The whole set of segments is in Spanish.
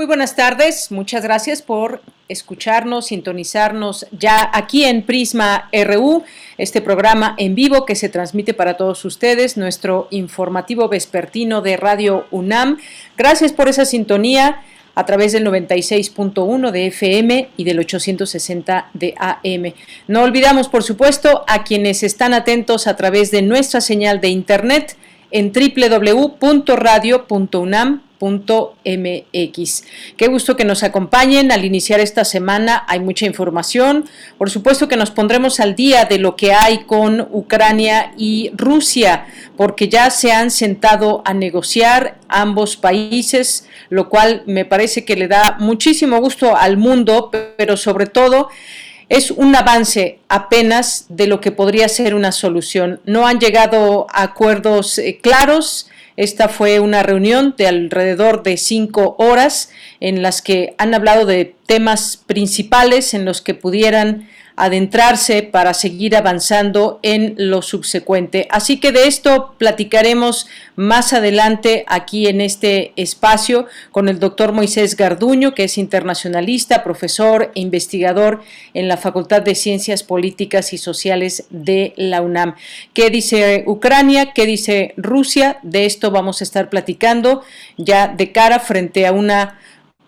Muy buenas tardes, muchas gracias por escucharnos, sintonizarnos ya aquí en Prisma RU, este programa en vivo que se transmite para todos ustedes, nuestro informativo vespertino de Radio UNAM. Gracias por esa sintonía a través del 96.1 de FM y del 860 de AM. No olvidamos, por supuesto, a quienes están atentos a través de nuestra señal de internet en www.radio.unam mx. Qué gusto que nos acompañen al iniciar esta semana. Hay mucha información. Por supuesto que nos pondremos al día de lo que hay con Ucrania y Rusia, porque ya se han sentado a negociar ambos países, lo cual me parece que le da muchísimo gusto al mundo, pero sobre todo es un avance apenas de lo que podría ser una solución. No han llegado a acuerdos eh, claros esta fue una reunión de alrededor de cinco horas en las que han hablado de temas principales en los que pudieran adentrarse para seguir avanzando en lo subsecuente. Así que de esto platicaremos más adelante aquí en este espacio con el doctor Moisés Garduño, que es internacionalista, profesor e investigador en la Facultad de Ciencias Políticas y Sociales de la UNAM. ¿Qué dice Ucrania? ¿Qué dice Rusia? De esto vamos a estar platicando ya de cara frente a una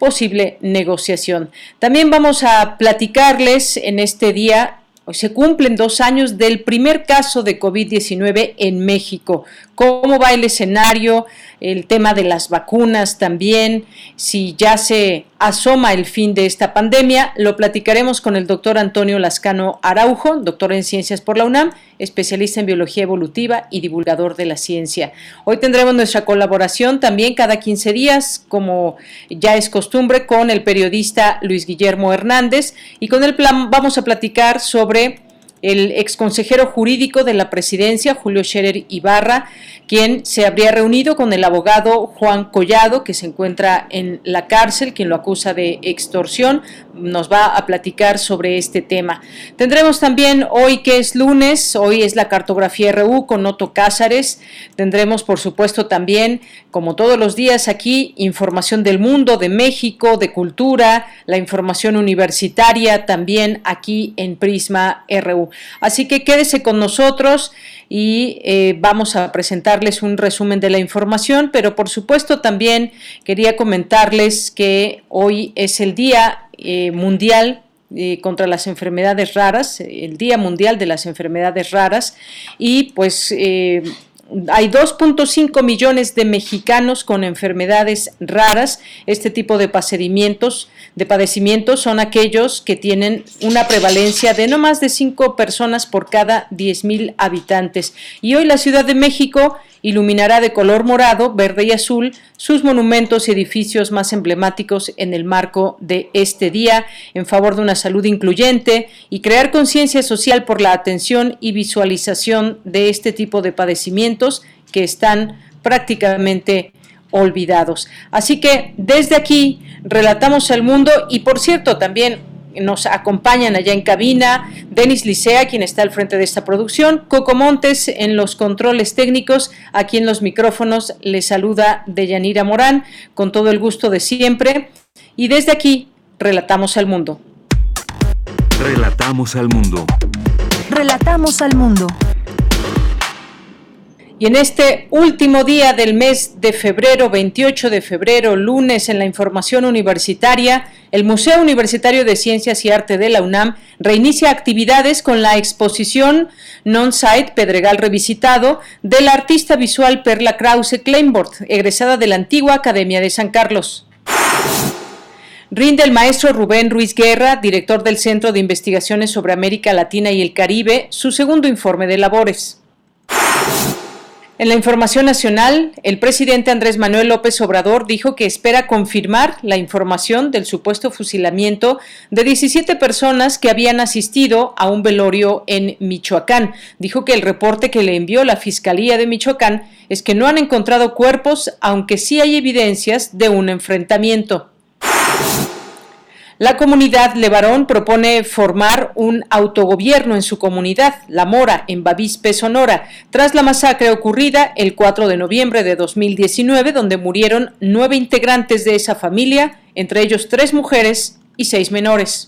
posible negociación. También vamos a platicarles en este día Hoy se cumplen dos años del primer caso de COVID-19 en México. ¿Cómo va el escenario? El tema de las vacunas también, si ya se asoma el fin de esta pandemia, lo platicaremos con el doctor Antonio Lascano Araujo, doctor en ciencias por la UNAM, especialista en biología evolutiva y divulgador de la ciencia. Hoy tendremos nuestra colaboración también cada 15 días, como ya es costumbre, con el periodista Luis Guillermo Hernández y con plan vamos a platicar sobre el exconsejero jurídico de la presidencia, Julio Scherer Ibarra, quien se habría reunido con el abogado Juan Collado, que se encuentra en la cárcel, quien lo acusa de extorsión. Nos va a platicar sobre este tema. Tendremos también hoy, que es lunes, hoy es la cartografía RU con Otto Cázares. Tendremos, por supuesto, también, como todos los días aquí, información del mundo, de México, de cultura, la información universitaria también aquí en Prisma RU. Así que quédese con nosotros y eh, vamos a presentarles un resumen de la información, pero por supuesto también quería comentarles que hoy es el Día eh, Mundial eh, contra las enfermedades raras, el Día Mundial de las Enfermedades Raras, y pues hay 2.5 millones de mexicanos con enfermedades raras. Este tipo de padecimientos, de padecimientos son aquellos que tienen una prevalencia de no más de 5 personas por cada 10 mil habitantes. Y hoy la Ciudad de México iluminará de color morado, verde y azul sus monumentos y edificios más emblemáticos en el marco de este día en favor de una salud incluyente y crear conciencia social por la atención y visualización de este tipo de padecimientos que están prácticamente olvidados. Así que desde aquí relatamos al mundo y por cierto también nos acompañan allá en cabina Denis Licea, quien está al frente de esta producción, Coco Montes en los controles técnicos, aquí en los micrófonos le saluda Deyanira Morán, con todo el gusto de siempre, y desde aquí relatamos al mundo. Relatamos al mundo. Relatamos al mundo. Y en este último día del mes de febrero, 28 de febrero, lunes, en la información universitaria, el Museo Universitario de Ciencias y Arte de la UNAM reinicia actividades con la exposición Non-Site Pedregal Revisitado del artista visual Perla Krause Kleinbord, egresada de la antigua Academia de San Carlos. Rinde el maestro Rubén Ruiz Guerra, director del Centro de Investigaciones sobre América Latina y el Caribe, su segundo informe de labores. En la información nacional, el presidente Andrés Manuel López Obrador dijo que espera confirmar la información del supuesto fusilamiento de 17 personas que habían asistido a un velorio en Michoacán. Dijo que el reporte que le envió la Fiscalía de Michoacán es que no han encontrado cuerpos, aunque sí hay evidencias de un enfrentamiento. La comunidad Levarón propone formar un autogobierno en su comunidad, La Mora, en Bavispe, Sonora, tras la masacre ocurrida el 4 de noviembre de 2019, donde murieron nueve integrantes de esa familia, entre ellos tres mujeres y seis menores.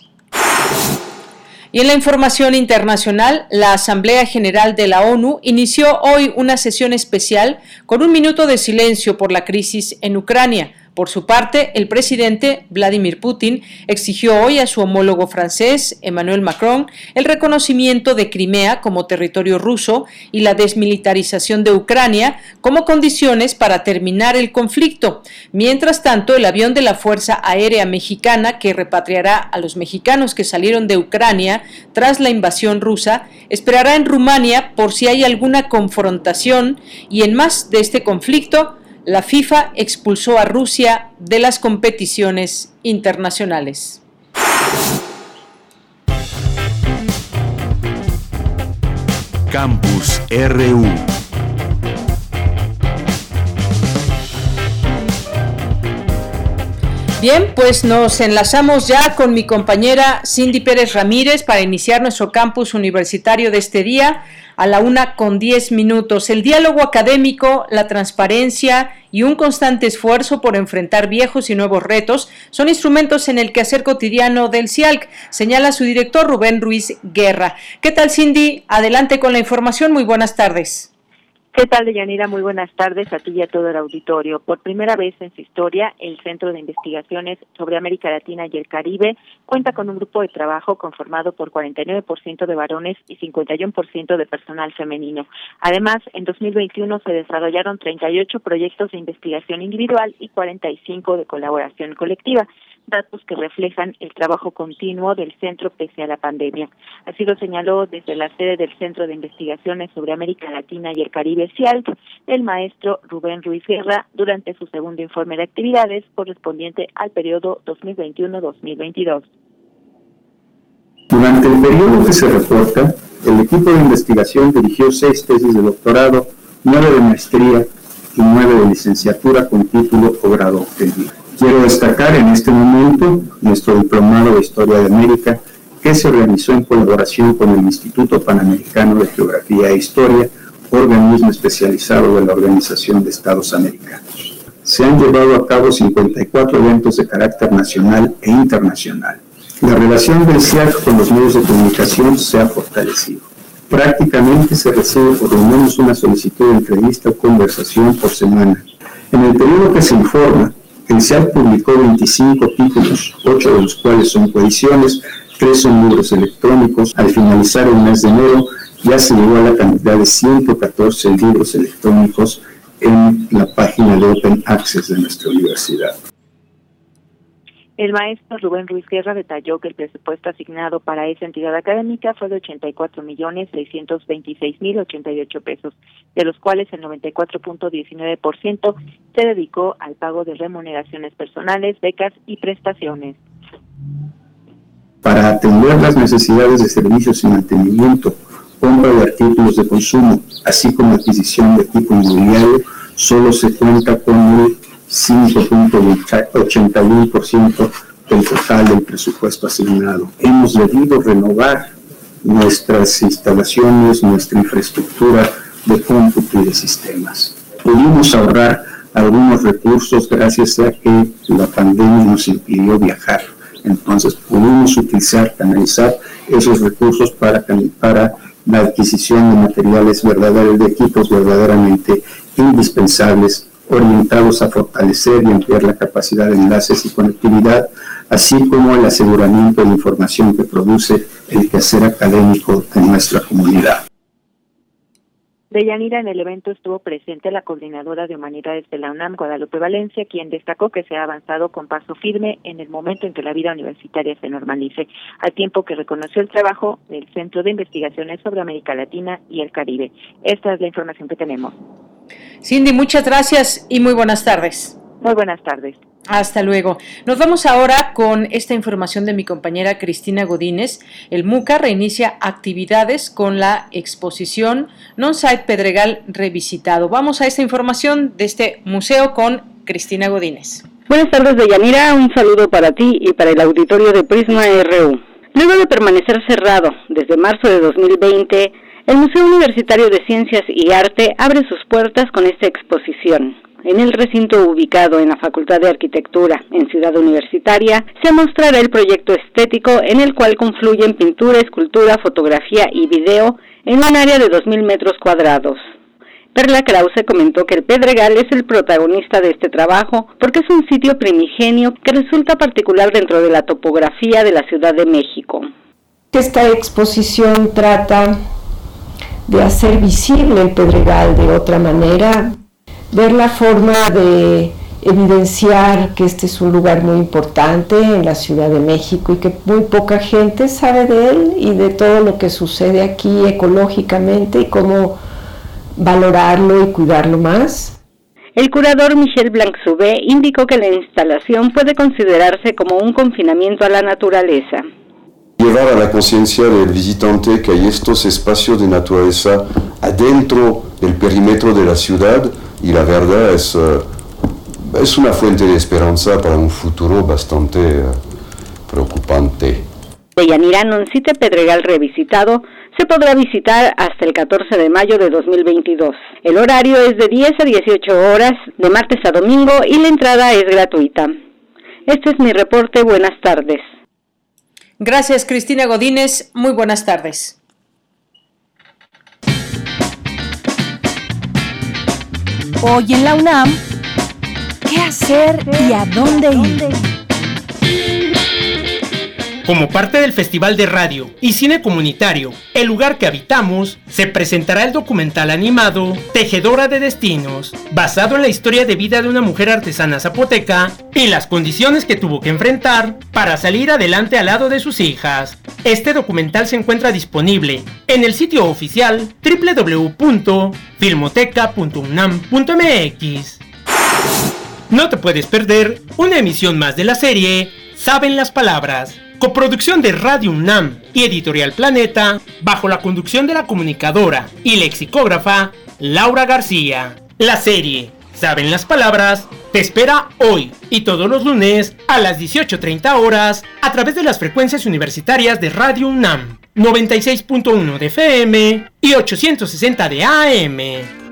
Y en la información internacional, la Asamblea General de la ONU inició hoy una sesión especial con un minuto de silencio por la crisis en Ucrania por su parte, el presidente Vladimir Putin exigió hoy a su homólogo francés, Emmanuel Macron, el reconocimiento de Crimea como territorio ruso y la desmilitarización de Ucrania como condiciones para terminar el conflicto. Mientras tanto, el avión de la Fuerza Aérea Mexicana, que repatriará a los mexicanos que salieron de Ucrania tras la invasión rusa, esperará en Rumania por si hay alguna confrontación y en más de este conflicto, la FIFA expulsó a Rusia de las competiciones internacionales. Campus RU Bien, pues nos enlazamos ya con mi compañera Cindy Pérez Ramírez para iniciar nuestro campus universitario de este día a la una con diez minutos. El diálogo académico, la transparencia y un constante esfuerzo por enfrentar viejos y nuevos retos son instrumentos en el quehacer cotidiano del CIALC, señala su director Rubén Ruiz Guerra. ¿Qué tal, Cindy? Adelante con la información. Muy buenas tardes. ¿Qué tal, Deyanira? Muy buenas tardes a ti y a todo el auditorio. Por primera vez en su historia, el Centro de Investigaciones sobre América Latina y el Caribe cuenta con un grupo de trabajo conformado por 49% de varones y 51% de personal femenino. Además, en 2021 se desarrollaron 38 proyectos de investigación individual y 45 de colaboración colectiva datos que reflejan el trabajo continuo del centro pese a la pandemia. Así lo señaló desde la sede del Centro de Investigaciones sobre América Latina y el Caribe CIALC el maestro Rubén Ruiz Guerra durante su segundo informe de actividades correspondiente al periodo 2021-2022. Durante el periodo que se reporta, el equipo de investigación dirigió seis tesis de doctorado, nueve de maestría y nueve de licenciatura con título o grado obtenido. Quiero destacar en este momento nuestro diplomado de Historia de América, que se realizó en colaboración con el Instituto Panamericano de Geografía e Historia, organismo especializado de la Organización de Estados Americanos. Se han llevado a cabo 54 eventos de carácter nacional e internacional. La relación del CIAC con los medios de comunicación se ha fortalecido. Prácticamente se recibe por lo menos una solicitud de entrevista o conversación por semana. En el periodo que se informa, el CIAC publicó 25 títulos, 8 de los cuales son coediciones, 3 son libros electrónicos. Al finalizar el mes de enero ya se llegó a la cantidad de 114 libros electrónicos en la página de Open Access de nuestra universidad. El maestro Rubén Ruiz Guerra detalló que el presupuesto asignado para esa entidad académica fue de 84 millones 626 mil 88 pesos, de los cuales el 94.19% se dedicó al pago de remuneraciones personales, becas y prestaciones. Para atender las necesidades de servicios y mantenimiento, compra de artículos de consumo, así como adquisición de equipo inmobiliario, solo se cuenta con el 5.81% del total del presupuesto asignado. Hemos debido renovar nuestras instalaciones, nuestra infraestructura de cómputo y de sistemas. Pudimos ahorrar algunos recursos gracias a que la pandemia nos impidió viajar. Entonces pudimos utilizar, canalizar esos recursos para, para la adquisición de materiales verdaderos, de equipos verdaderamente indispensables orientados a fortalecer y ampliar la capacidad de enlaces y conectividad, así como el aseguramiento de información que produce el quehacer académico de nuestra comunidad. Deyanira, en el evento estuvo presente la coordinadora de humanidades de la UNAM, Guadalupe Valencia, quien destacó que se ha avanzado con paso firme en el momento en que la vida universitaria se normalice, al tiempo que reconoció el trabajo del Centro de Investigaciones sobre América Latina y el Caribe. Esta es la información que tenemos. Cindy, muchas gracias y muy buenas tardes. Muy buenas tardes. Hasta luego. Nos vamos ahora con esta información de mi compañera Cristina Godínez. El MUCA reinicia actividades con la exposición Non-Site Pedregal Revisitado. Vamos a esta información de este museo con Cristina Godínez. Buenas tardes, Deyanira. Un saludo para ti y para el auditorio de Prisma RU. Luego de permanecer cerrado desde marzo de 2020, el Museo Universitario de Ciencias y Arte abre sus puertas con esta exposición. En el recinto ubicado en la Facultad de Arquitectura, en Ciudad Universitaria, se mostrará el proyecto estético en el cual confluyen pintura, escultura, fotografía y video en un área de 2.000 metros cuadrados. Perla Krause comentó que el Pedregal es el protagonista de este trabajo porque es un sitio primigenio que resulta particular dentro de la topografía de la Ciudad de México. Esta exposición trata de hacer visible el Pedregal de otra manera, ver la forma de evidenciar que este es un lugar muy importante en la Ciudad de México y que muy poca gente sabe de él y de todo lo que sucede aquí ecológicamente y cómo Llevar a la conciencia del visitante que hay estos espacios de naturaleza adentro del perímetro de la ciudad y la verdad es, uh, es una fuente de esperanza para un futuro bastante uh, preocupante. De Yanira Noncite Pedregal revisitado se podrá visitar hasta el 14 de mayo de 2022. El horario es de 10 a 18 horas, de martes a domingo y la entrada es gratuita. Este es mi reporte. Buenas tardes. Gracias, Cristina Godínez. Muy buenas tardes. Hoy en la UNAM, ¿qué hacer y a dónde ir? Como parte del Festival de Radio y Cine Comunitario, El lugar que habitamos, se presentará el documental animado Tejedora de Destinos, basado en la historia de vida de una mujer artesana zapoteca y las condiciones que tuvo que enfrentar para salir adelante al lado de sus hijas. Este documental se encuentra disponible en el sitio oficial www.filmoteca.unam.mx. No te puedes perder una emisión más de la serie Saben las Palabras coproducción de Radio UNAM y Editorial Planeta, bajo la conducción de la comunicadora y lexicógrafa Laura García. La serie, ¿saben las palabras? Te espera hoy y todos los lunes a las 18.30 horas a través de las frecuencias universitarias de Radio UNAM, 96.1 de FM y 860 de AM.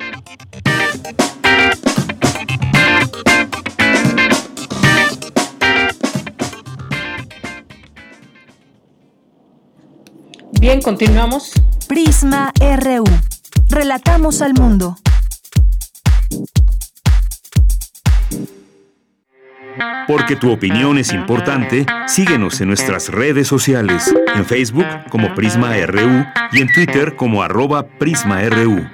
Bien, continuamos. Prisma RU. Relatamos al mundo. Porque tu opinión es importante, síguenos en nuestras redes sociales, en Facebook como Prisma RU y en Twitter como arroba PrismaRU.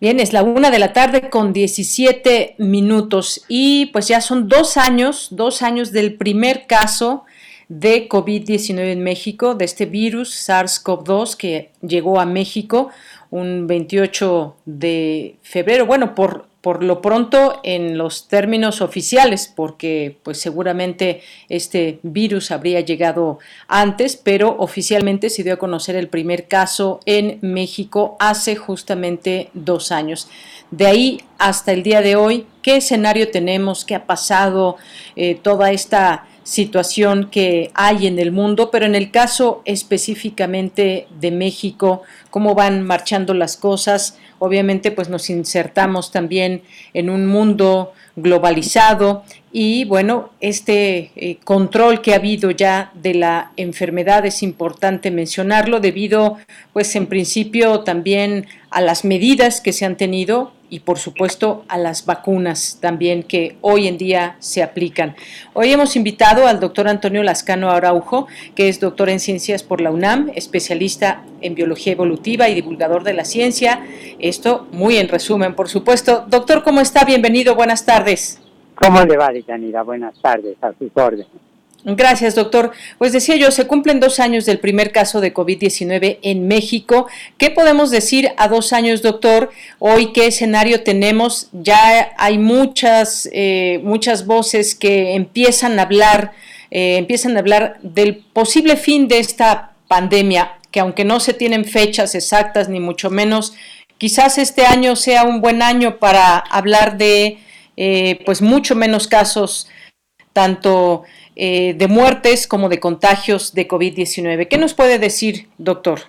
Bien, es la una de la tarde con 17 minutos y pues ya son dos años, dos años del primer caso de COVID-19 en México, de este virus SARS-CoV-2 que llegó a México un 28 de febrero. Bueno, por, por lo pronto en los términos oficiales, porque pues seguramente este virus habría llegado antes, pero oficialmente se dio a conocer el primer caso en México hace justamente dos años. De ahí hasta el día de hoy, ¿qué escenario tenemos? ¿Qué ha pasado? Eh, toda esta situación que hay en el mundo, pero en el caso específicamente de México, cómo van marchando las cosas. Obviamente, pues nos insertamos también en un mundo globalizado y bueno, este eh, control que ha habido ya de la enfermedad es importante mencionarlo debido pues en principio también a las medidas que se han tenido y por supuesto a las vacunas también que hoy en día se aplican. Hoy hemos invitado al doctor Antonio Lascano Araujo, que es doctor en ciencias por la UNAM, especialista en biología evolutiva y divulgador de la ciencia. Esto muy en resumen, por supuesto. Doctor, ¿cómo está? Bienvenido, buenas tardes. ¿Cómo le va, Deyanira? Buenas tardes, a sus órdenes. Gracias, doctor. Pues decía yo, se cumplen dos años del primer caso de COVID-19 en México. ¿Qué podemos decir a dos años, doctor? Hoy, ¿qué escenario tenemos? Ya hay muchas, eh, muchas voces que empiezan a hablar, eh, empiezan a hablar del posible fin de esta pandemia, que aunque no se tienen fechas exactas, ni mucho menos, quizás este año sea un buen año para hablar de, eh, pues, mucho menos casos, tanto eh, de muertes como de contagios de COVID-19. ¿Qué nos puede decir, doctor?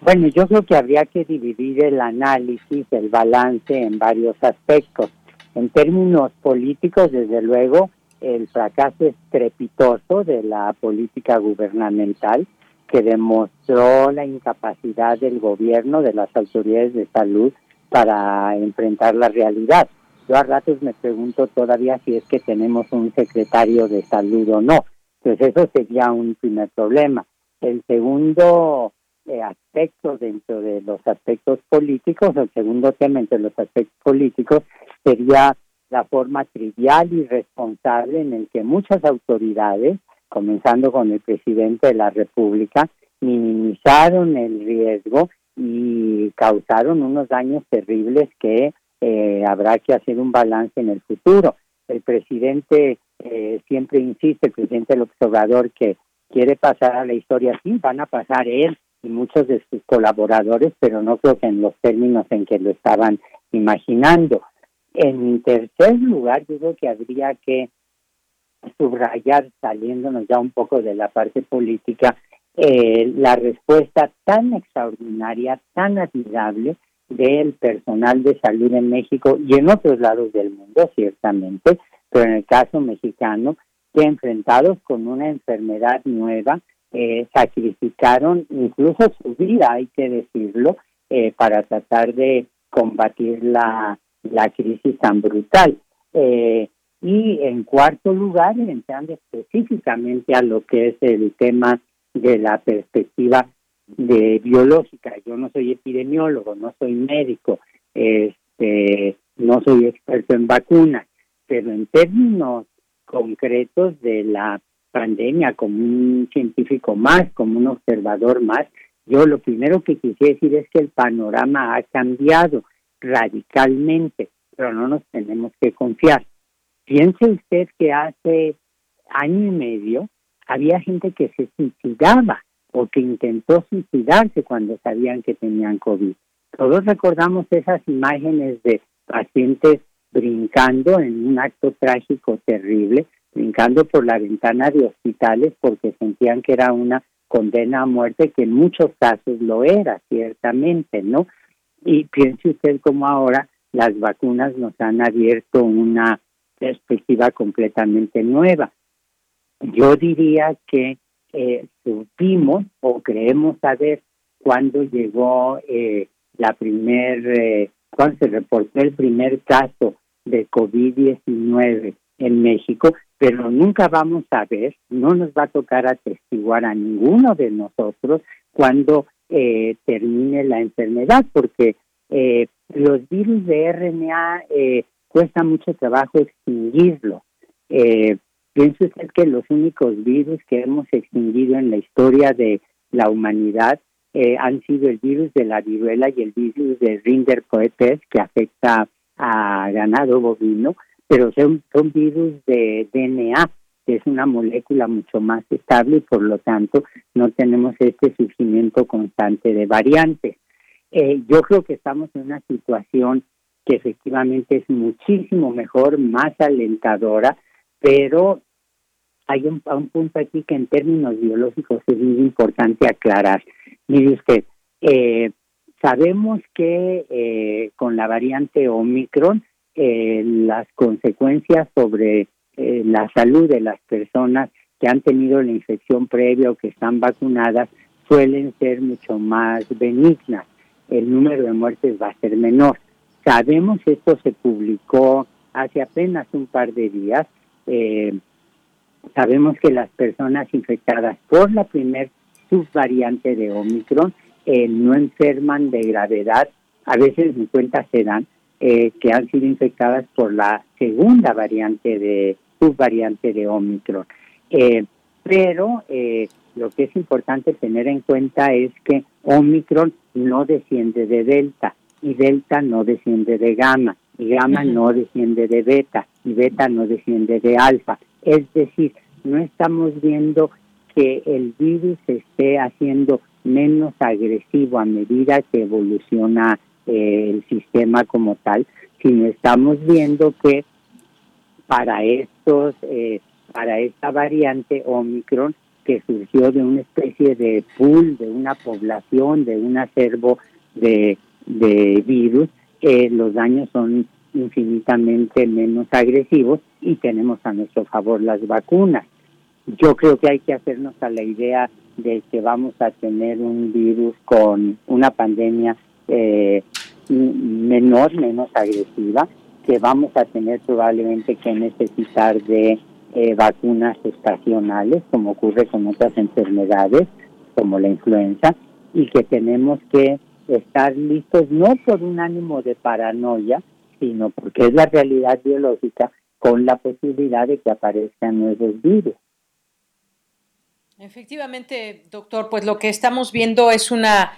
Bueno, yo creo que habría que dividir el análisis, el balance en varios aspectos. En términos políticos, desde luego, el fracaso estrepitoso de la política gubernamental que demostró la incapacidad del gobierno, de las autoridades de salud para enfrentar la realidad. Yo a ratos me pregunto todavía si es que tenemos un secretario de salud o no. Pues eso sería un primer problema. El segundo eh, aspecto dentro de los aspectos políticos, el segundo tema entre los aspectos políticos sería la forma trivial y responsable en el que muchas autoridades, comenzando con el presidente de la República, minimizaron el riesgo y causaron unos daños terribles que eh, habrá que hacer un balance en el futuro. El presidente eh, siempre insiste, el presidente López Obrador, que quiere pasar a la historia, sí, van a pasar él y muchos de sus colaboradores, pero no creo que en los términos en que lo estaban imaginando. En tercer lugar, yo creo que habría que subrayar, saliéndonos ya un poco de la parte política, eh, la respuesta tan extraordinaria, tan admirable del personal de salud en México y en otros lados del mundo, ciertamente, pero en el caso mexicano, que enfrentados con una enfermedad nueva, eh, sacrificaron incluso su vida, hay que decirlo, eh, para tratar de combatir la, la crisis tan brutal. Eh, y en cuarto lugar, entrando específicamente a lo que es el tema de la perspectiva de biológica. Yo no soy epidemiólogo, no soy médico, este, no soy experto en vacunas, pero en términos concretos de la pandemia, como un científico más, como un observador más, yo lo primero que quisiera decir es que el panorama ha cambiado radicalmente, pero no nos tenemos que confiar. Piense usted que hace año y medio había gente que se suicidaba o que intentó suicidarse cuando sabían que tenían COVID. Todos recordamos esas imágenes de pacientes brincando en un acto trágico terrible, brincando por la ventana de hospitales porque sentían que era una condena a muerte, que en muchos casos lo era, ciertamente, ¿no? Y piense usted cómo ahora las vacunas nos han abierto una perspectiva completamente nueva. Yo diría que eh, supimos o creemos saber cuándo llegó eh, la primer, eh, cuando se reportó el primer caso de COVID-19 en México, pero nunca vamos a ver, no nos va a tocar atestiguar a ninguno de nosotros cuando eh, termine la enfermedad, porque eh, los virus de RNA eh, cuesta mucho trabajo extinguirlo. Piense usted que los únicos virus que hemos extinguido en la historia de la humanidad eh, han sido el virus de la viruela y el virus de Rinder Coetes, que afecta a ganado bovino, pero son, son virus de DNA, que es una molécula mucho más estable y por lo tanto no tenemos este surgimiento constante de variantes. Eh, yo creo que estamos en una situación que efectivamente es muchísimo mejor, más alentadora, pero hay un, punto aquí que en términos biológicos es muy importante aclarar. Mire usted, eh, sabemos que eh, con la variante Omicron eh, las consecuencias sobre la salud de las personas que han tenido la infección previa o que están vacunadas suelen ser mucho más benignas. El número de muertes va a ser menor. Sabemos, esto se publicó hace apenas un par de días, eh, sabemos que las personas infectadas por la primer subvariante de Omicron eh, no enferman de gravedad, a veces en cuenta se dan eh, que han sido infectadas por la segunda variante de subvariante de Omicron. Eh, pero eh, lo que es importante tener en cuenta es que Omicron no desciende de Delta y Delta no desciende de Gamma y Gamma no desciende de Beta y Beta no desciende de Alfa. Es decir, no estamos viendo que el virus se esté haciendo menos agresivo a medida que evoluciona eh, el sistema como tal, sino estamos viendo que para estos, eh, para esta variante Omicron que surgió de una especie de pool, de una población, de un acervo de, de virus, eh, los daños son infinitamente menos agresivos y tenemos a nuestro favor las vacunas. Yo creo que hay que hacernos a la idea de que vamos a tener un virus con una pandemia eh, menor, menos agresiva, que vamos a tener probablemente que necesitar de eh, vacunas estacionales, como ocurre con otras enfermedades, como la influenza, y que tenemos que estar listos no por un ánimo de paranoia, sino porque es la realidad biológica con la posibilidad de que aparezcan nuevos virus. Efectivamente, doctor, pues lo que estamos viendo es una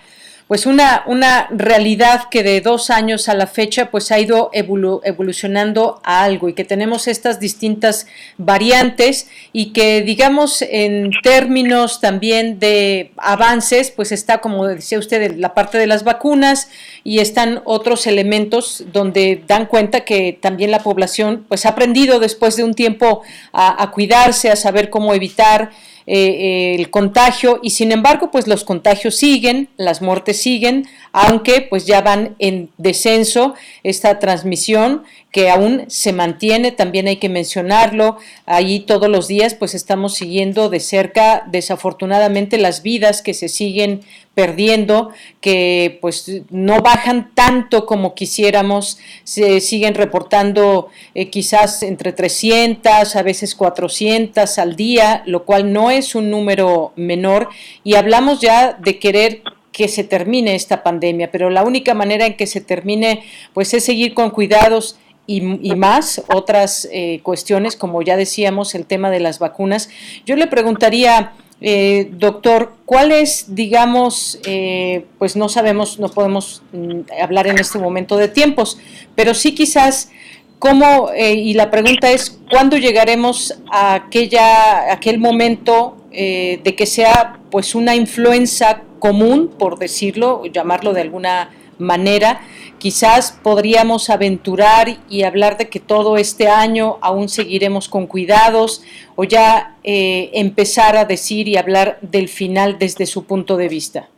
pues una, una realidad que de dos años a la fecha pues ha ido evolucionando a algo y que tenemos estas distintas variantes y que digamos en términos también de avances pues está como decía usted la parte de las vacunas y están otros elementos donde dan cuenta que también la población pues ha aprendido después de un tiempo a, a cuidarse, a saber cómo evitar eh, el contagio y sin embargo pues los contagios siguen, las muertes siguen, aunque pues ya van en descenso esta transmisión que aún se mantiene, también hay que mencionarlo, ahí todos los días pues estamos siguiendo de cerca desafortunadamente las vidas que se siguen perdiendo, que pues no bajan tanto como quisiéramos, se siguen reportando eh, quizás entre 300, a veces 400 al día, lo cual no es un número menor. Y hablamos ya de querer que se termine esta pandemia, pero la única manera en que se termine pues es seguir con cuidados y, más otras eh, cuestiones, como ya decíamos, el tema de las vacunas. Yo le preguntaría, eh, doctor, ¿cuál es, digamos, eh, pues no sabemos, no podemos mm, hablar en este momento de tiempos, pero sí quizás cómo, y la pregunta es, ¿cuándo llegaremos a aquella, aquel momento de que sea pues una influenza común, por decirlo, llamarlo de alguna manera. Quizás podríamos aventurar y hablar de que todo este año aún seguiremos con cuidados o ya eh, empezar a decir y hablar del final desde su punto de vista.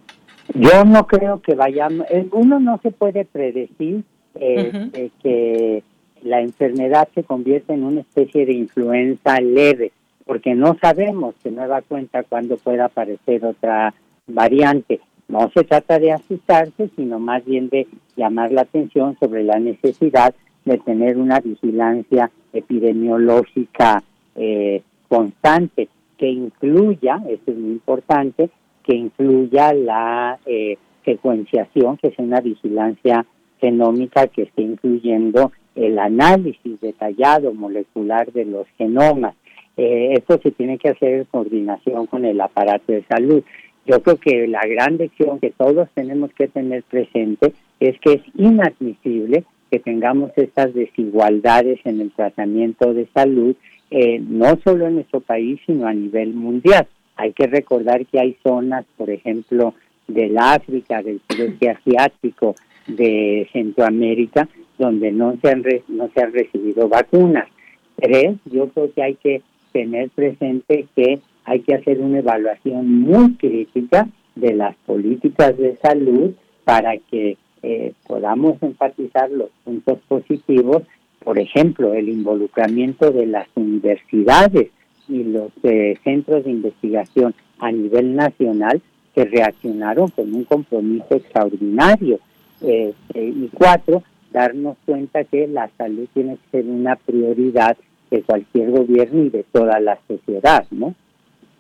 Yo no creo que vayamos, eh, uno no se puede predecir eh, que la enfermedad se convierta en una especie de influenza leve, porque no sabemos de nueva cuenta cuándo pueda aparecer otra variante. No se trata de asustarse, sino más bien de llamar la atención sobre la necesidad de tener una vigilancia epidemiológica eh, constante que incluya, esto es muy importante, que incluya la eh, secuenciación, que es una vigilancia genómica que esté incluyendo el análisis detallado molecular de los genomas. Eh, esto se tiene que hacer en coordinación con el aparato de salud. Yo creo que la gran lección que todos tenemos que tener presente es que es inadmisible que tengamos estas desigualdades en el tratamiento de salud, eh, no solo en nuestro país, sino a nivel mundial. Hay que recordar que hay zonas, por ejemplo, del África, del sudeste asiático, de Centroamérica, donde no se han, no se han recibido vacunas. Tres, yo creo que hay que tener presente que hay que hacer una evaluación muy crítica de las políticas de salud para que eh, podamos enfatizar los puntos positivos, por ejemplo, el involucramiento de las universidades y los eh, centros de investigación a nivel nacional que reaccionaron con un compromiso extraordinario. Eh, y cuatro, darnos cuenta que la salud tiene que ser una prioridad de cualquier gobierno y de toda la sociedad, ¿no?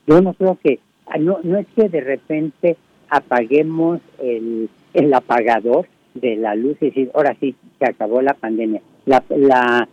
Yo no creo que, ah, no, no es que de repente apaguemos el, apagador de la luz y decir, ahora sí, se acabó la pandemia. La, la,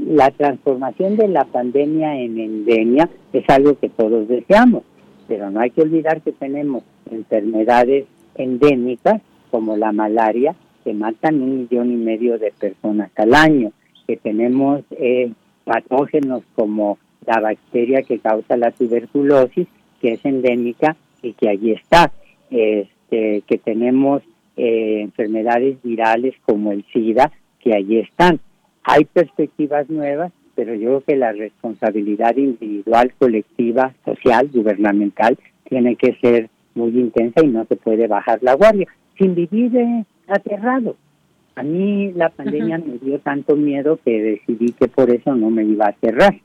la transformación de la pandemia en endemia es algo que todos deseamos, pero no hay que olvidar que tenemos enfermedades endémicas como la malaria que matan un millón y medio de personas al año, que tenemos eh, patógenos como la bacteria que causa la tuberculosis, que es endémica y que allí está, este, que tenemos eh, enfermedades virales como el SIDA, que allí están. Hay perspectivas nuevas, pero yo creo que la responsabilidad individual, colectiva, social, gubernamental, tiene que ser muy intensa y no se puede bajar la guardia, sin vivir eh, aterrado. A mí la pandemia me dio tanto miedo que decidí que por eso no me iba a cerrar.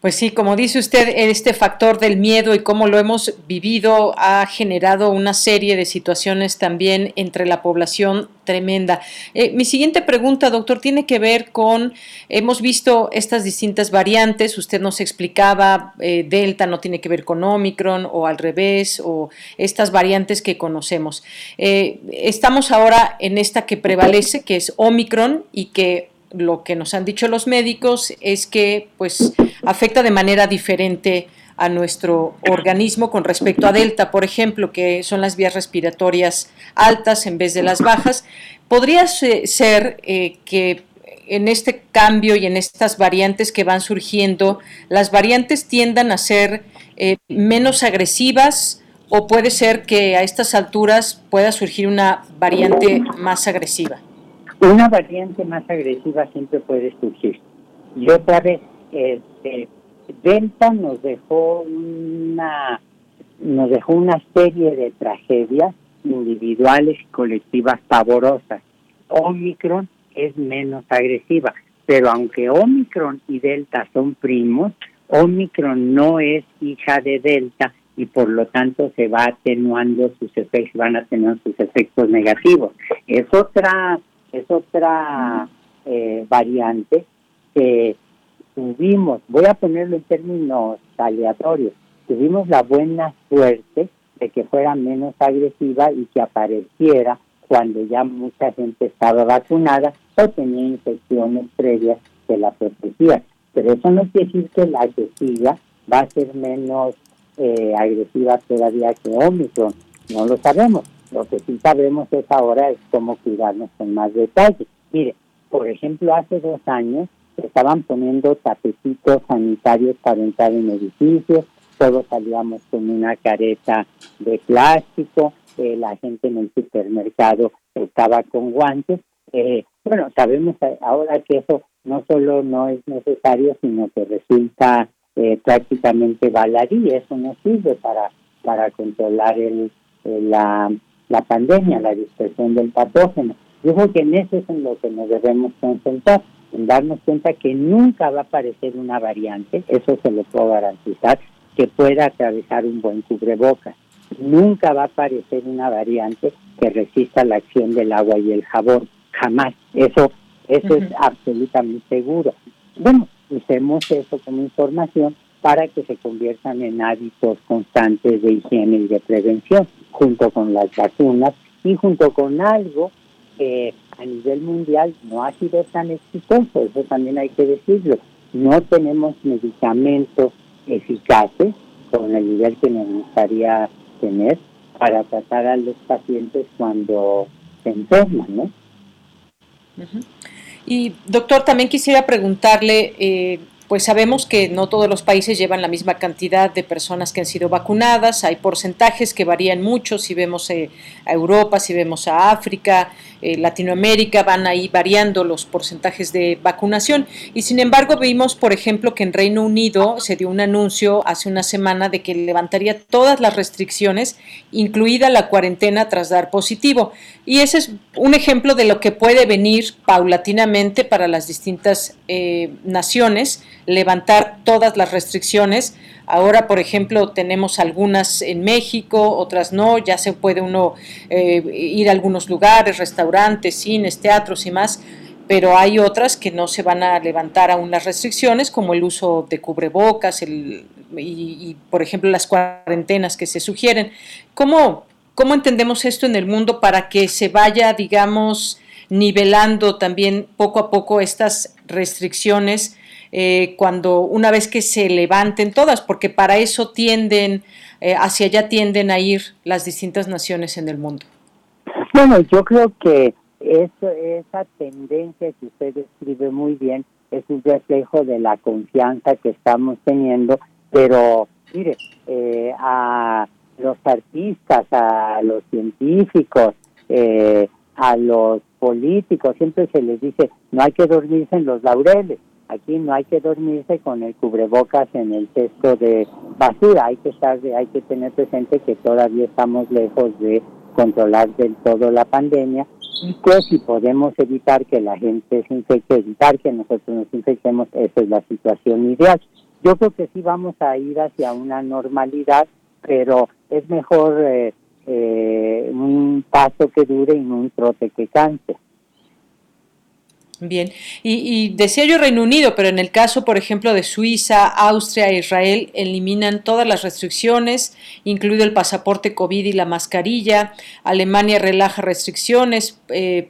Pues sí, como dice usted, este factor del miedo y cómo lo hemos vivido ha generado una serie de situaciones también entre la población tremenda. Eh, mi siguiente pregunta, doctor, tiene que ver con, hemos visto estas distintas variantes, usted nos explicaba, eh, Delta no tiene que ver con Omicron o al revés, o estas variantes que conocemos. Eh, estamos ahora en esta que prevalece, que es Omicron y que lo que nos han dicho los médicos es que pues afecta de manera diferente a nuestro organismo con respecto a Delta, por ejemplo, que son las vías respiratorias altas en vez de las bajas. ¿Podría ser eh, que en este cambio y en estas variantes que van surgiendo, las variantes tiendan a ser eh, menos agresivas o puede ser que a estas alturas pueda surgir una variante más agresiva? Una variante más agresiva siempre puede surgir. Y otra vez, este, Delta nos dejó una nos dejó una serie de tragedias individuales y colectivas pavorosas. Omicron es menos agresiva, pero aunque Omicron y Delta son primos, Omicron no es hija de Delta y por lo tanto se va atenuando sus efectos, van a tener sus efectos negativos. Es otra es otra eh, variante que tuvimos, voy a ponerlo en términos aleatorios, tuvimos la buena suerte de que fuera menos agresiva y que apareciera cuando ya mucha gente estaba vacunada o tenía infecciones previas que la protegían. Pero eso no quiere decir que la que siga va a ser menos eh, agresiva todavía que Omicron. No lo sabemos. Lo que sí sabemos es ahora es cómo cuidarnos con más detalle. Mire, por ejemplo, hace dos años estaban poniendo tapetitos sanitarios para entrar en edificios, todos salíamos con una careta de plástico, eh, la gente en el supermercado estaba con guantes. Eh, bueno, sabemos ahora que eso no solo no es necesario, sino que resulta eh, prácticamente baladí, eso no sirve para, para controlar el, la la pandemia, la dispersión del patógeno. Yo creo que en eso es en lo que nos debemos concentrar, en darnos cuenta que nunca va a aparecer una variante, eso se lo puedo garantizar, que pueda atravesar un buen cubrebocas. Nunca va a aparecer una variante que resista la acción del agua y el jabón, jamás. Eso, eso es absolutamente seguro. Bueno, usemos eso como información para que se conviertan en hábitos constantes de higiene y de prevención, junto con las vacunas y junto con algo que a nivel mundial no ha sido tan exitoso, eso también hay que decirlo. No tenemos medicamentos eficaces con el nivel que nos gustaría tener para tratar a los pacientes cuando se enferman, ¿no? Y doctor, también quisiera preguntarle, eh, pues sabemos que no todos los países llevan la misma cantidad de personas que han sido vacunadas, hay porcentajes que varían mucho, si vemos eh, a Europa, si vemos a África, eh, Latinoamérica, van ahí variando los porcentajes de vacunación. Y sin embargo vimos, por ejemplo, que en Reino Unido se dio un anuncio hace una semana de que levantaría todas las restricciones, incluida la cuarentena tras dar positivo. Y ese es un ejemplo de lo que puede venir paulatinamente para las distintas eh, naciones levantar todas las restricciones. Ahora, por ejemplo, tenemos algunas en México, otras no, ya se puede uno eh, ir a algunos lugares, restaurantes, cines, teatros y más, pero hay otras que no se van a levantar aún las restricciones, como el uso de cubrebocas el, y, por ejemplo, las cuarentenas que se sugieren. ¿Cómo, ¿Cómo entendemos esto en el mundo para que se vaya, digamos, nivelando también poco a poco estas restricciones eh, cuando una vez que se levanten todas, porque para eso tienden, eh, hacia allá tienden a ir las distintas naciones en el mundo. Bueno, yo creo que eso, esa tendencia que usted describe muy bien es un reflejo de la confianza que estamos teniendo, pero mire, eh, a los artistas, a los científicos, eh, a los políticos, siempre se les dice, no hay que dormirse en los laureles, aquí no hay que dormirse con el cubrebocas en el cesto de basura, hay que estar, hay que tener presente que todavía estamos lejos de controlar del todo la pandemia y que si podemos evitar que la gente se infecte, evitar que nosotros nos infectemos, esa es la situación ideal. Yo creo que sí vamos a ir hacia una normalidad, pero es mejor eh, eh, un paso que dure y no un trote que canse. Bien, y, decía yo Reino Unido, pero en el caso, por ejemplo, de Suiza, Austria e Israel, eliminan todas las restricciones, incluido el pasaporte COVID y la mascarilla. Alemania relaja restricciones, eh,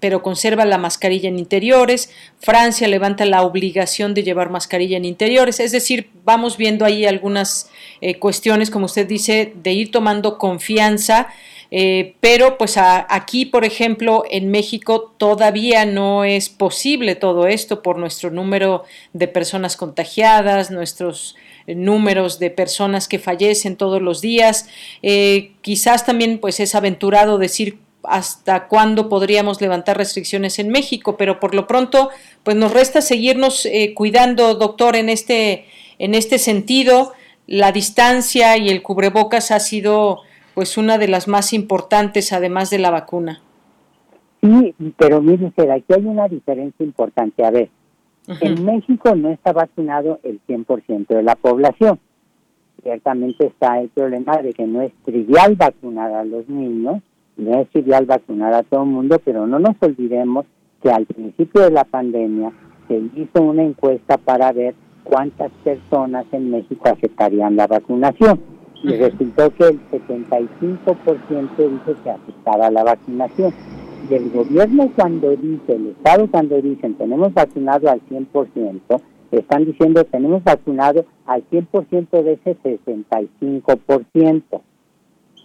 pero conserva la mascarilla en interiores. Francia levanta la obligación de llevar mascarilla en interiores. Es decir, vamos viendo ahí algunas eh, cuestiones, como usted dice, de ir tomando confianza eh, pero pues aquí, por ejemplo, en México todavía no es posible todo esto por nuestro número de personas contagiadas, nuestros números de personas que fallecen todos los días. Eh, quizás también pues es aventurado decir hasta cuándo podríamos levantar restricciones en México, pero por lo pronto pues nos resta seguirnos eh, cuidando, doctor, en este, en este sentido. La distancia y el cubrebocas ha sido pues una de las más importantes además de la vacuna. Sí, pero mire usted, aquí hay una diferencia importante. A ver, en México no está vacunado el 100% de la población. Ciertamente está el problema de que no es trivial vacunar a los niños, no es trivial vacunar a todo el mundo, pero no nos olvidemos que al principio de la pandemia se hizo una encuesta para ver cuántas personas en México aceptarían la vacunación y resultó que el 75% dice que aceptaba la vacunación. Y el gobierno cuando dice, el Estado cuando dicen tenemos vacunado al 100%, están diciendo tenemos vacunado al 100% de ese 65%.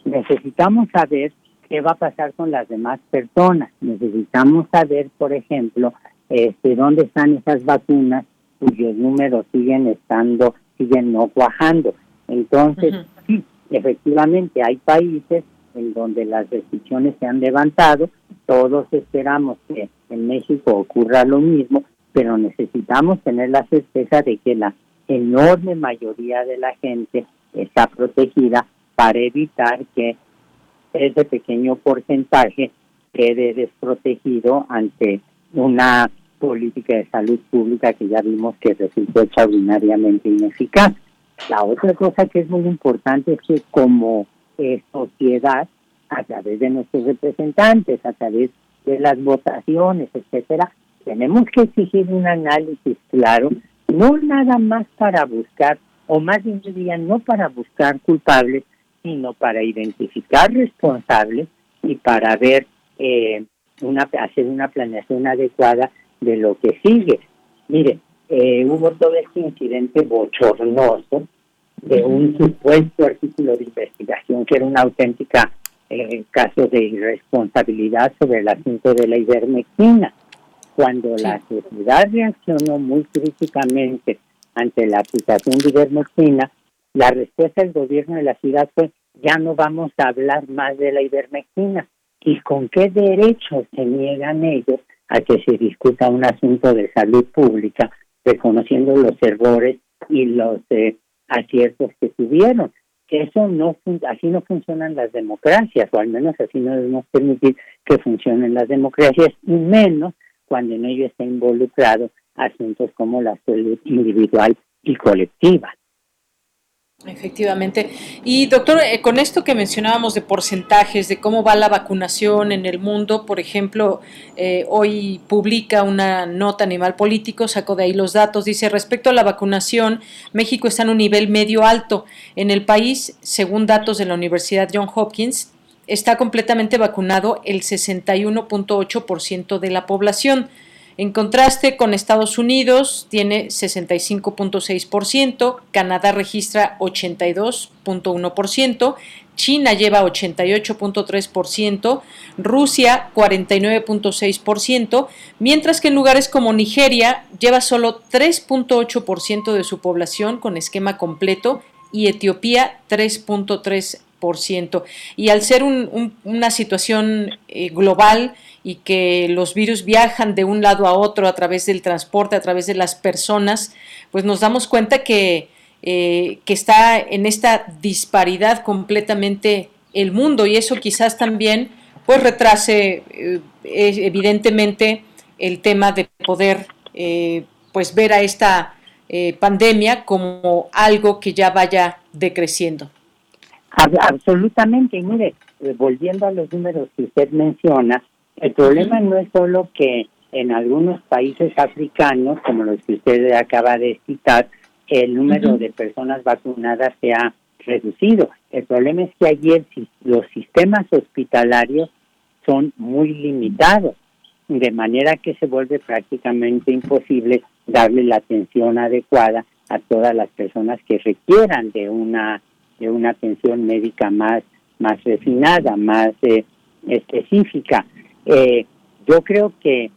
Necesitamos saber qué va a pasar con las demás personas. Necesitamos saber, por ejemplo, este, dónde están esas vacunas cuyos números siguen estando, siguen no cuajando. Entonces, sí, efectivamente hay países en donde las restricciones se han levantado, todos esperamos que en México ocurra lo mismo, pero necesitamos tener la certeza de que la enorme mayoría de la gente está protegida para evitar que ese pequeño porcentaje quede desprotegido ante una política de salud pública que ya vimos que resultó extraordinariamente ineficaz. La otra cosa que es muy importante es que como eh, sociedad, a través de nuestros representantes, a través de las votaciones, etcétera, tenemos que exigir un análisis claro, no nada más para buscar, o más bien diría, no para buscar culpables, sino para identificar responsables y para ver, eh, una, hacer una planeación adecuada de lo que sigue. Mire, eh, hubo todo este incidente bochornoso de un supuesto artículo de investigación que era una auténtica eh, caso de irresponsabilidad sobre el asunto de la ivermectina. Cuando la sociedad reaccionó muy críticamente ante la aplicación de ivermectina, la respuesta del gobierno de la ciudad fue ya no vamos a hablar más de la ivermectina. ¿Y con qué derechos se niegan ellos a que se discuta un asunto de salud pública reconociendo los errores y los eh, aciertos que tuvieron. Eso no así no funcionan las democracias, o al menos así no debemos permitir que funcionen las democracias, y menos cuando en ello está involucrado asuntos como la salud individual y colectiva. Efectivamente. Y doctor, eh, con esto que mencionábamos de porcentajes, de cómo va la vacunación en el mundo, por ejemplo, eh, hoy publica una nota a nivel político, saco de ahí los datos, dice, respecto a la vacunación, México está en un nivel medio alto. En el país, según datos de la Universidad John Hopkins, está completamente vacunado el 61.8% de la población. En contraste con Estados Unidos, tiene 65.6%, Canadá registra 82.1%, China lleva 88.3%, Rusia 49.6%, mientras que en lugares como Nigeria lleva solo 3.8% de su población con esquema completo y Etiopía 3.3%. Y al ser una situación eh, global y que los virus viajan de un lado a otro a través del transporte, a través de las personas, pues nos damos cuenta que, eh, que está en esta disparidad completamente el mundo y eso quizás también pues retrase eh, evidentemente el tema de poder pues ver a esta eh, pandemia como algo que ya vaya decreciendo. Absolutamente, mire, eh, volviendo a los números que usted menciona, el problema no es solo que en algunos países africanos, como los que usted acaba de citar, el número de personas vacunadas se ha reducido. El problema es que ayer los sistemas hospitalarios son muy limitados, de manera que se vuelve prácticamente imposible darle la atención adecuada a todas las personas que requieran de una de una atención médica más más refinada, más eh, específica. Eh, yo creo que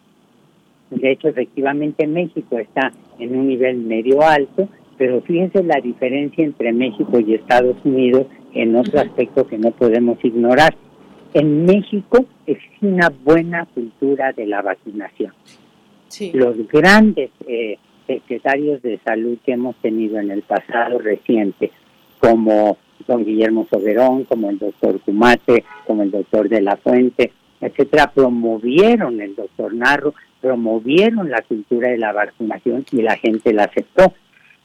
de hecho efectivamente México está en un nivel medio alto, pero fíjense la diferencia entre México y Estados Unidos en otro aspecto que no podemos ignorar. En México existe una buena cultura de la vacunación. Los grandes eh, secretarios de salud que hemos tenido en el pasado reciente, como don Guillermo Soberón, como el doctor Cumate, como el doctor De la Fuente, etcétera, promovieron el doctor Narro, promovieron la cultura de la vacunación y la gente la aceptó.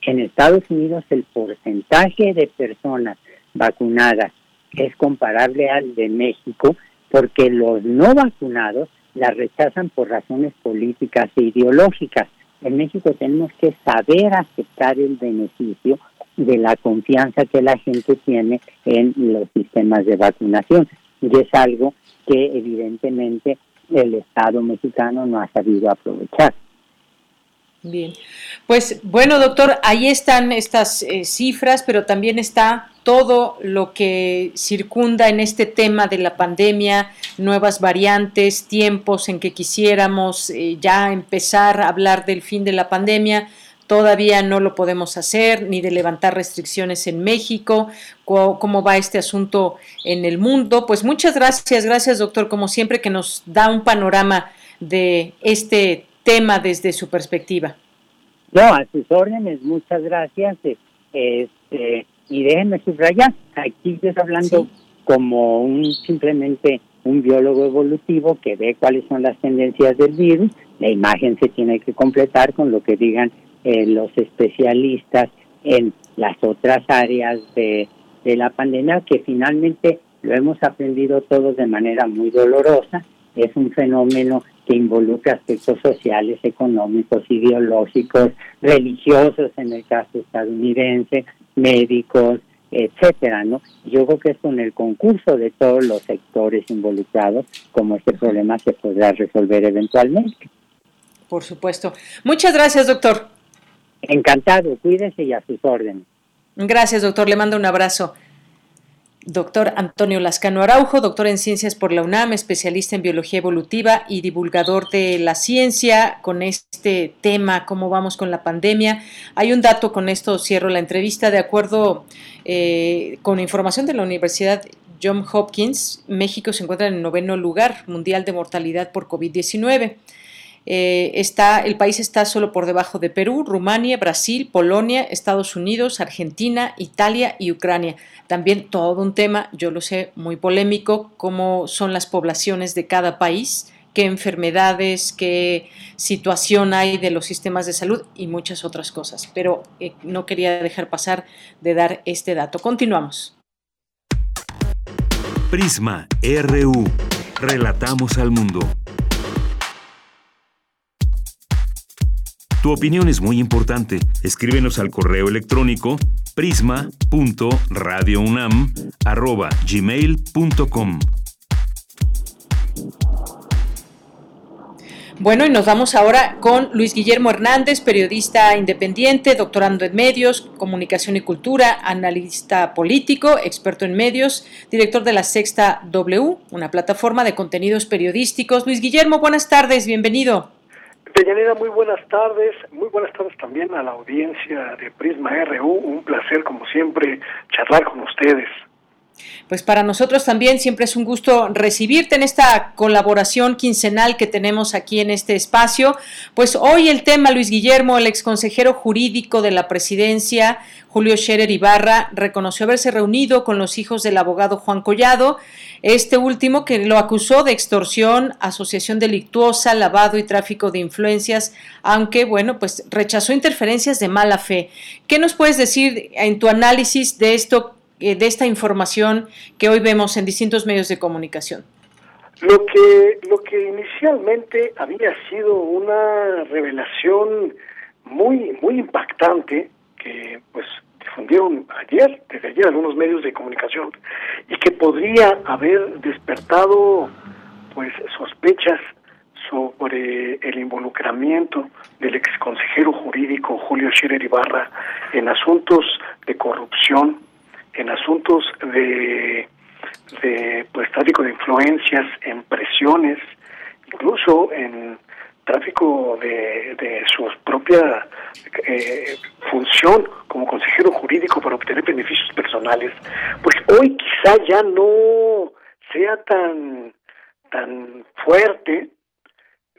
En Estados Unidos el porcentaje de personas vacunadas es comparable al de México porque los no vacunados la rechazan por razones políticas e ideológicas. En México tenemos que saber aceptar el beneficio de la confianza que la gente tiene en los sistemas de vacunación. Y es algo que evidentemente el Estado mexicano no ha sabido aprovechar. Bien, pues bueno, doctor, ahí están estas eh, cifras, pero también está todo lo que circunda en este tema de la pandemia, nuevas variantes, tiempos en que quisiéramos eh, ya empezar a hablar del fin de la pandemia. Todavía no lo podemos hacer, ni de levantar restricciones en México, cómo va este asunto en el mundo. Pues muchas gracias, gracias doctor, como siempre que nos da un panorama de este tema desde su perspectiva. No, a sus órdenes, muchas gracias. Este, y déjenme subrayar, aquí estoy hablando como un simplemente un biólogo evolutivo que ve cuáles son las tendencias del virus, la imagen se tiene que completar con lo que digan eh, los especialistas en las otras áreas de, de la pandemia, que finalmente lo hemos aprendido todos de manera muy dolorosa, es un fenómeno que involucra aspectos sociales, económicos, ideológicos, religiosos en el caso estadounidense, médicos, etcétera, ¿no? Yo creo que es con el concurso de todos los sectores involucrados como este problema se podrá resolver eventualmente. Por supuesto. Muchas gracias, doctor. Encantado, cuídese y a sus órdenes. Gracias, doctor. Le mando un abrazo. Doctor Antonio Lascano Araujo, doctor en Ciencias por la UNAM, especialista en Biología Evolutiva y divulgador de la ciencia con este tema, cómo vamos con la pandemia. Hay un dato, con esto cierro la entrevista, de acuerdo eh, con información de la Universidad John Hopkins, México se encuentra en el noveno lugar mundial de mortalidad por COVID-19. Eh, está, el país está solo por debajo de Perú, Rumania, Brasil, Polonia, Estados Unidos, Argentina, Italia y Ucrania. También todo un tema, yo lo sé, muy polémico, cómo son las poblaciones de cada país, qué enfermedades, qué situación hay de los sistemas de salud y muchas otras cosas. Pero eh, no quería dejar pasar de dar este dato. Continuamos. Prisma RU. Relatamos al mundo. Tu opinión es muy importante. Escríbenos al correo electrónico prisma.radiounam@gmail.com. Bueno, y nos vamos ahora con Luis Guillermo Hernández, periodista independiente, doctorando en medios, comunicación y cultura, analista político, experto en medios, director de la Sexta W, una plataforma de contenidos periodísticos. Luis Guillermo, buenas tardes, bienvenido. Deyanira, muy buenas tardes, muy buenas tardes también a la audiencia de Prisma RU, un placer como siempre charlar con ustedes. Pues para nosotros también siempre es un gusto recibirte en esta colaboración quincenal que tenemos aquí en este espacio. Pues hoy el tema, Luis Guillermo, el exconsejero jurídico de la presidencia, Julio Scherer Ibarra, reconoció haberse reunido con los hijos del abogado Juan Collado, este último que lo acusó de extorsión, asociación delictuosa, lavado y tráfico de influencias, aunque, bueno, pues rechazó interferencias de mala fe. ¿Qué nos puedes decir en tu análisis de esto de esta información que hoy vemos en distintos medios de comunicación? Lo que, lo que inicialmente había sido una revelación muy, muy impactante, que pues difundieron ayer, desde ayer algunos medios de comunicación, y que podría haber despertado pues sospechas sobre el involucramiento del ex consejero jurídico Julio Scherer Ibarra en asuntos de corrupción en asuntos de, de pues tráfico de influencias, en presiones, incluso en tráfico de, de su propia eh, función como consejero jurídico para obtener beneficios personales, pues hoy quizá ya no sea tan tan fuerte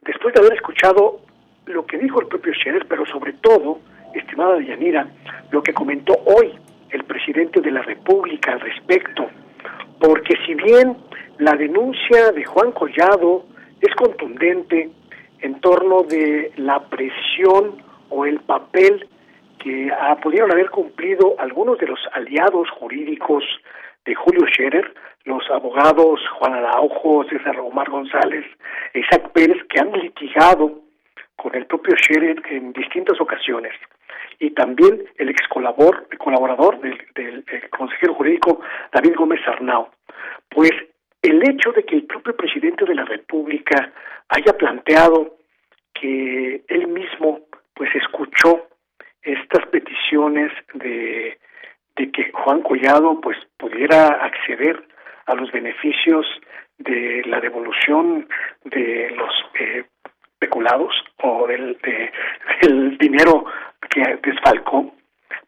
después de haber escuchado lo que dijo el propio Scherer, pero sobre todo, estimada Yanira, lo que comentó hoy el presidente de la República al respecto, porque si bien la denuncia de Juan Collado es contundente en torno de la presión o el papel que ah, pudieron haber cumplido algunos de los aliados jurídicos de Julio Scherer, los abogados Juan Araujo, César Omar González, Isaac Pérez, que han litigado con el propio Scherer en distintas ocasiones y también el ex colaborador del, del, consejero jurídico David Gómez Arnau. Pues el hecho de que el propio presidente de la República haya planteado que él mismo pues escuchó estas peticiones de, de que Juan Collado pues pudiera acceder a los beneficios de la devolución de los eh, peculados o del, del dinero que desfalcó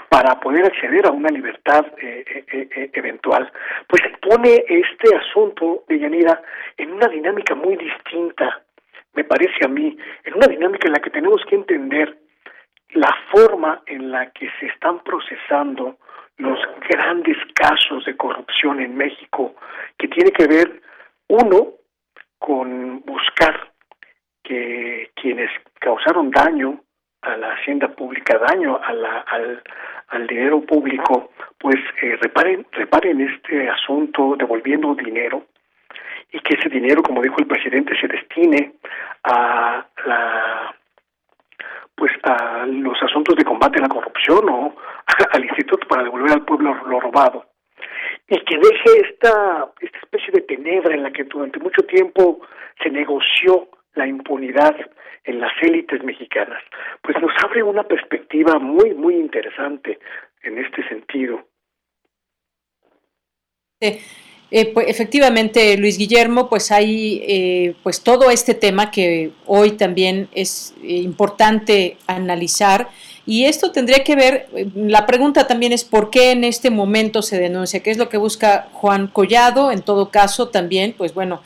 para poder acceder a una libertad eh, eh, eh, eventual, pues pone este asunto de Yanira en una dinámica muy distinta, me parece a mí, en una dinámica en la que tenemos que entender la forma en la que se están procesando los grandes casos de corrupción en México, que tiene que ver, uno, con buscar que quienes causaron daño a la hacienda pública, daño al, al dinero público, pues eh, reparen, reparen este asunto devolviendo dinero y que ese dinero, como dijo el presidente, se destine a la pues a los asuntos de combate a la corrupción o al instituto para devolver al pueblo lo robado. Y que deje esta esta especie de tenebra en la que durante mucho tiempo se negoció la impunidad en las élites mexicanas, pues nos abre una perspectiva muy, muy interesante en este sentido. Eh, pues efectivamente, Luis Guillermo, pues hay eh, pues todo este tema que hoy también es eh, importante analizar. Y esto tendría que ver, la pregunta también es por qué en este momento se denuncia, qué es lo que busca Juan Collado, en todo caso también, pues bueno,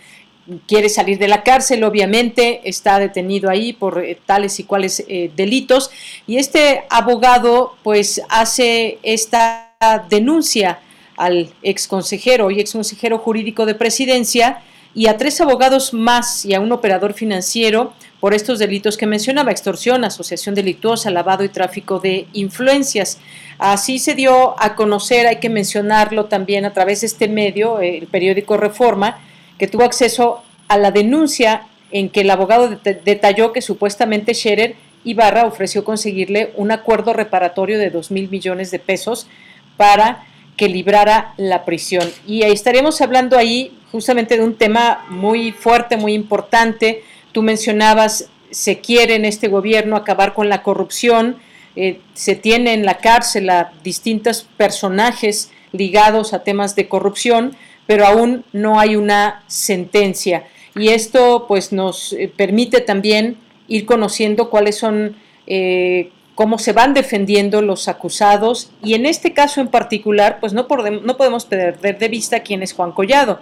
quiere salir de la cárcel, obviamente está detenido ahí por eh, tales y cuales eh, delitos y este abogado pues hace esta denuncia al ex consejero y ex consejero jurídico de presidencia y a tres abogados más y a un operador financiero por estos delitos que mencionaba, extorsión, asociación delictuosa, lavado y tráfico de influencias. Así se dio a conocer, hay que mencionarlo también a través de este medio, el periódico Reforma, que tuvo acceso a la denuncia en que el abogado detalló que supuestamente Scherer Ibarra ofreció conseguirle un acuerdo reparatorio de 2 mil millones de pesos para que librara la prisión. Y estaremos hablando ahí justamente de un tema muy fuerte, muy importante, Tú mencionabas, se quiere en este gobierno acabar con la corrupción, eh, se tiene en la cárcel a distintos personajes ligados a temas de corrupción, pero aún no hay una sentencia. Y esto pues nos eh, permite también ir conociendo cuáles son, eh, cómo se van defendiendo los acusados y en este caso en particular pues no, no podemos perder de vista quién es Juan Collado,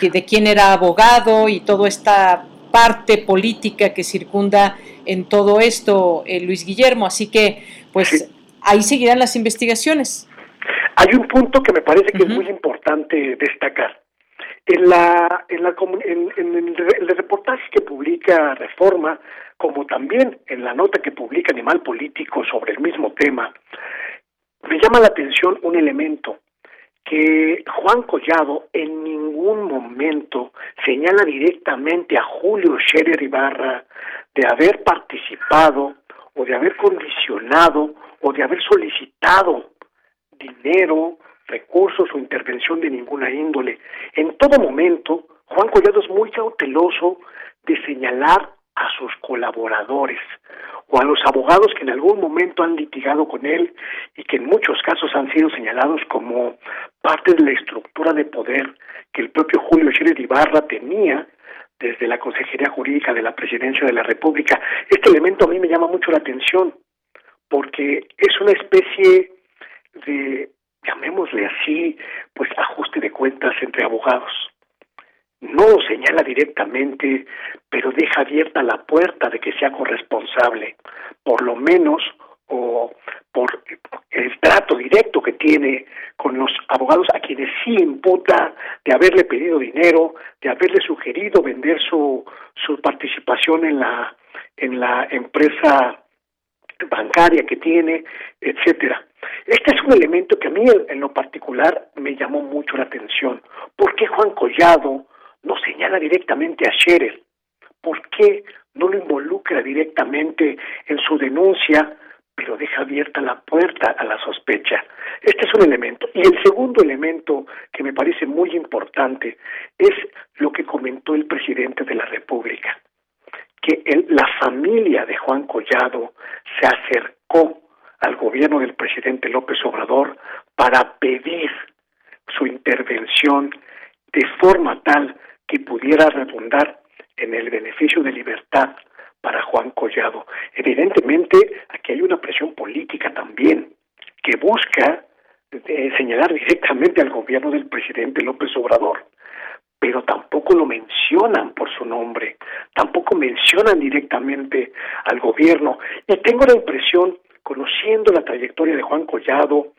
de quién era abogado y toda esta parte política que circunda en todo esto, eh, Luis Guillermo. Así que, pues, ahí seguirán las investigaciones. Hay un punto que me parece que es muy importante destacar. En, la, en, la, en, el, reportaje que publica Reforma, como también en la nota que publica Animal Político sobre el mismo tema, me llama la atención un elemento que Juan Collado en ningún momento señala directamente a Julio Scherer Ibarra de haber participado o de haber condicionado o de haber solicitado dinero, recursos o intervención de ninguna índole. En todo momento, Juan Collado es muy cauteloso de señalar a sus colaboradores o a los abogados que en algún momento han litigado con él y que en muchos casos han sido señalados como parte de la estructura de poder que el propio Julio Scherer Ibarra tenía desde la Consejería Jurídica de la Presidencia de la República. Este elemento a mí me llama mucho la atención porque es una especie de, llamémosle así, pues ajuste de cuentas entre abogados no señala directamente, pero deja abierta la puerta de que sea corresponsable, por lo menos o por el trato directo que tiene con los abogados a quienes sí imputa de haberle pedido dinero, de haberle sugerido vender su, su participación en la en la empresa bancaria que tiene, etcétera. Este es un elemento que a mí en lo particular me llamó mucho la atención. ¿Por qué Juan Collado no señala directamente a Scherer? ¿Por qué no lo involucra directamente en su denuncia, pero deja abierta la puerta a la sospecha? Este es un elemento. Y el segundo elemento que me parece muy importante es lo que comentó el presidente de la República, que la familia de Juan Collado se acercó al gobierno del presidente López Obrador para pedir su intervención de forma tal que pudiera redundar en el beneficio de libertad para Juan Collado. Evidentemente, aquí hay una presión política también que busca eh, señalar directamente al gobierno del presidente López Obrador, pero tampoco lo mencionan por su nombre, tampoco mencionan directamente al gobierno. Y tengo la impresión, conociendo la trayectoria de Juan Collado,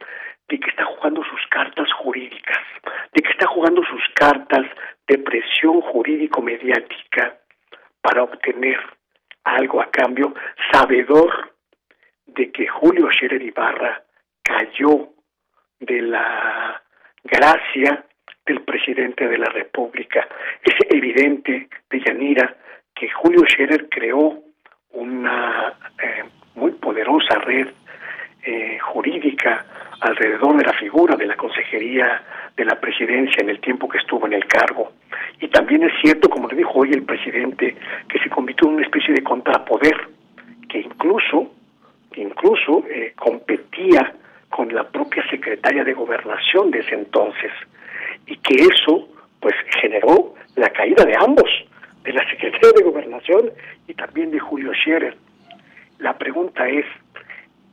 de que está jugando sus cartas jurídicas, de que está jugando sus cartas de presión jurídico-mediática para obtener algo a cambio, sabedor de que Julio Scherer Ibarra cayó de la gracia del presidente de la República. Es evidente, de Yanira, que Julio Scherer creó una eh, muy poderosa red eh, jurídica alrededor de la figura de la Consejería de la Presidencia en el tiempo que estuvo en el cargo. Y también es cierto, como le dijo hoy el presidente, que se convirtió en una especie de contrapoder, que incluso, incluso eh, competía con la propia secretaria de gobernación de ese entonces, y que eso pues generó la caída de ambos, de la secretaria de gobernación y también de Julio Scherer. La pregunta es,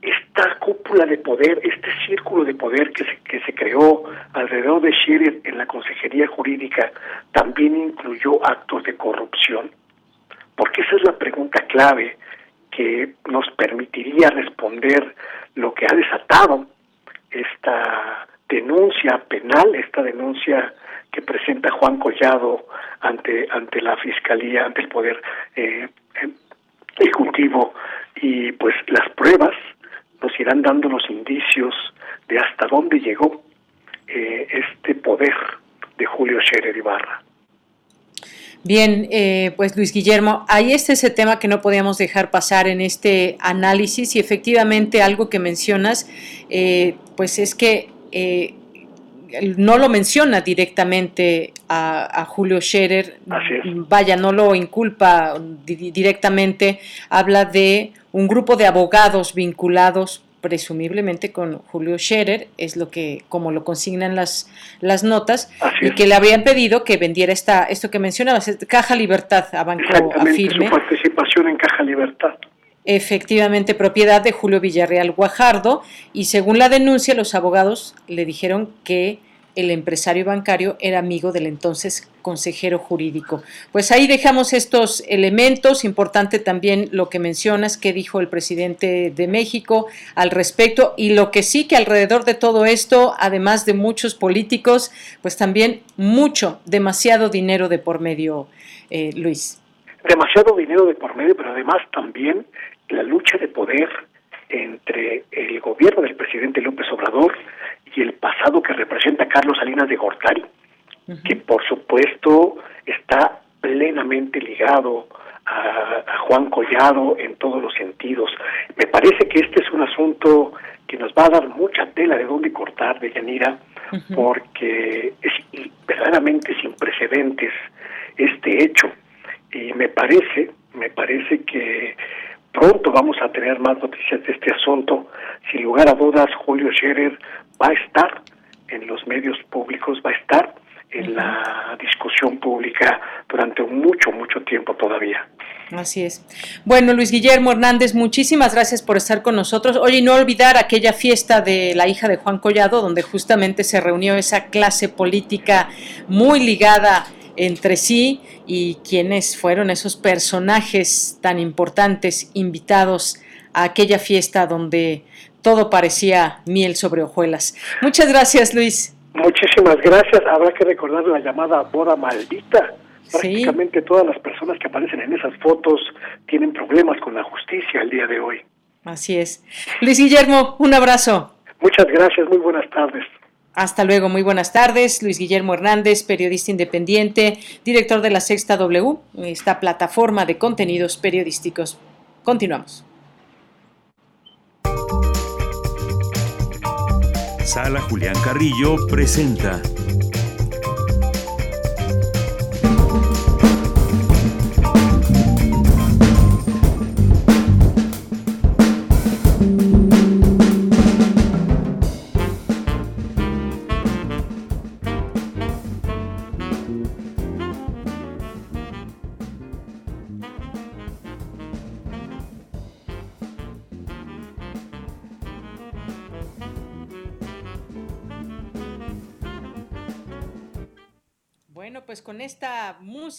esta cúpula de poder, este círculo de poder que se, que se creó alrededor de Scherer en la Consejería Jurídica, también incluyó actos de corrupción? Porque esa es la pregunta clave que nos permitiría responder lo que ha desatado esta denuncia penal, esta denuncia que presenta Juan Collado ante ante la fiscalía, ante el poder eh, ejecutivo y pues las pruebas nos irán dando los indicios de hasta dónde llegó eh, este poder de Julio Scherer Ibarra. Bien, eh, pues Luis Guillermo, ahí está ese tema que no podíamos dejar pasar en este análisis y efectivamente algo que mencionas, eh, pues es que no lo menciona directamente a, Julio Scherer, vaya, no lo inculpa directamente, habla de un grupo de abogados vinculados presumiblemente con Julio Scherer, es lo que, como lo consignan las, las notas, y que le habían pedido que vendiera esta, esto que mencionabas, Caja Libertad a Banco Afirme. su participación en Caja Libertad. Efectivamente, propiedad de Julio Villarreal Guajardo, y según la denuncia, los abogados le dijeron que el empresario bancario era amigo del entonces consejero jurídico. Pues ahí dejamos estos elementos, importante también lo que mencionas, que dijo el presidente de México al respecto, y lo que sí que alrededor de todo esto, además de muchos políticos, pues también mucho, demasiado dinero de por medio, eh, Luis. Demasiado dinero de por medio, pero además también la lucha de poder entre el gobierno del presidente López Obrador y el pasado que representa Carlos Salinas de Gortari, que por supuesto está plenamente ligado a, Juan Collado en todos los sentidos. Me parece que este es un asunto que nos va a dar mucha tela de dónde cortar, de Yanira, porque es verdaderamente sin precedentes este hecho. Y me parece, me parece que pronto vamos a tener más noticias de este asunto. Sin lugar a dudas, Julio Scherer va a estar en los medios públicos, va a estar en la discusión pública durante mucho, mucho tiempo todavía. Así es. Bueno, Luis Guillermo Hernández, muchísimas gracias por estar con nosotros. Oye, y no olvidar aquella fiesta de la hija de Juan Collado, donde justamente se reunió esa clase política muy ligada entre sí y quienes fueron esos personajes tan importantes invitados a aquella fiesta donde todo parecía miel sobre hojuelas. Muchas gracias, Luis. Muchísimas gracias. Habrá que recordar la llamada boda maldita. Prácticamente todas las personas que aparecen en esas fotos tienen problemas con la justicia el día de hoy. Así es. Luis Guillermo, un abrazo. Muchas gracias, muy buenas tardes. Hasta luego, muy buenas tardes. Luis Guillermo Hernández, periodista independiente, director de la Sexta W, esta plataforma de contenidos periodísticos. Continuamos. Sala Julián Carrillo presenta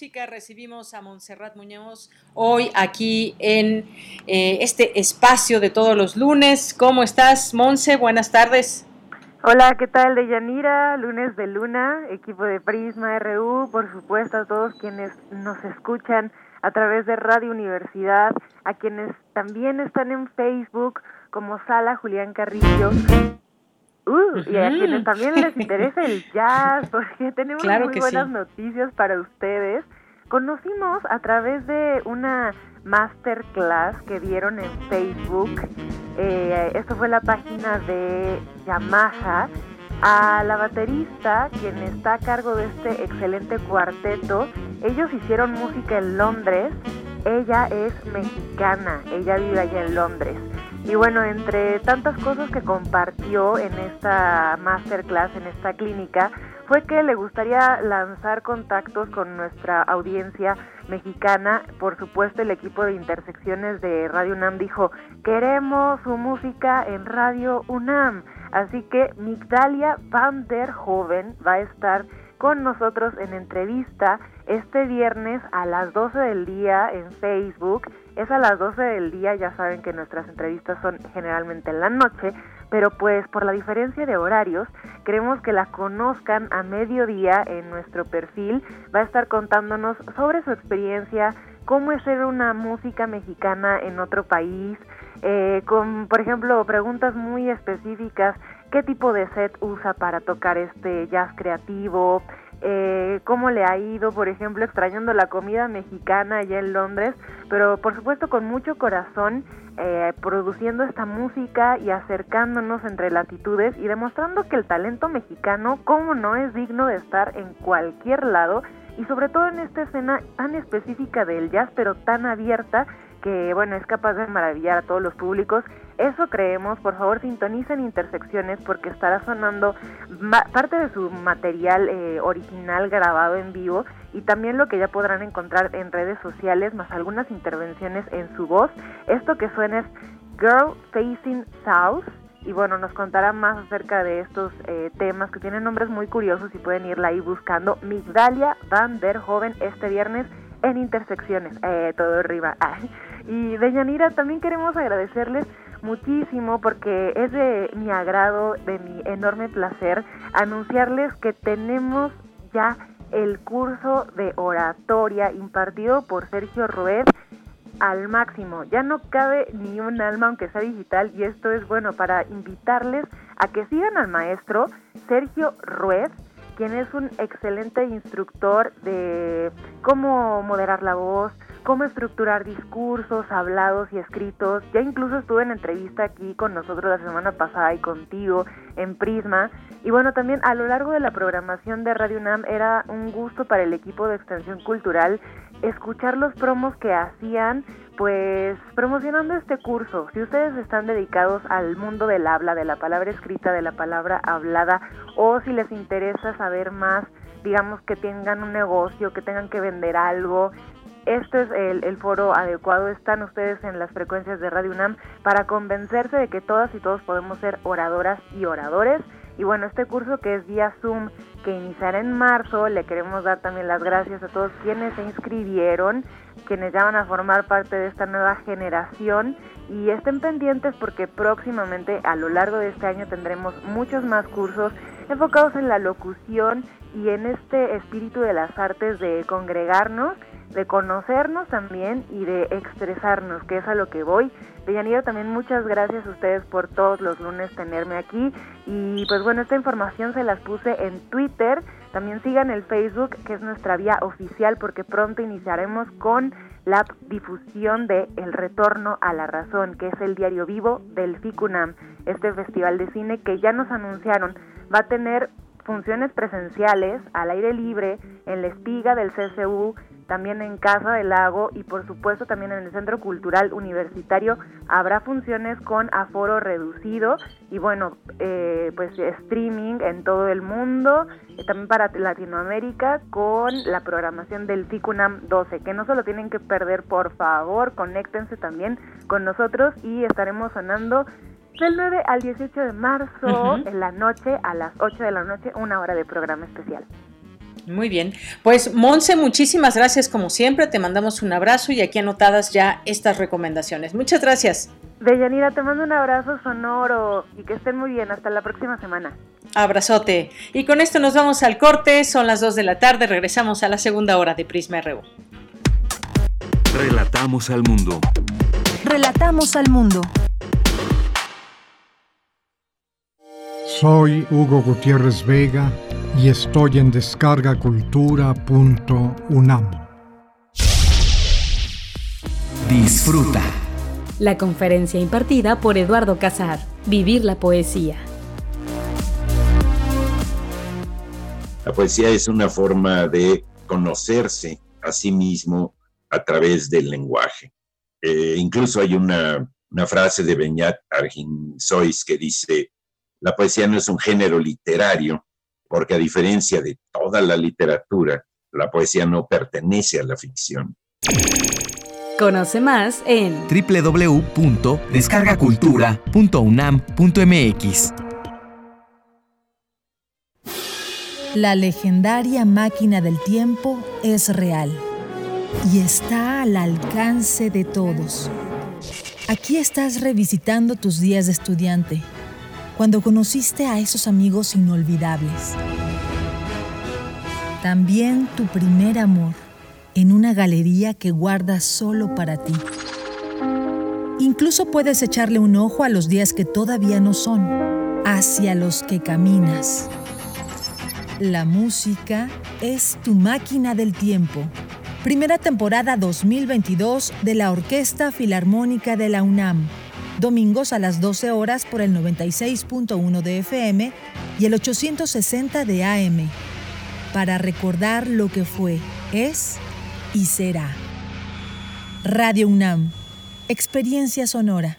música recibimos a Montserrat Muñoz hoy aquí en eh, este espacio de todos los lunes. ¿Cómo estás, Monse? Buenas tardes. Hola, ¿qué tal, Deyanira? Lunes de Luna, equipo de Prisma RU, por supuesto a todos quienes nos escuchan a través de Radio Universidad, a quienes también están en Facebook como Sala Julián Carrillo Uh, y a quienes también les interesa el jazz, porque tenemos muy buenas noticias para ustedes. Conocimos a través de una masterclass que dieron en Facebook, eh, esto fue la página de Yamaha, a la baterista, quien está a cargo de este excelente cuarteto. Ellos hicieron música en Londres, ella es mexicana, ella vive allá en Londres. Y bueno, entre tantas cosas que compartió en esta masterclass, en esta clínica, fue que le gustaría lanzar contactos con nuestra audiencia mexicana. Por supuesto, el equipo de intersecciones de Radio UNAM dijo, queremos su música en Radio UNAM. Así que Migdalia Van der Joven va a estar con nosotros en entrevista este viernes a las 12 del día en Facebook es a las 12 del día, ya saben que nuestras entrevistas son generalmente en la noche, pero pues por la diferencia de horarios, queremos que la conozcan a mediodía en nuestro perfil. Va a estar contándonos sobre su experiencia, cómo es ser una música mexicana en otro país, eh, con, por ejemplo, preguntas muy específicas, qué tipo de set usa para tocar este jazz creativo, eh, cómo le ha ido, por ejemplo, extrañando la comida mexicana allá en Londres, pero por supuesto con mucho corazón, eh, produciendo esta música y acercándonos entre latitudes y demostrando que el talento mexicano, como no, es digno de estar en cualquier lado y sobre todo en esta escena tan específica del jazz, pero tan abierta que bueno, es capaz de maravillar a todos los públicos. Eso creemos, por favor sintonicen Intersecciones porque estará sonando parte de su material eh, original grabado en vivo y también lo que ya podrán encontrar en redes sociales, más algunas intervenciones en su voz. Esto que suena es Girl Facing South y bueno, nos contará más acerca de estos eh, temas que tienen nombres muy curiosos y pueden irla ahí buscando. Migdalia Van der Joven este viernes en Intersecciones, eh, todo arriba. Y de Yanira también queremos agradecerles muchísimo porque es de mi agrado, de mi enorme placer anunciarles que tenemos ya el curso de oratoria impartido por Sergio Rued al máximo. Ya no cabe ni un alma aunque sea digital y esto es bueno para invitarles a que sigan al maestro Sergio Rued quien es un excelente instructor de cómo moderar la voz, cómo estructurar discursos hablados y escritos. Ya incluso estuve en entrevista aquí con nosotros la semana pasada y contigo en Prisma. Y bueno, también a lo largo de la programación de Radio UNAM era un gusto para el equipo de extensión cultural escuchar los promos que hacían pues promocionando este curso. Si ustedes están dedicados al mundo del habla, de la palabra escrita, de la palabra hablada, o si les interesa saber más, digamos que tengan un negocio, que tengan que vender algo, este es el, el, foro adecuado. Están ustedes en las frecuencias de Radio UNAM para convencerse de que todas y todos podemos ser oradoras y oradores. Y bueno, este curso que es vía Zoom, que iniciará en marzo, le queremos dar también las gracias a todos quienes se inscribieron quienes ya van a formar parte de esta nueva generación y estén pendientes porque próximamente a lo largo de este año tendremos muchos más cursos enfocados en la locución y en este espíritu de las artes de congregarnos, de conocernos también y de expresarnos, que es a lo que voy. Deyanira, también muchas gracias a ustedes por todos los lunes tenerme aquí. Y pues bueno, esta información se las puse en Twitter. También sigan el Facebook, que es nuestra vía oficial, porque pronto iniciaremos con la difusión de El Retorno a la Razón, que es el diario vivo del FICUNAM, este festival de cine que ya nos anunciaron. Va a tener funciones presenciales al aire libre en la espiga del CCU también en Casa del Lago y por supuesto también en el Centro Cultural Universitario habrá funciones con aforo reducido y bueno, eh, pues streaming en todo el mundo, eh, también para Latinoamérica con la programación del FICUNAM 12, que no solo tienen que perder, por favor, conéctense también con nosotros y estaremos sonando del 9 al 18 de marzo en la noche a las 8 de la noche, una hora de programa especial. Muy bien. Pues Monse, muchísimas gracias como siempre. Te mandamos un abrazo y aquí anotadas ya estas recomendaciones. Muchas gracias. Deyanira, te mando un abrazo sonoro y que estén muy bien. Hasta la próxima semana. Abrazote. Y con esto nos vamos al corte. Son las 2 de la tarde. Regresamos a la segunda hora de Prisma RU. Relatamos al mundo. Relatamos al mundo. Soy Hugo Gutiérrez Vega y estoy en descargacultura.unam. Disfruta. La conferencia impartida por Eduardo Casar, Vivir la Poesía. La poesía es una forma de conocerse a sí mismo a través del lenguaje. Eh, incluso hay una, una, frase de Beñat Arginsois que dice, la poesía no es un género literario, porque a diferencia de toda la literatura, la poesía no pertenece a la ficción. Conoce más en www.descargacultura.unam.mx. La legendaria máquina del tiempo es real y está al alcance de todos. Aquí estás revisitando tus días de estudiante cuando conociste a esos amigos inolvidables. También tu primer amor en una galería que guardas solo para ti. Incluso puedes echarle un ojo a los días que todavía no son, hacia los que caminas. La música es tu máquina del tiempo. Primera temporada 2022 de la Orquesta Filarmónica de la UNAM. Domingos a las 12 horas por el 96.1 de FM y el 860 de AM. Para recordar lo que fue, es y será. Radio UNAM. Experiencia sonora.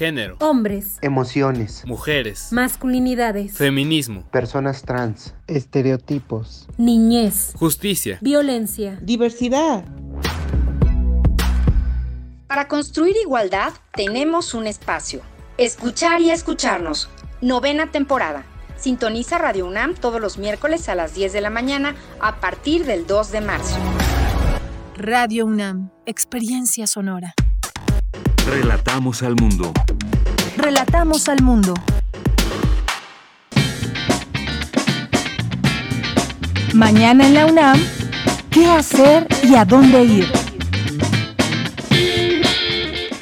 Género. Hombres. Emociones. Mujeres. Masculinidades. Feminismo. Personas trans. Estereotipos. Niñez. Justicia. Violencia. Diversidad. Para construir igualdad tenemos un espacio. Escuchar y escucharnos. Novena temporada. Sintoniza Radio UNAM todos los miércoles a las 10 de la mañana a partir del 2 de marzo. Radio UNAM. Experiencia sonora. Relatamos al mundo. Relatamos al mundo. Mañana en la UNAM, ¿qué hacer y a dónde ir?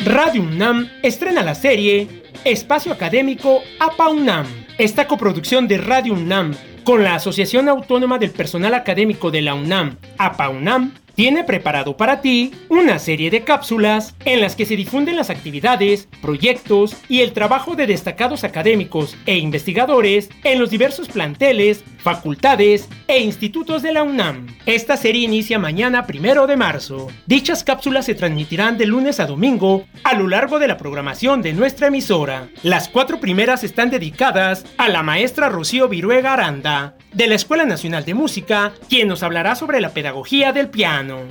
Radio UNAM estrena la serie Espacio Académico APA UNAM. Esta coproducción de Radio UNAM con la Asociación Autónoma del Personal Académico de la UNAM, APA UNAM, tiene preparado para ti una serie de cápsulas en las que se difunden las actividades, proyectos y el trabajo de destacados académicos e investigadores en los diversos planteles, facultades e institutos de la UNAM. Esta serie inicia mañana primero de marzo. Dichas cápsulas se transmitirán de lunes a domingo a lo largo de la programación de nuestra emisora. Las cuatro primeras están dedicadas a la maestra Rocío Viruega Aranda, de la Escuela Nacional de Música, quien nos hablará sobre la pedagogía del piano.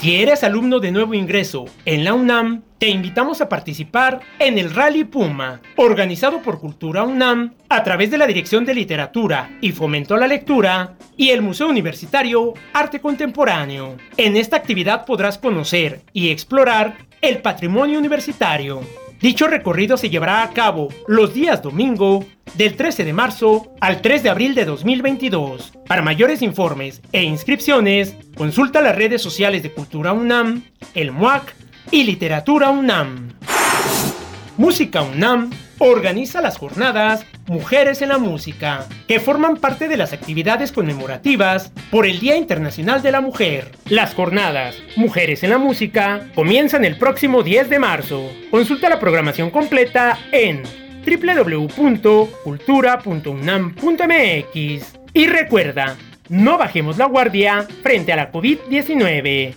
Si eres alumno de nuevo ingreso en la UNAM, te invitamos a participar en el Rally Puma, organizado por Cultura UNAM a través de la Dirección de Literatura y Fomento a la Lectura y el Museo Universitario Arte Contemporáneo. En esta actividad podrás conocer y explorar el patrimonio universitario. Dicho recorrido se llevará a cabo los días domingo del 13 de marzo al 3 de abril de 2022. Para mayores informes e inscripciones, consulta las redes sociales de Cultura UNAM, el MUAC y Literatura UNAM. Música UNAM organiza las jornadas Mujeres en la Música, que forman parte de las actividades conmemorativas por el Día Internacional de la Mujer. Las jornadas Mujeres en la Música comienzan el próximo 10 de marzo. Consulta la programación completa en www.cultura.unam.mx. Y recuerda, no bajemos la guardia frente a la COVID-19.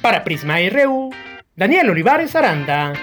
Para Prisma RU, Daniel Olivares Aranda.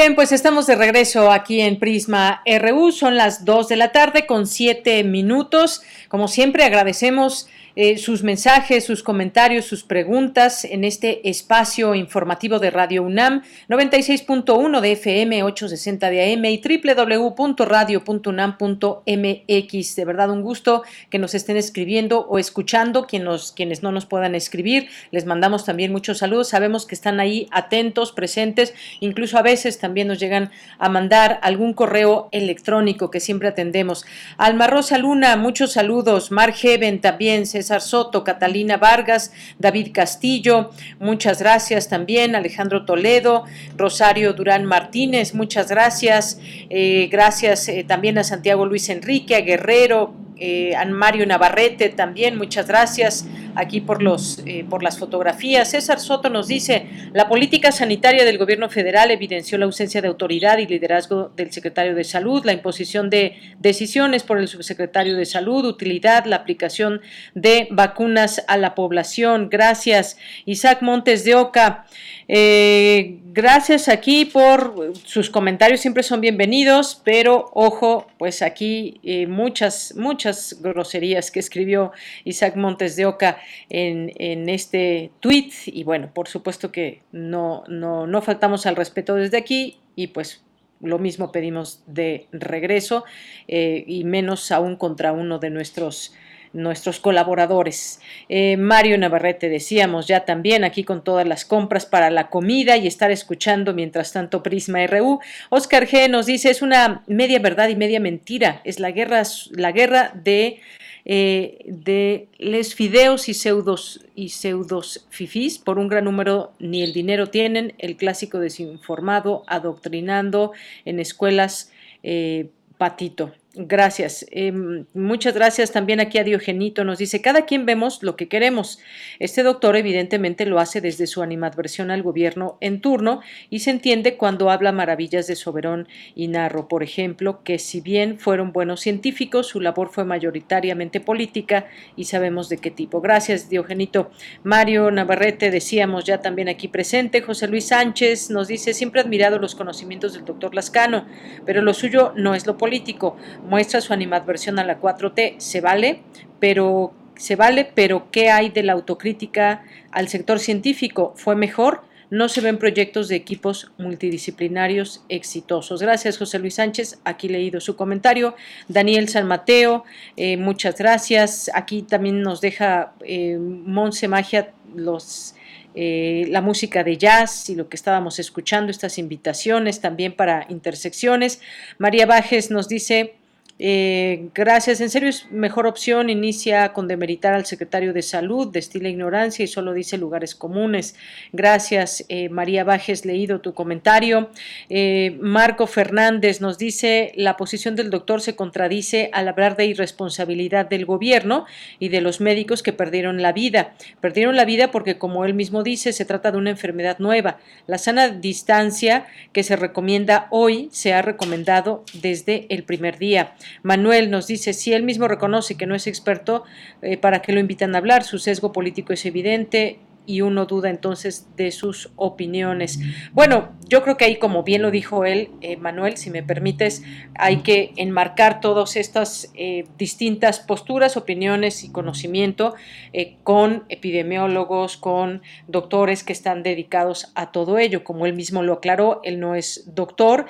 Bien, pues estamos de regreso aquí en Prisma RU. Son las 2 de la tarde con 7 minutos. Como siempre, agradecemos eh, sus mensajes, sus comentarios, sus preguntas en este espacio informativo de Radio UNAM, 96.1 de FM, 860 de AM y www.radio.unam.mx. De verdad, un gusto que nos estén escribiendo o escuchando, quienes, quienes no nos puedan escribir. Les mandamos también muchos saludos. Sabemos que están ahí atentos, presentes, incluso a veces también nos llegan a mandar algún correo electrónico que siempre atendemos. Alma Rosa Luna, muchos saludos. Mar Heaven también se César Soto, Catalina Vargas, David Castillo, muchas gracias también, Alejandro Toledo, Rosario Durán Martínez, muchas gracias, eh, gracias eh, también a Santiago Luis Enrique, a Guerrero, eh, a Mario Navarrete también, muchas gracias aquí por, los, eh, por las fotografías. César Soto nos dice, la política sanitaria del gobierno federal evidenció la ausencia de autoridad y liderazgo del secretario de Salud, la imposición de decisiones por el subsecretario de Salud, utilidad, la aplicación de vacunas a la población. Gracias. Isaac Montes de Oca. Eh, gracias aquí por sus comentarios, siempre son bienvenidos, pero ojo, pues aquí eh, muchas, muchas groserías que escribió Isaac Montes de Oca en, este tweet y bueno, por supuesto que no, no, no faltamos al respeto desde aquí y pues lo mismo pedimos de regreso eh, y menos aún contra uno de nuestros nuestros colaboradores. Eh, Mario Navarrete, decíamos ya también aquí con todas las compras para la comida y estar escuchando mientras tanto Prisma RU. Oscar G nos dice, es una media verdad y media mentira, es la guerra, la guerra de... Eh, de les fideos y pseudos y pseudos fifís. Por un gran número ni el dinero tienen. El clásico desinformado adoctrinando en escuelas eh, patito Gracias. Em, muchas gracias también aquí a Diogenito. Nos dice, cada quien vemos lo que queremos. Este doctor evidentemente lo hace desde su animadversión al gobierno en turno y se entiende cuando habla maravillas de Soberón y Narro, por ejemplo, que si bien fueron buenos científicos, su labor fue mayoritariamente política y sabemos de qué tipo. Gracias, Diogenito. Mario Navarrete, decíamos ya también aquí presente. José Luis Sánchez nos dice, siempre admirado los conocimientos del doctor Lascano, pero lo suyo no es lo político muestra su animadversión a la 4T, se vale, pero se vale, pero ¿qué hay de la autocrítica al sector científico? ¿Fue mejor? No se ven proyectos de equipos multidisciplinarios exitosos. Gracias, José Luis Sánchez. Aquí leído su comentario. Daniel San Mateo, eh, muchas gracias. Aquí también nos deja eh, Monse Magia los eh, la música de jazz y lo que estábamos escuchando, estas invitaciones también para intersecciones. María Bajes nos dice, eh, gracias, en serio es mejor opción, inicia con demeritar al secretario de salud, destila ignorancia y solo dice lugares comunes. Gracias, eh, María Bajes, leído tu comentario. Eh, Marco Fernández nos dice, la posición del doctor se contradice al hablar de irresponsabilidad del gobierno y de los médicos que perdieron la vida. Perdieron la vida porque, como él mismo dice, se trata de una enfermedad nueva. La sana distancia que se recomienda hoy se ha recomendado desde el primer día. Manuel nos dice, si él mismo reconoce que no es experto, eh, ¿para qué lo invitan a hablar? Su sesgo político es evidente, y uno duda entonces de sus opiniones. Bueno, yo creo que ahí, como bien lo dijo él, eh, Manuel, si me permites, hay que enmarcar todas estas eh, distintas posturas, opiniones y conocimiento eh, con epidemiólogos, con doctores que están dedicados a todo ello. Como él mismo lo aclaró, él no es doctor,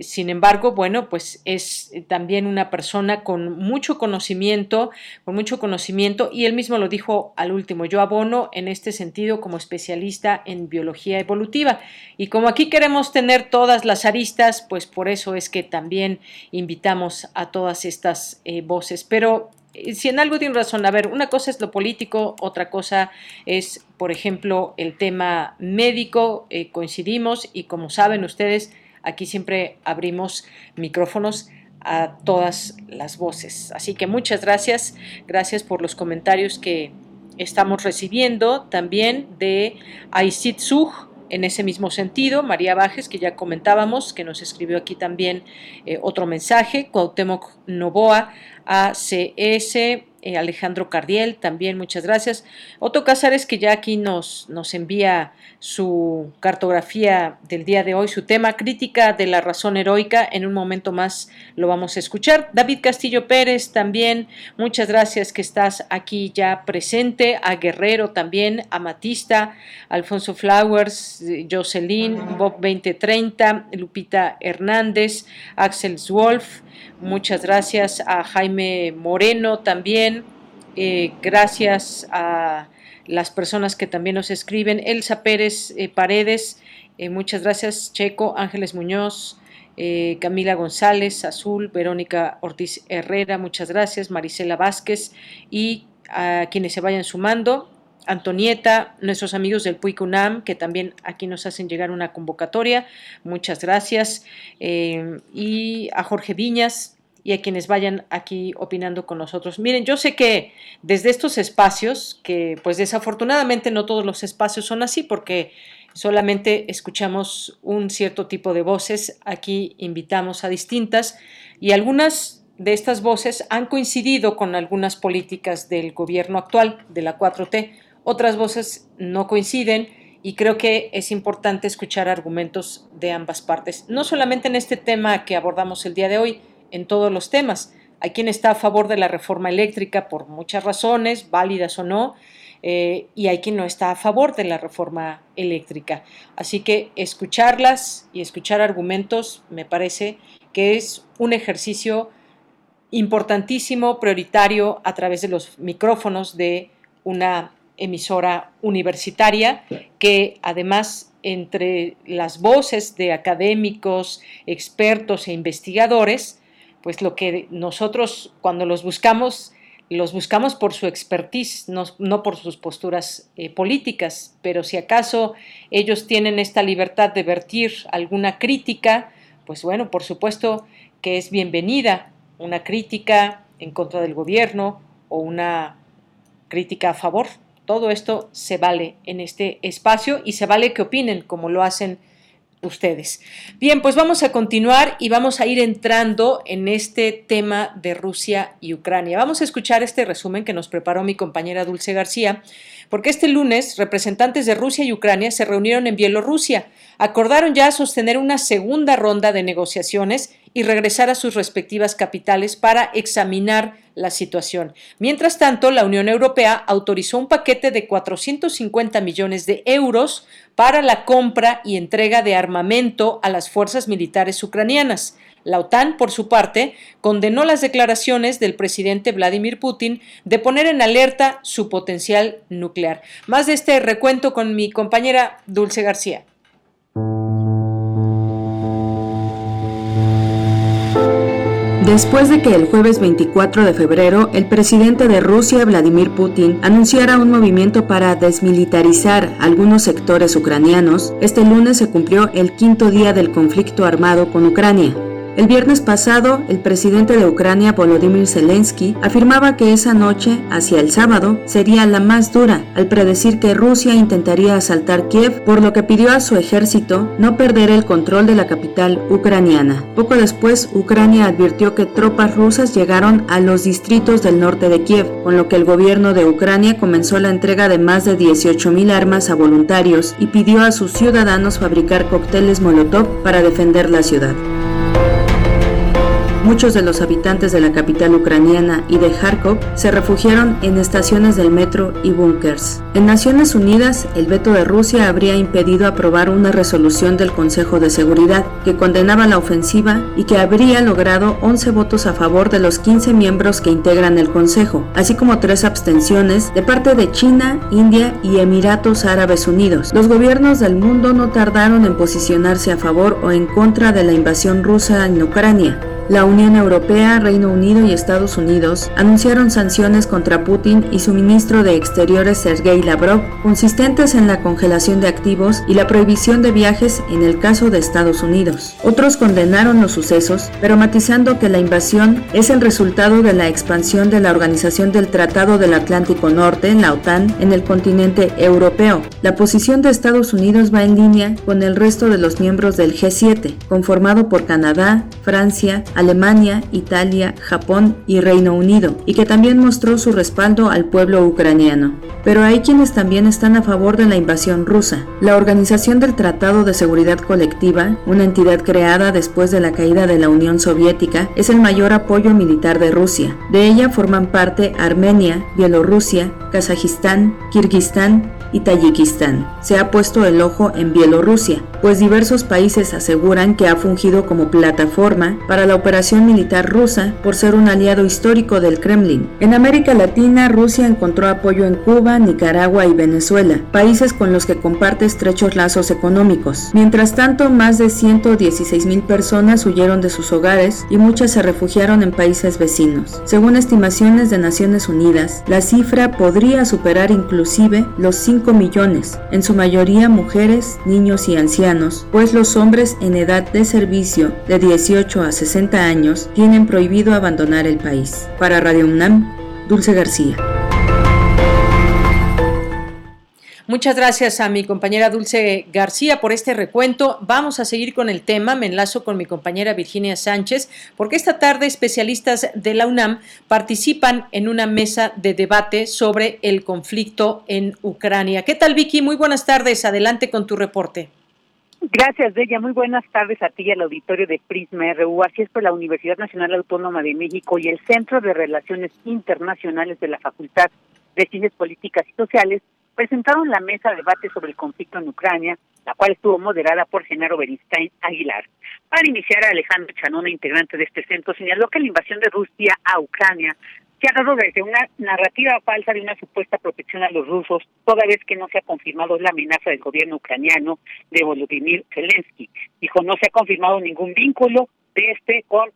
sin embargo, bueno, pues es también una persona con mucho conocimiento, con mucho conocimiento, y él mismo lo dijo al último, yo abono en este sentido como especialista en biología evolutiva. Y como aquí queremos tener todas las aristas, pues por eso es que también invitamos a todas estas eh, voces. Pero eh, si en algo tiene razón, a ver, una cosa es lo político, otra cosa es, por ejemplo, el tema médico, eh, coincidimos y como saben ustedes, aquí siempre abrimos micrófonos a todas las voces. Así que muchas gracias, gracias por los comentarios que, estamos recibiendo también de Aisit en ese mismo sentido, María Bajes, que ya comentábamos, que nos escribió aquí también eh, otro mensaje, Cuauhtémoc Novoa, ACS, eh, Alejandro Cardiel, también muchas gracias. Otto Cázares, que ya aquí nos, nos envía su cartografía del día de hoy, su tema crítica de la razón heroica. En un momento más lo vamos a escuchar. David Castillo Pérez, también muchas gracias que estás aquí ya presente. A Guerrero también, a Matista, Alfonso Flowers, Jocelyn, Bob 2030, Lupita Hernández, Axel Wolf. Muchas gracias a Jaime Moreno también. Eh, gracias a las personas que también nos escriben. Elsa Pérez eh, Paredes, eh, muchas gracias. Checo, Ángeles Muñoz, Camila González, Azul, Verónica Ortiz Herrera, muchas gracias. Marisela Vázquez y a quienes se vayan sumando. Antonieta, nuestros amigos del PUIC UNAM, que también aquí nos hacen llegar una convocatoria. Muchas gracias. Y a Jorge Viñas y a quienes vayan aquí opinando con nosotros. Miren, yo sé que desde estos espacios, que pues desafortunadamente no todos los espacios son así, porque solamente escuchamos un cierto tipo de voces, aquí invitamos a distintas y algunas de estas voces han coincidido con algunas políticas del gobierno actual, de la 4T, otras voces no coinciden y creo que es importante escuchar argumentos de ambas partes, no solamente en este tema que abordamos el día de hoy, en todos los temas. Hay quien está a favor de la reforma eléctrica por muchas razones, válidas o no, eh, y hay quien no está a favor de la reforma eléctrica. Así que escucharlas y escuchar argumentos me parece que es un ejercicio importantísimo, prioritario a través de los micrófonos de una emisora universitaria que además entre las voces de académicos, expertos e investigadores, pues lo que nosotros cuando los buscamos los buscamos por su expertise, no, por sus posturas eh, políticas, pero si acaso ellos tienen esta libertad de vertir alguna crítica, pues bueno, por supuesto que es bienvenida una crítica en contra del gobierno o una crítica a favor. Todo esto se vale en este espacio y se vale que opinen como lo hacen ustedes. Bien, pues vamos a continuar y vamos a ir entrando en este tema de Rusia y Ucrania. Vamos a escuchar este resumen que nos preparó mi compañera Dulce García, porque este lunes representantes de Rusia y Ucrania se reunieron en Bielorrusia. Acordaron ya sostener una segunda ronda de negociaciones y regresar a sus respectivas capitales para examinar la situación. Mientras tanto, la Unión Europea autorizó un paquete de 450 millones de euros para la compra y entrega de armamento a las fuerzas militares ucranianas. La OTAN, por su parte, condenó las declaraciones del presidente Vladimir Putin de poner en alerta su potencial nuclear. Más de este recuento con mi compañera Dulce García. Después de que el jueves 24 de febrero el presidente de Rusia, Vladimir Putin, anunciara un movimiento para desmilitarizar algunos sectores ucranianos, este lunes se cumplió el quinto día del conflicto armado con Ucrania. El viernes pasado, el presidente de Ucrania, Volodymyr Zelensky, afirmaba que esa noche, hacia el sábado, sería la más dura, al predecir que Rusia intentaría asaltar Kiev, por lo que pidió a su ejército no perder el control de la capital ucraniana. Poco después, Ucrania advirtió que tropas rusas llegaron a los distritos del norte de Kiev, con lo que el gobierno de Ucrania comenzó la entrega de más de 18.000 armas a voluntarios y pidió a sus ciudadanos fabricar cócteles Molotov para defender la ciudad. Muchos de los habitantes de la capital ucraniana y de Kharkov se refugiaron en estaciones del metro y búnkers. En Naciones Unidas, el veto de Rusia habría impedido aprobar una resolución del Consejo de Seguridad que condenaba la ofensiva y que habría logrado 11 votos a favor de los 15 miembros que integran el Consejo, así como tres abstenciones de parte de China, India y Emiratos Árabes Unidos. Los gobiernos del mundo no tardaron en posicionarse a favor o en contra de la invasión rusa en Ucrania. La Unión Europea, Reino Unido y Estados Unidos anunciaron sanciones contra Putin y su ministro de Exteriores Sergei Lavrov, consistentes en la congelación de activos y la prohibición de viajes en el caso de Estados Unidos. Otros condenaron los sucesos, pero matizando que la invasión es el resultado de la expansión de la Organización del Tratado del Atlántico Norte, en la OTAN, en el continente europeo. La posición de Estados Unidos va en línea con el resto de los miembros del G7, conformado por Canadá, Francia, Alemania, Italia, Japón y Reino Unido, y que también mostró su respaldo al pueblo ucraniano. Pero hay quienes también están a favor de la invasión rusa. La Organización del Tratado de Seguridad Colectiva, una entidad creada después de la caída de la Unión Soviética, es el mayor apoyo militar de Rusia. De ella forman parte Armenia, Bielorrusia, Kazajistán, Kirguistán y Tayikistán. Se ha puesto el ojo en Bielorrusia, pues diversos países aseguran que ha fungido como plataforma para la operación militar rusa por ser un aliado histórico del Kremlin. En América Latina, Rusia encontró apoyo en Cuba, Nicaragua y Venezuela, países con los que comparte estrechos lazos económicos. Mientras tanto, más de 116 mil personas huyeron de sus hogares y muchas se refugiaron en países vecinos. Según estimaciones de Naciones Unidas, la cifra podría superar inclusive los 5 millones, en su mayoría mujeres, niños y ancianos, pues los hombres en edad de servicio de 18 a 60 años tienen prohibido abandonar el país. Para Radio UNAM, Dulce García. Muchas gracias a mi compañera Dulce García por este recuento. Vamos a seguir con el tema. Me enlazo con mi compañera Virginia Sánchez, porque esta tarde especialistas de la UNAM participan en una mesa de debate sobre el conflicto en Ucrania. ¿Qué tal, Vicky? Muy buenas tardes. Adelante con tu reporte. Gracias, Bella. Muy buenas tardes a ti y al auditorio de Prisma RU. Así es por la Universidad Nacional Autónoma de México y el Centro de Relaciones Internacionales de la Facultad de Ciencias Políticas y Sociales presentaron la mesa de debate sobre el conflicto en Ucrania, la cual estuvo moderada por Genaro Beristain Aguilar. Para iniciar, Alejandro Chanona, integrante de este centro, señaló que la invasión de Rusia a Ucrania se ha dado desde una narrativa falsa de una supuesta protección a los rusos, toda vez que no se ha confirmado la amenaza del gobierno ucraniano de Volodymyr Zelensky. Dijo, no se ha confirmado ningún vínculo de este con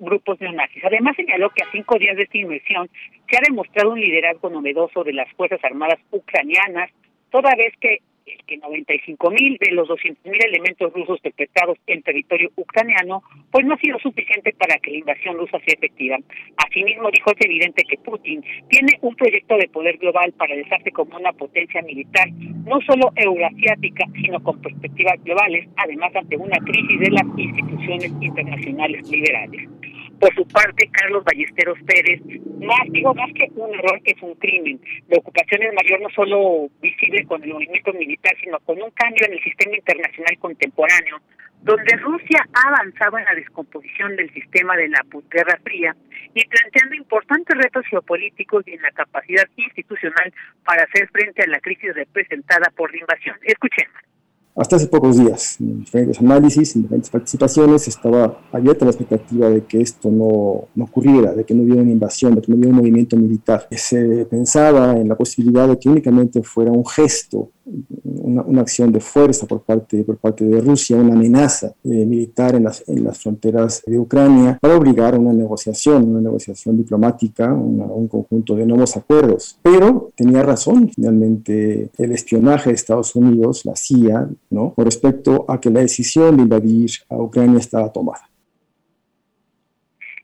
grupos neonazis. Además señaló que a cinco días de esta inversión se ha demostrado un liderazgo novedoso de las Fuerzas Armadas ucranianas, toda vez que que 95 mil de los 200 mil elementos rusos detectados en territorio ucraniano, pues no ha sido suficiente para que la invasión rusa sea efectiva. Asimismo, dijo es evidente que Putin tiene un proyecto de poder global para alzarse como una potencia militar, no solo euroasiática, sino con perspectivas globales, además ante una crisis de las instituciones internacionales liberales. Por su parte, Carlos Ballesteros Pérez, más digo más que un error, es un crimen. La ocupación es mayor no solo visible con el movimiento militar, sino con un cambio en el sistema internacional contemporáneo, donde Rusia ha avanzado en la descomposición del sistema de la Guerra Fría y planteando importantes retos geopolíticos y en la capacidad institucional para hacer frente a la crisis representada por la invasión. Escuchemos. Hasta hace pocos días, en diferentes análisis, en diferentes participaciones, estaba abierta la expectativa de que esto no, no, ocurriera, de que no hubiera una invasión, de que no hubiera un movimiento militar. Se pensaba en la posibilidad de que únicamente fuera un gesto una, acción de fuerza por parte, por parte de Rusia, una amenaza eh, militar en las, en las fronteras de Ucrania para obligar a una negociación, una negociación diplomática, un conjunto de nuevos acuerdos. Pero tenía razón, finalmente, el espionaje de Estados Unidos, la CIA, ¿no? con respecto a que la decisión de invadir a Ucrania estaba tomada.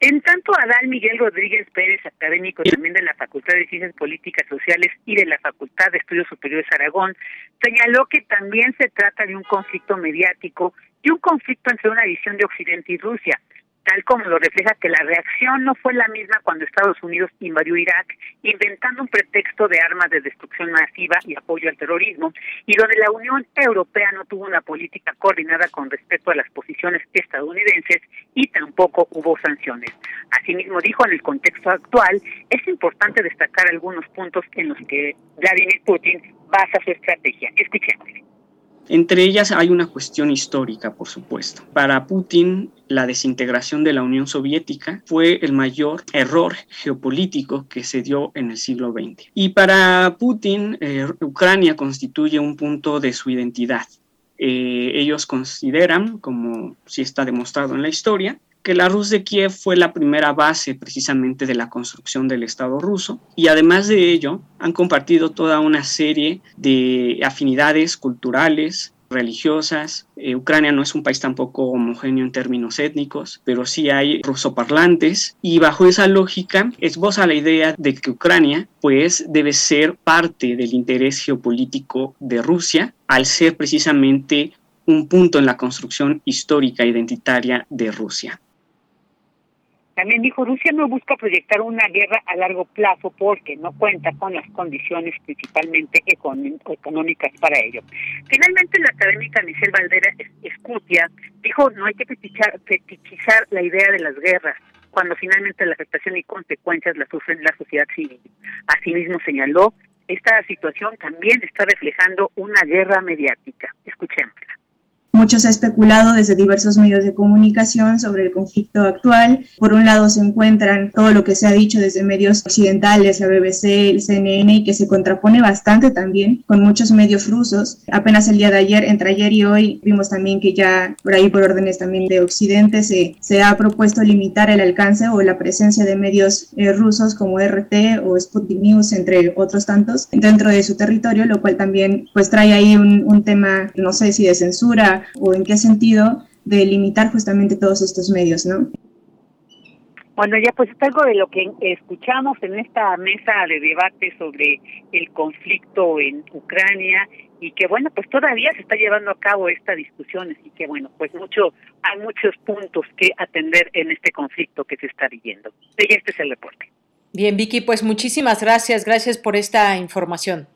En tanto, Adal Miguel Rodríguez Pérez, académico también de la Facultad de Ciencias Políticas Sociales y de la Facultad de Estudios Superiores Aragón, señaló que también se trata de un conflicto mediático y un conflicto entre una visión de Occidente y Rusia, tal como lo refleja que la reacción no fue la misma cuando Estados Unidos invadió Irak, inventando un pretexto de armas de destrucción masiva y apoyo al terrorismo, y donde la Unión Europea no tuvo una política coordinada con respecto a las posiciones estadounidenses y tampoco hubo sanciones. Asimismo, dijo en el contexto actual, es importante destacar algunos puntos en los que Vladimir Putin basa su estrategia. Escuchemos. Entre ellas hay una cuestión histórica, por supuesto. Para Putin, la desintegración de la Unión Soviética fue el mayor error geopolítico que se dio en el siglo XX. Y para Putin, eh, Ucrania constituye un punto de su identidad. Eh, ellos consideran, como sí está demostrado en la historia, que la Rus de Kiev fue la primera base precisamente de la construcción del Estado ruso y además de ello han compartido toda una serie de afinidades culturales, religiosas. Eh, Ucrania no es un país tampoco homogéneo en términos étnicos, pero sí hay rusoparlantes y bajo esa lógica esboza la idea de que Ucrania pues debe ser parte del interés geopolítico de Rusia al ser precisamente un punto en la construcción histórica identitaria de Rusia. También dijo, Rusia no busca proyectar una guerra a largo plazo porque no cuenta con las condiciones principalmente económicas para ello. Finalmente, la académica Michelle Valdera Escutia dijo, no hay que fetichizar la idea de las guerras cuando finalmente la afectación y consecuencias la sufren la sociedad civil. Asimismo señaló, esta situación también está reflejando una guerra mediática. Escuchémosla Mucho se especulado desde diversos medios de comunicación sobre el conflicto actual. Por un lado se encuentran todo lo que se ha dicho desde medios occidentales, la BBC, el CNN, y que se contrapone bastante también con muchos medios rusos. Apenas el día de ayer, entre ayer y hoy, vimos también que ya por ahí por órdenes también de Occidente se, se ha propuesto limitar el alcance o la presencia de medios eh, rusos como RT o Sputnik News, entre otros tantos, dentro de su territorio, lo cual también pues trae ahí un tema, no sé si de censura o en qué sentido de limitar justamente todos estos medios, ¿no? Bueno, ya pues es algo de lo que escuchamos en esta mesa de debate sobre el conflicto en Ucrania y que bueno, pues todavía se está llevando a cabo esta discusión, así que bueno, pues mucho hay muchos puntos que atender en este conflicto que se está viviendo. Y este es el reporte. Bien, Vicky, pues muchísimas gracias, gracias por esta información.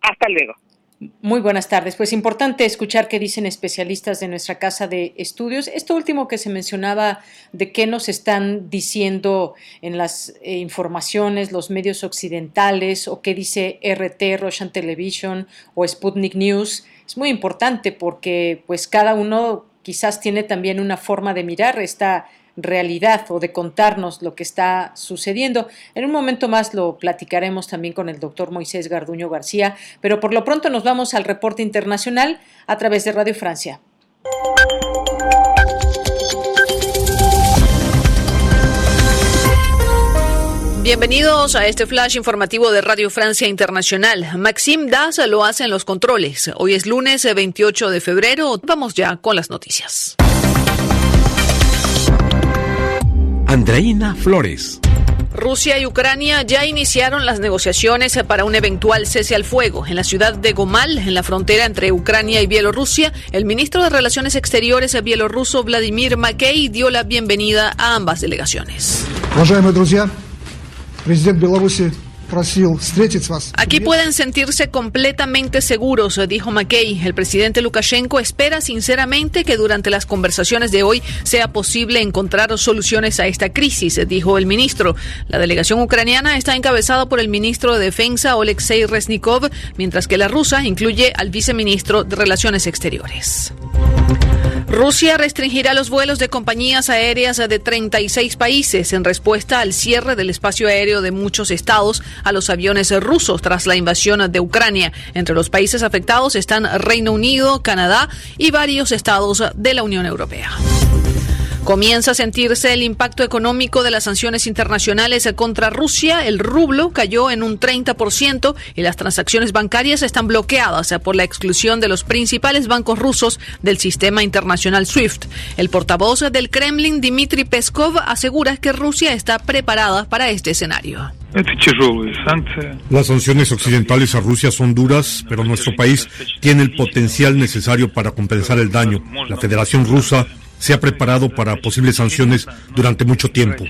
Hasta luego. Muy buenas tardes. Pues importante escuchar qué dicen especialistas de nuestra casa de estudios. Esto último que se mencionaba de qué nos están diciendo en las eh, informaciones los medios occidentales o qué dice RT, Russian Television o Sputnik News es muy importante porque pues cada uno quizás tiene también una forma de mirar esta realidad o de contarnos lo que está sucediendo. En un momento más lo platicaremos también con el doctor Moisés Garduño García, pero por lo pronto nos vamos al reporte internacional a través de Radio Francia. Bienvenidos a este flash informativo de Radio Francia Internacional. Maxime Das lo hace en los controles. Hoy es lunes 28 de febrero. Vamos ya con las noticias. Andreina Flores. Rusia y Ucrania ya iniciaron las negociaciones para un eventual cese al fuego. En la ciudad de Gomal, en la frontera entre Ucrania y Bielorrusia, el ministro de Relaciones Exteriores bielorruso Vladimir Makey dio la bienvenida a ambas delegaciones. Aquí pueden sentirse completamente seguros, dijo McKay. El presidente Lukashenko espera sinceramente que durante las conversaciones de hoy sea posible encontrar soluciones a esta crisis, dijo el ministro. La delegación ucraniana está encabezada por el ministro de Defensa Oleksiy Reznikov, mientras que la rusa incluye al viceministro de Relaciones Exteriores. Rusia restringirá los vuelos de compañías aéreas de 36 países en respuesta al cierre del espacio aéreo de muchos estados a los aviones rusos tras la invasión de Ucrania. Entre los países afectados están Reino Unido, Canadá y varios estados de la Unión Europea. Comienza a sentirse el impacto económico de las sanciones internacionales contra Rusia. El rublo cayó en un 30% y las transacciones bancarias están bloqueadas por la exclusión de los principales bancos rusos del sistema internacional SWIFT. El portavoz del Kremlin, Dmitry Peskov, asegura que Rusia está preparada para este escenario. Las sanciones occidentales a Rusia son duras, pero nuestro país tiene el potencial necesario para compensar el daño. La Federación Rusa se ha preparado para posibles sanciones durante mucho tiempo.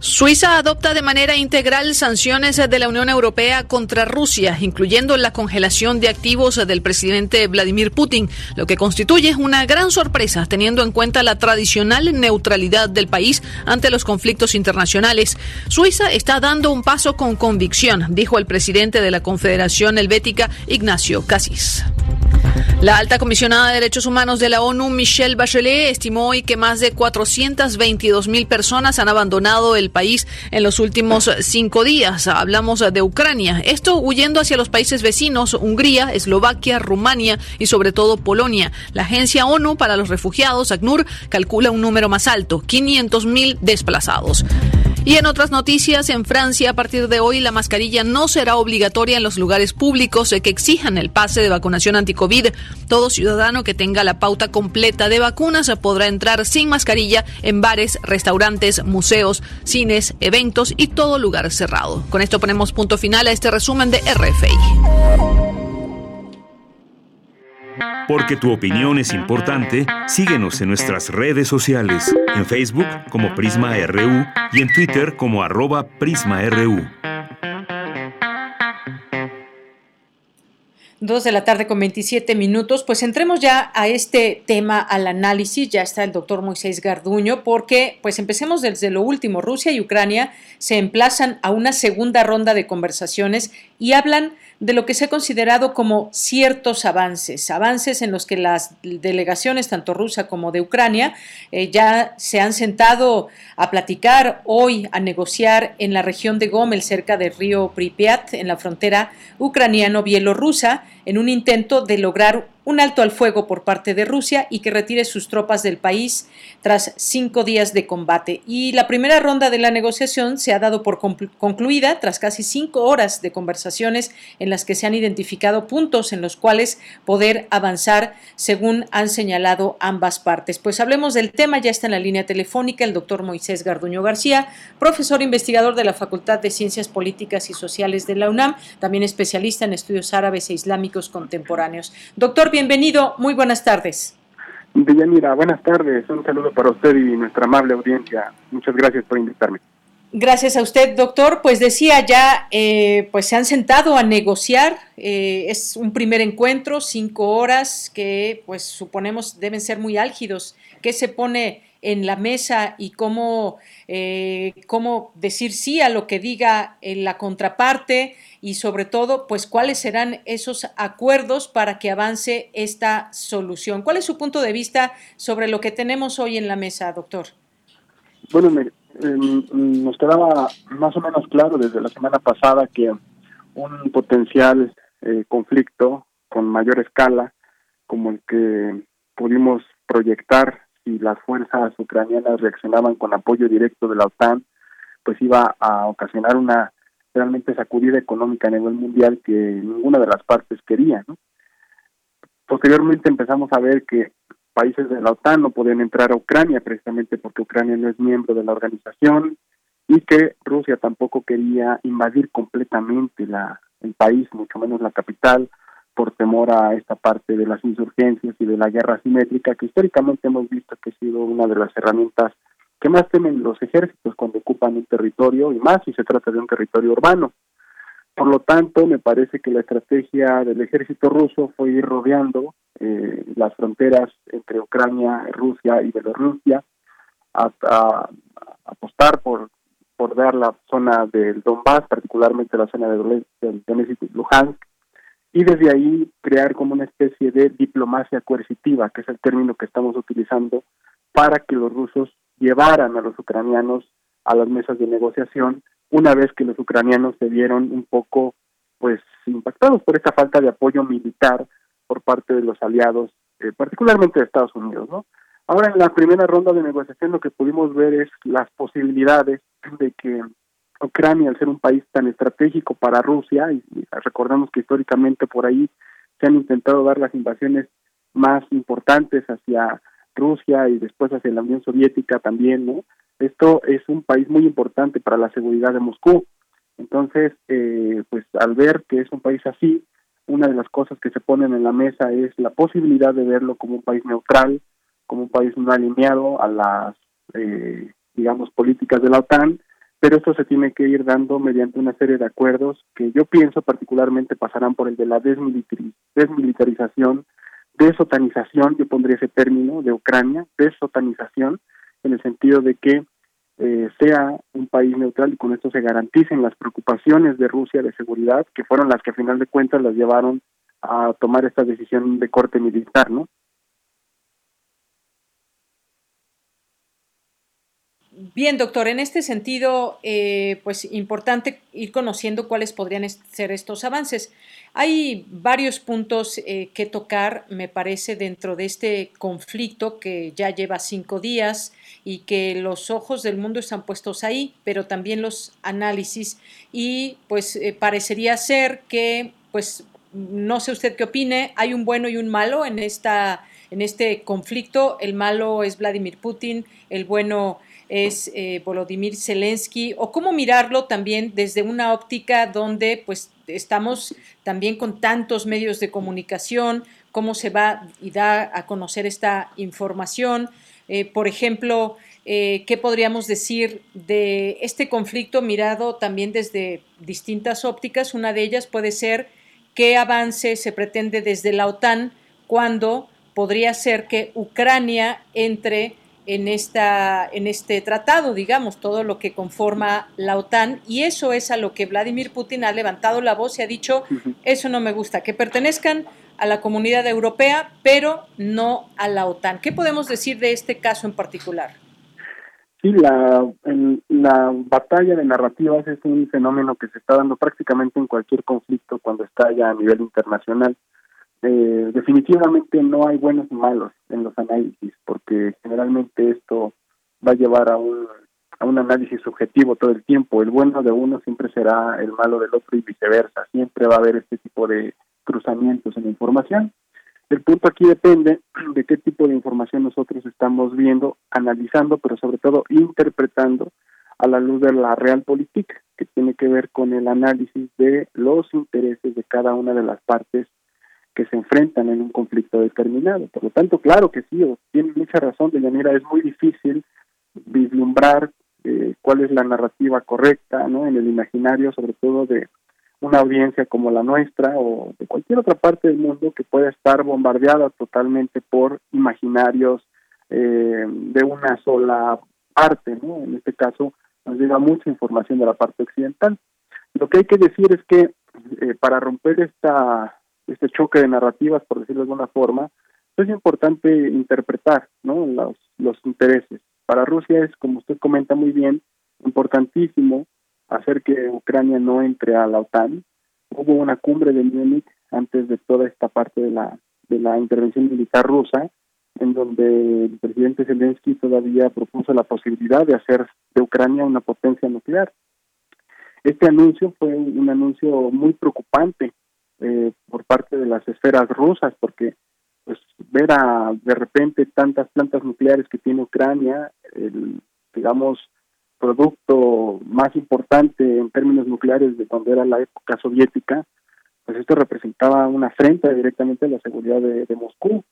Suiza adopta de manera integral sanciones de la Unión Europea contra Rusia, incluyendo la congelación de activos del presidente Vladimir Putin, lo que constituye una gran sorpresa teniendo en cuenta la tradicional neutralidad del país ante los conflictos internacionales. Suiza está dando un paso con convicción, dijo el presidente de la Confederación Helvética, Ignacio Cassis. La alta comisionada de Derechos Humanos de la ONU, Michelle Bachelet, estimó hoy que más de 422 mil personas han abandonado el país en los últimos cinco días. Hablamos de Ucrania. Esto huyendo hacia los países vecinos, Hungría, Eslovaquia, Rumania y sobre todo Polonia. La Agencia ONU para los Refugiados, ACNUR, calcula un número más alto, 500 mil desplazados. Y en otras noticias, en Francia, a partir de hoy, la mascarilla no será obligatoria en los lugares públicos que exijan el pase de vacunación anticovid. Todo ciudadano que tenga la pauta completa de vacunas podrá entrar sin mascarilla en bares, restaurantes, museos, cines, eventos y todo lugar cerrado. Con esto ponemos punto final a este resumen de RFI. Porque tu opinión es importante, síguenos en nuestras redes sociales, en Facebook como Prisma RU y en Twitter como arroba PrismaRU. Dos de la tarde con 27 minutos. Pues entremos ya a este tema, al análisis. Ya está el doctor Moisés Garduño, porque pues empecemos desde lo último. Rusia y Ucrania se emplazan a una segunda ronda de conversaciones y hablan de lo que se ha considerado como ciertos avances, avances en los que las delegaciones, tanto rusa como de Ucrania, eh, ya se han sentado a platicar hoy, a negociar en la región de Gomel, cerca del río Pripyat, en la frontera ucraniano-bielorrusa, en un intento de lograr un alto al fuego por parte de Rusia y que retire sus tropas del país tras cinco días de combate. Y la primera ronda de la negociación se ha dado por concluida tras casi cinco horas de conversaciones en las que se han identificado puntos en los cuales poder avanzar según han señalado ambas partes. Pues hablemos del tema, ya está en la línea telefónica el doctor Moisés Garduño García, profesor investigador de la Facultad de Ciencias Políticas y Sociales de la UNAM, también especialista en estudios árabes e islámicos contemporáneos. Doctor, bienvenido, muy buenas tardes. Deyanira, buenas tardes, un saludo para usted y nuestra amable audiencia. Muchas gracias por invitarme. Gracias a usted, doctor. Pues decía ya, eh, pues se han sentado a negociar. Eh, es un primer encuentro, cinco horas, que pues suponemos deben ser muy álgidos. ¿Qué se pone en la mesa y cómo, eh, cómo decir sí a lo que diga la contraparte y sobre todo, pues cuáles serán esos acuerdos para que avance esta solución. ¿Cuál es su punto de vista sobre lo que tenemos hoy en la mesa, doctor? Bueno, em, nos quedaba más o menos claro desde la semana pasada que un potencial eh, conflicto con mayor escala, como el que pudimos proyectar si las fuerzas ucranianas reaccionaban con apoyo directo de la OTAN, pues iba a ocasionar una realmente sacudida económica a nivel mundial que ninguna de las partes quería. Posteriormente empezamos a ver que países de la OTAN no podían entrar a Ucrania precisamente porque Ucrania no es miembro de la organización y que Rusia tampoco quería invadir completamente la, el país, mucho menos la capital, por temor a esta parte de las insurgencias y de la guerra asimétrica, que históricamente hemos visto que ha sido una de las herramientas que más temen los ejércitos cuando ocupan un territorio y más si se trata de un territorio urbano. Por lo tanto, me parece que la estrategia del ejército ruso fue ir rodeando eh, las fronteras entre Ucrania, Rusia y Bielorrusia, hasta apostar por, por dar la zona del Donbass, particularmente la zona de Donetsk y Luhansk, y desde ahí crear como una especie de diplomacia coercitiva, que es el término que estamos utilizando, para que los rusos llevaran a los ucranianos a las mesas de negociación una vez que los ucranianos se vieron un poco pues impactados por esta falta de apoyo militar por parte de los aliados, eh, particularmente de Estados Unidos, ¿no? Ahora en la primera ronda de negociación lo que pudimos ver es las posibilidades de que Ucrania, al ser un país tan estratégico para Rusia, y, recordamos que históricamente por ahí se han intentado dar las invasiones más importantes hacia Rusia y después hacia la Unión Soviética también, ¿no? Esto es un país muy importante para la seguridad de Moscú. Entonces, eh, pues al ver que es un país así, una de las cosas que se ponen en la mesa es la posibilidad de verlo como un país neutral, como un país no alineado a las, eh, digamos, políticas de la OTAN, pero esto se tiene que ir dando mediante una serie de acuerdos que yo pienso particularmente pasarán por el de la desmilitarización, desotanización, yo pondría ese término de Ucrania, desotanización, en el sentido de que eh, sea un país neutral y con esto se garanticen las preocupaciones de Rusia de seguridad, que fueron las que a final de cuentas las llevaron a tomar esta decisión de corte militar, ¿no? Bien, doctor, en este sentido, eh, pues importante ir conociendo cuáles podrían ser estos avances. Hay varios puntos eh, que tocar, me parece, dentro de este conflicto que ya lleva cinco días y que los ojos del mundo están puestos ahí, pero también los análisis y pues eh, parecería ser que, pues, no sé usted qué opine, hay un bueno y un malo en esta en este conflicto. El malo es Vladimir Putin, el bueno es eh, Volodymyr Zelensky, o cómo mirarlo también desde una óptica donde pues estamos también con tantos medios de comunicación, cómo se va y da a conocer esta información. Eh, por ejemplo, eh, ¿qué podríamos decir de este conflicto mirado también desde distintas ópticas? Una de ellas puede ser qué avance se pretende desde la OTAN cuando podría ser que Ucrania entre en, esta, en este tratado, digamos, todo lo que conforma la OTAN, y eso es a lo que Vladimir Putin ha levantado la voz y ha dicho, eso no me gusta, que pertenezcan a la comunidad europea, pero no a la OTAN. ¿Qué podemos decir de este caso en particular? Sí, la, la batalla de narrativas es un fenómeno que se está dando prácticamente en cualquier conflicto cuando está ya a nivel internacional. Eh, definitivamente no hay buenos y malos en los análisis, porque generalmente esto va a llevar a un, a un análisis subjetivo todo el tiempo. El bueno de uno siempre será el malo del otro y viceversa. Siempre va a haber este tipo de cruzamientos en la información. El punto aquí depende de qué tipo de información nosotros estamos viendo, analizando, pero sobre todo interpretando a la luz de la realpolitik, que tiene que ver con el análisis de los intereses de cada una de las partes que se enfrentan en un conflicto determinado. Por lo tanto, claro que sí, tiene mucha razón, de manera es muy difícil vislumbrar eh, cuál es la narrativa correcta ¿no? en el imaginario, sobre todo de una audiencia como la nuestra o de cualquier otra parte del mundo que pueda estar bombardeada totalmente por imaginarios eh, de una sola parte, ¿no? En este caso nos llega mucha información de la parte occidental. Lo que hay que decir es que eh, para romper esta este choque de narrativas, por decirlo de alguna forma, es importante interpretar ¿no? los, los intereses. Para Rusia es, como usted comenta muy bien, importantísimo hacer que Ucrania no entre a la OTAN. Hubo una cumbre de Múnich antes de toda esta parte de la, de la intervención militar rusa, en donde el presidente Zelensky todavía propuso la posibilidad de hacer de Ucrania una potencia nuclear. Este anuncio fue un anuncio muy preocupante eh, por parte de las esferas rusas, porque pues ver a de repente tantas plantas nucleares que tiene Ucrania, el digamos producto más importante en términos nucleares de cuando era la época soviética, pues esto representaba una afrenta directamente a la seguridad de, Moscú.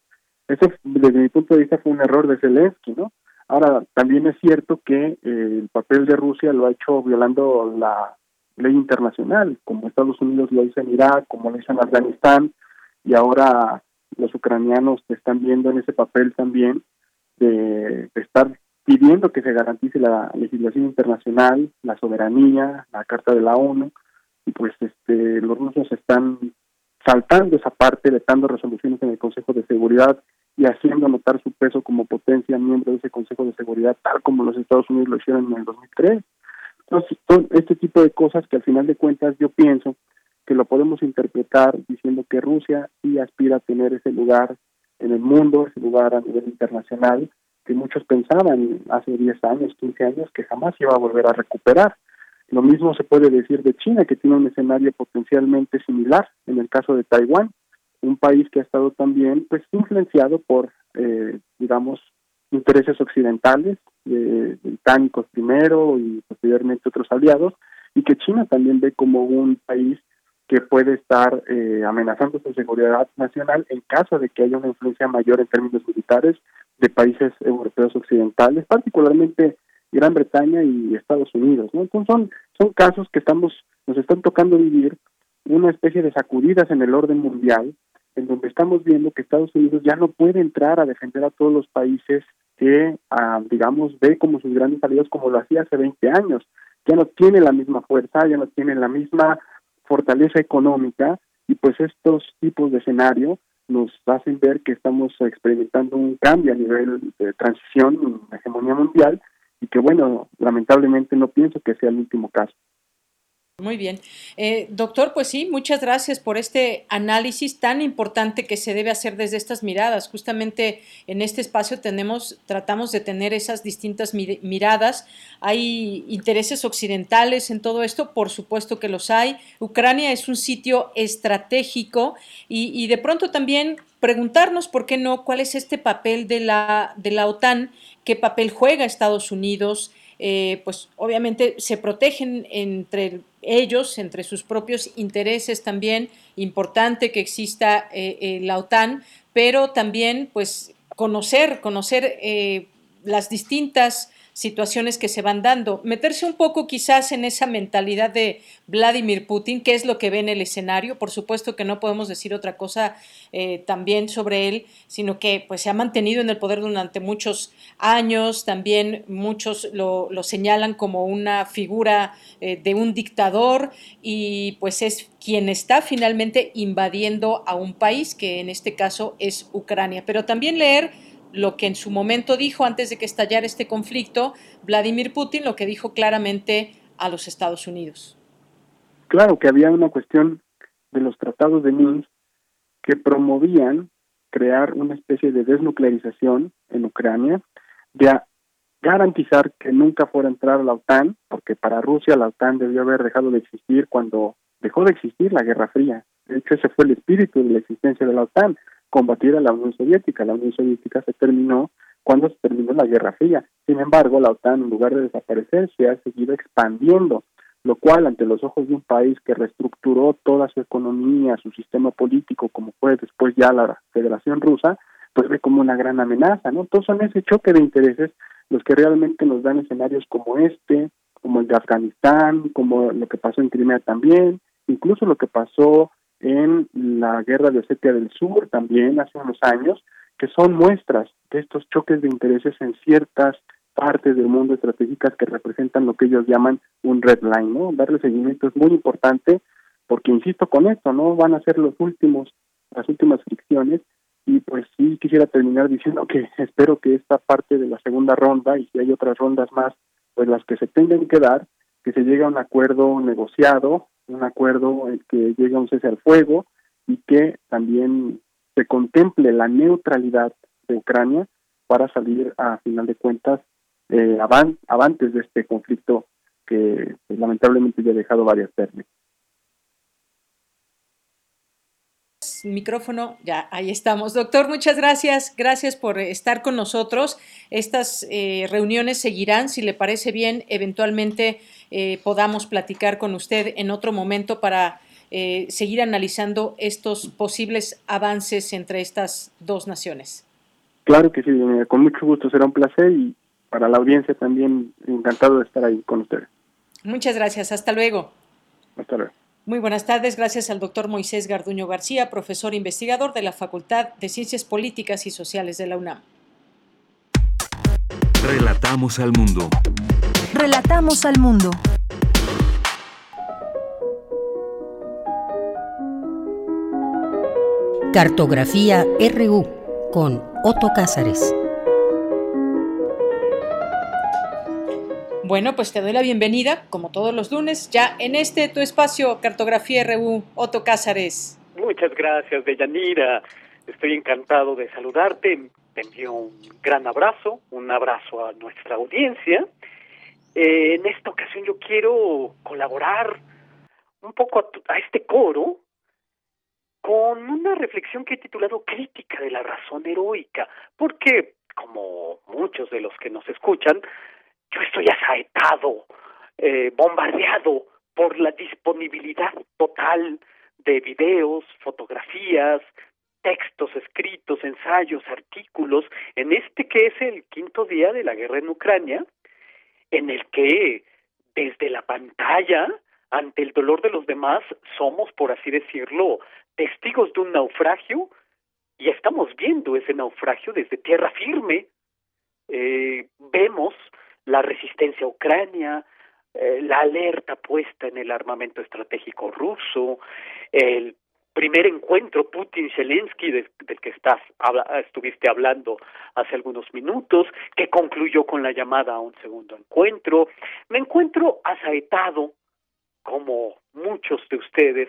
Eso, desde mi punto de vista, fue un error de Zelensky, ¿no? Ahora, también es cierto que eh, el papel de Rusia lo ha hecho violando la ley internacional, como Estados Unidos lo hizo en Irak, como lo hizo en Afganistán, y ahora los ucranianos están viendo en ese papel también de, estar pidiendo que se garantice la legislación internacional, la soberanía, la Carta de la ONU, y pues este los rusos están saltando esa parte, vetando resoluciones en el Consejo de Seguridad y haciendo notar su peso como potencia miembro de ese Consejo de Seguridad, tal como los Estados Unidos lo hicieron en el 2003 son este tipo de cosas que al final de cuentas yo pienso que lo podemos interpretar diciendo que Rusia sí aspira a tener ese lugar en el mundo, ese lugar a nivel internacional, que muchos pensaban hace 10 años, 15 años, que jamás iba a volver a recuperar. Lo mismo se puede decir de China, que tiene un escenario potencialmente similar en el caso de Taiwán, un país que ha estado también pues influenciado por, eh, digamos, intereses occidentales, eh, británicos primero y posteriormente otros aliados, y que China también ve como un país que puede estar eh, amenazando su seguridad nacional en caso de que haya una influencia mayor en términos militares de países europeos occidentales, particularmente Gran Bretaña y Estados Unidos. ¿no? Entonces son, son casos que estamos nos están tocando vivir una especie de sacudidas en el orden mundial, en donde estamos viendo que Estados Unidos ya no puede entrar a defender a todos los países que, ah, digamos, ve como sus grandes aliados como lo hacía hace 20 años. Ya no tiene la misma fuerza, ya no tiene la misma fortaleza económica y pues estos tipos de escenario nos hacen ver que estamos experimentando un cambio a nivel de transición hegemonía mundial y que bueno, lamentablemente no pienso que sea el último caso. Muy bien. Eh, doctor, pues sí, muchas gracias por este análisis tan importante que se debe hacer desde estas miradas. Justamente en este espacio tenemos, tratamos de tener esas distintas miradas. Hay intereses occidentales en todo esto, por supuesto que los hay. Ucrania es un sitio estratégico y, de pronto también preguntarnos, ¿por qué no?, cuál es este papel de la, de la OTAN, qué papel juega Estados Unidos eh, pues obviamente se protegen entre ellos, entre sus propios intereses también, importante que exista eh, eh, la OTAN, pero también pues conocer, conocer las distintas situaciones que se van dando. Meterse un poco quizás en esa mentalidad de Vladimir Putin, qué es lo que ve en el escenario. Por supuesto que no podemos decir otra cosa eh, también sobre él, sino que pues se ha mantenido en el poder durante muchos años. También muchos lo, señalan como una figura eh, de un dictador y pues es quien está finalmente invadiendo a un país, que en este caso es Ucrania. Pero también leer lo que en su momento dijo antes de que estallara este conflicto, Vladimir Putin, lo que dijo claramente a los Estados Unidos. Claro que había una cuestión de los tratados de Minsk que promovían crear una especie de desnuclearización en Ucrania, de garantizar que nunca fuera a entrar la OTAN, porque para Rusia la OTAN debió haber dejado de existir cuando dejó de existir la Guerra Fría. De hecho, ese fue el espíritu de la existencia de la OTAN combatir a la Unión Soviética. La Unión Soviética se terminó cuando se terminó la Guerra Fría. Sin embargo, la OTAN, en lugar de desaparecer, se ha seguido expandiendo, lo cual, ante los ojos de un país que reestructuró toda su economía, su sistema político, como fue después ya la Federación Rusa, pues ve como una gran amenaza, ¿no? Entonces son ese choque de intereses los que realmente nos dan escenarios como este, como el de Afganistán, como lo que pasó en Crimea también, incluso lo que pasó en la guerra de Osetia del Sur también hace unos años, que son muestras de estos choques de intereses en ciertas partes del mundo estratégicas que representan lo que ellos llaman un red line, ¿no? Darle seguimiento es muy importante porque insisto con esto, no van a ser los últimos las últimas fricciones y pues sí quisiera terminar diciendo que espero que esta parte de la segunda ronda y si hay otras rondas más, pues las que se tengan que dar, que se llegue a un acuerdo negociado un acuerdo en que llegue a un cese al fuego y que también se contemple la neutralidad de Ucrania para salir a final de cuentas eh, avantes de este conflicto que pues, lamentablemente ya ha dejado varias pérdidas. Micrófono, ya ahí estamos. Doctor, muchas gracias. Gracias por estar con nosotros. Estas eh, reuniones seguirán, si le parece bien, eventualmente eh, podamos platicar con usted en otro momento para eh, seguir analizando estos posibles avances entre estas dos naciones. Claro que sí, con mucho gusto, será un placer y para la audiencia también encantado de estar ahí con ustedes. Muchas gracias, hasta luego. Hasta luego. Muy buenas tardes, gracias al doctor Moisés Garduño García, profesor investigador de la Facultad de Ciencias Políticas y Sociales de la UNAM. Relatamos al mundo. Relatamos al mundo. Cartografía RU con Otto Cázares. Bueno, pues te doy la bienvenida, como todos los lunes, ya en este tu espacio Cartografía RU, Otto Cázares. Muchas gracias, Deyanira. Estoy encantado de saludarte. Te envío un gran abrazo, un abrazo a nuestra audiencia. Eh, en esta ocasión yo quiero colaborar un poco a, a este coro con una reflexión que he titulado Crítica de la razón heroica, porque como muchos de los que nos escuchan, yo estoy asaetado, eh, bombardeado por la disponibilidad total de videos, fotografías, textos escritos, ensayos, artículos, en este que es el quinto día de la guerra en Ucrania, en el que desde la pantalla, ante el dolor de los demás, somos, por así decirlo, testigos de un naufragio y estamos viendo ese naufragio desde tierra firme. Eh, vemos la resistencia a Ucrania, eh, la alerta puesta en el armamento estratégico ruso, el primer encuentro Putin-Zelensky del, que estás, estuviste hablando hace algunos minutos, que concluyó con la llamada a un segundo encuentro. Me encuentro asaetado, como muchos de ustedes,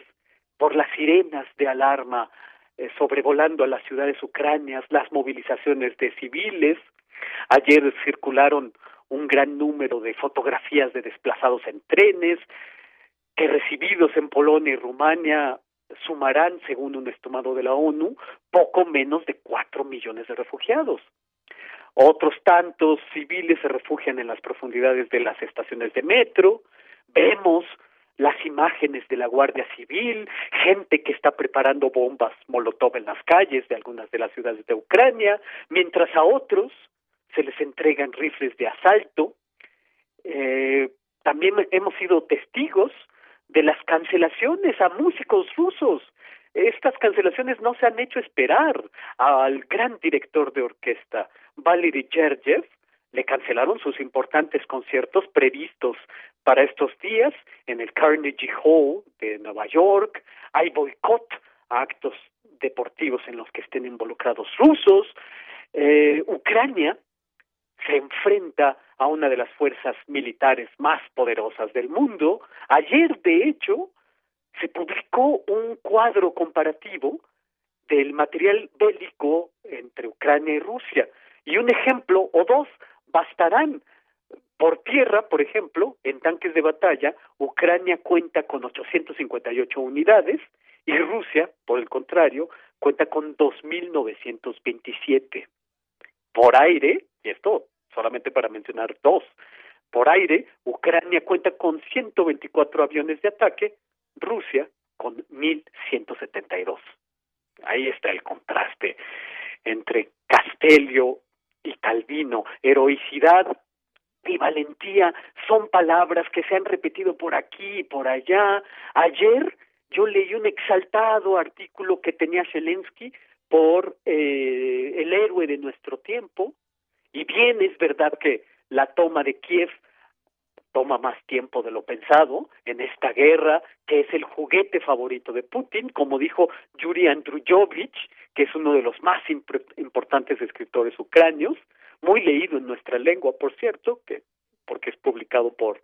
por las sirenas de alarma eh, sobrevolando a las ciudades ucranias, las movilizaciones de civiles. Ayer circularon un gran número de fotografías de desplazados en trenes, que recibidos en Polonia y Rumania sumarán, según un estimado de la ONU, poco menos de cuatro millones de refugiados. Otros tantos civiles se refugian en las profundidades de las estaciones de metro. Vemos las imágenes de la Guardia Civil, gente que está preparando bombas Molotov en las calles de algunas de las ciudades de Ucrania, mientras a otros se les entregan rifles de asalto. Eh, también hemos sido testigos de las cancelaciones a músicos rusos. Estas cancelaciones no se han hecho esperar al gran director de orquesta, Valery Gergiev, le cancelaron sus importantes conciertos previstos para estos días en el Carnegie Hall de Nueva York. Hay boicot a actos deportivos en los que estén involucrados rusos. Eh, Ucrania se enfrenta a una de las fuerzas militares más poderosas del mundo. Ayer, de hecho, se publicó un cuadro comparativo del material bélico entre Ucrania y Rusia. Y un ejemplo o dos bastarán. Por tierra, por ejemplo, en tanques de batalla, Ucrania cuenta con 858 unidades y Rusia, por el contrario, cuenta con 2.927. Por aire, y esto solamente para mencionar dos, por aire, Ucrania cuenta con 124 aviones de ataque, Rusia con 1.172. Ahí está el contraste entre Castello y Calvino. Heroicidad y valentía son palabras que se han repetido por aquí y por allá. Ayer yo leí un exaltado artículo que tenía Zelensky por eh, el héroe de nuestro tiempo, y bien es verdad que la toma de Kiev toma más tiempo de lo pensado en esta guerra, que es el juguete favorito de Putin, como dijo Yuri Andruyovich, que es uno de los más importantes escritores ucranios, muy leído en nuestra lengua, por cierto, que porque es publicado por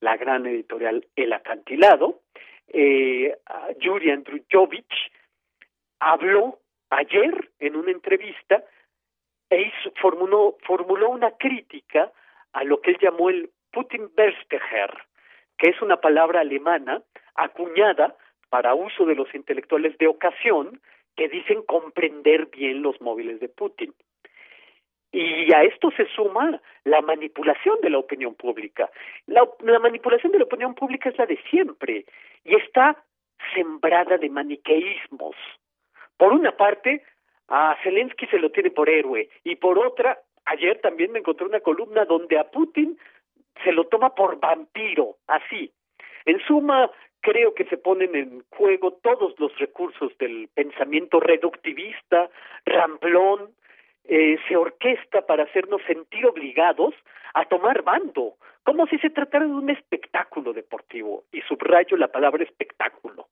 la gran editorial El Acantilado. Eh, Yuri Andruyovich habló ayer en una entrevista e formuló, formuló una crítica a lo que él llamó el Putin Bersteher, que es una palabra alemana acuñada para uso de los intelectuales de ocasión que dicen comprender bien los móviles de Putin. Y a esto se suma la manipulación de la opinión pública. La, manipulación de la opinión pública es la de siempre y está sembrada de maniqueísmos. Por una parte, a Zelensky se lo tiene por héroe y por otra, ayer también me encontré una columna donde a Putin se lo toma por vampiro, así. En suma, creo que se ponen en juego todos los recursos del pensamiento reductivista, ramplón, eh, se orquesta para hacernos sentir obligados a tomar bando, como si se tratara de un espectáculo deportivo, y subrayo la palabra espectáculo.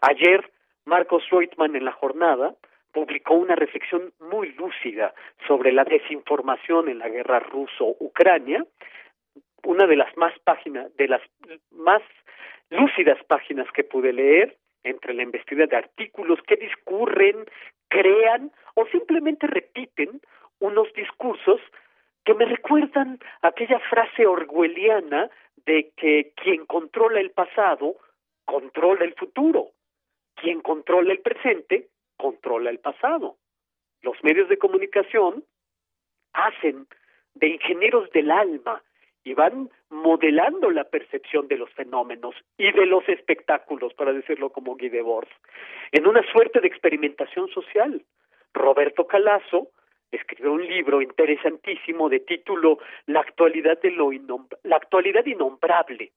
Ayer, Marcos Reutemann en la jornada publicó una reflexión muy lúcida sobre la desinformación en la guerra ruso-ucrania, una de las más páginas, de las más lúcidas páginas que pude leer, entre la investida de artículos que discurren, crean o simplemente repiten unos discursos que me recuerdan aquella frase orwelliana de que quien controla el pasado controla el futuro, quien controla el presente controla el pasado. Los medios de comunicación hacen de ingenieros del alma y van modelando la percepción de los fenómenos y de los espectáculos, para decirlo como Guy Debord, en una suerte de experimentación social. Roberto Calazo escribió un libro interesantísimo de título La actualidad de lo la actualidad innombrable.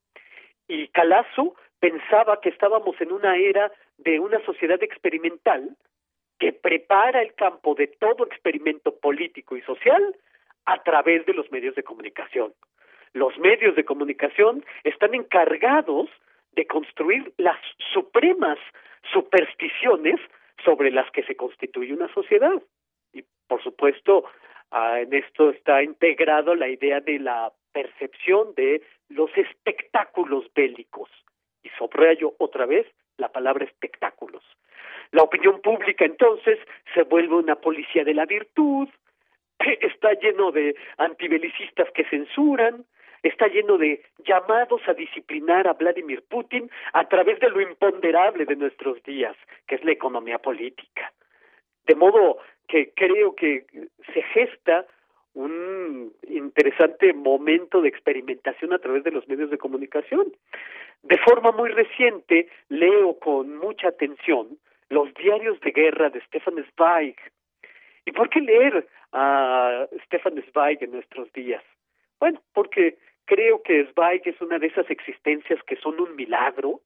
Y Calazo pensaba que estábamos en una era de una sociedad experimental que prepara el campo de todo experimento político y social a través de los medios de comunicación. Los medios de comunicación están encargados de construir las supremas supersticiones sobre las que se constituye una sociedad. Y por supuesto, ah, en esto está integrado la idea de la percepción de los espectáculos bélicos. Y subrayo otra vez la palabra espectáculos. La opinión pública entonces se vuelve una policía de la virtud, está lleno de antibelicistas que censuran, está lleno de llamados a disciplinar a Vladimir Putin a través de lo imponderable de nuestros días, que es la economía política. De modo que creo que se gesta un interesante momento de experimentación a través de los medios de comunicación. De forma muy reciente, leo con mucha atención los diarios de guerra de Stefan Zweig. ¿Y por qué leer a Stefan Zweig en nuestros días? Bueno, porque creo que Zweig es una de esas existencias que son un milagro.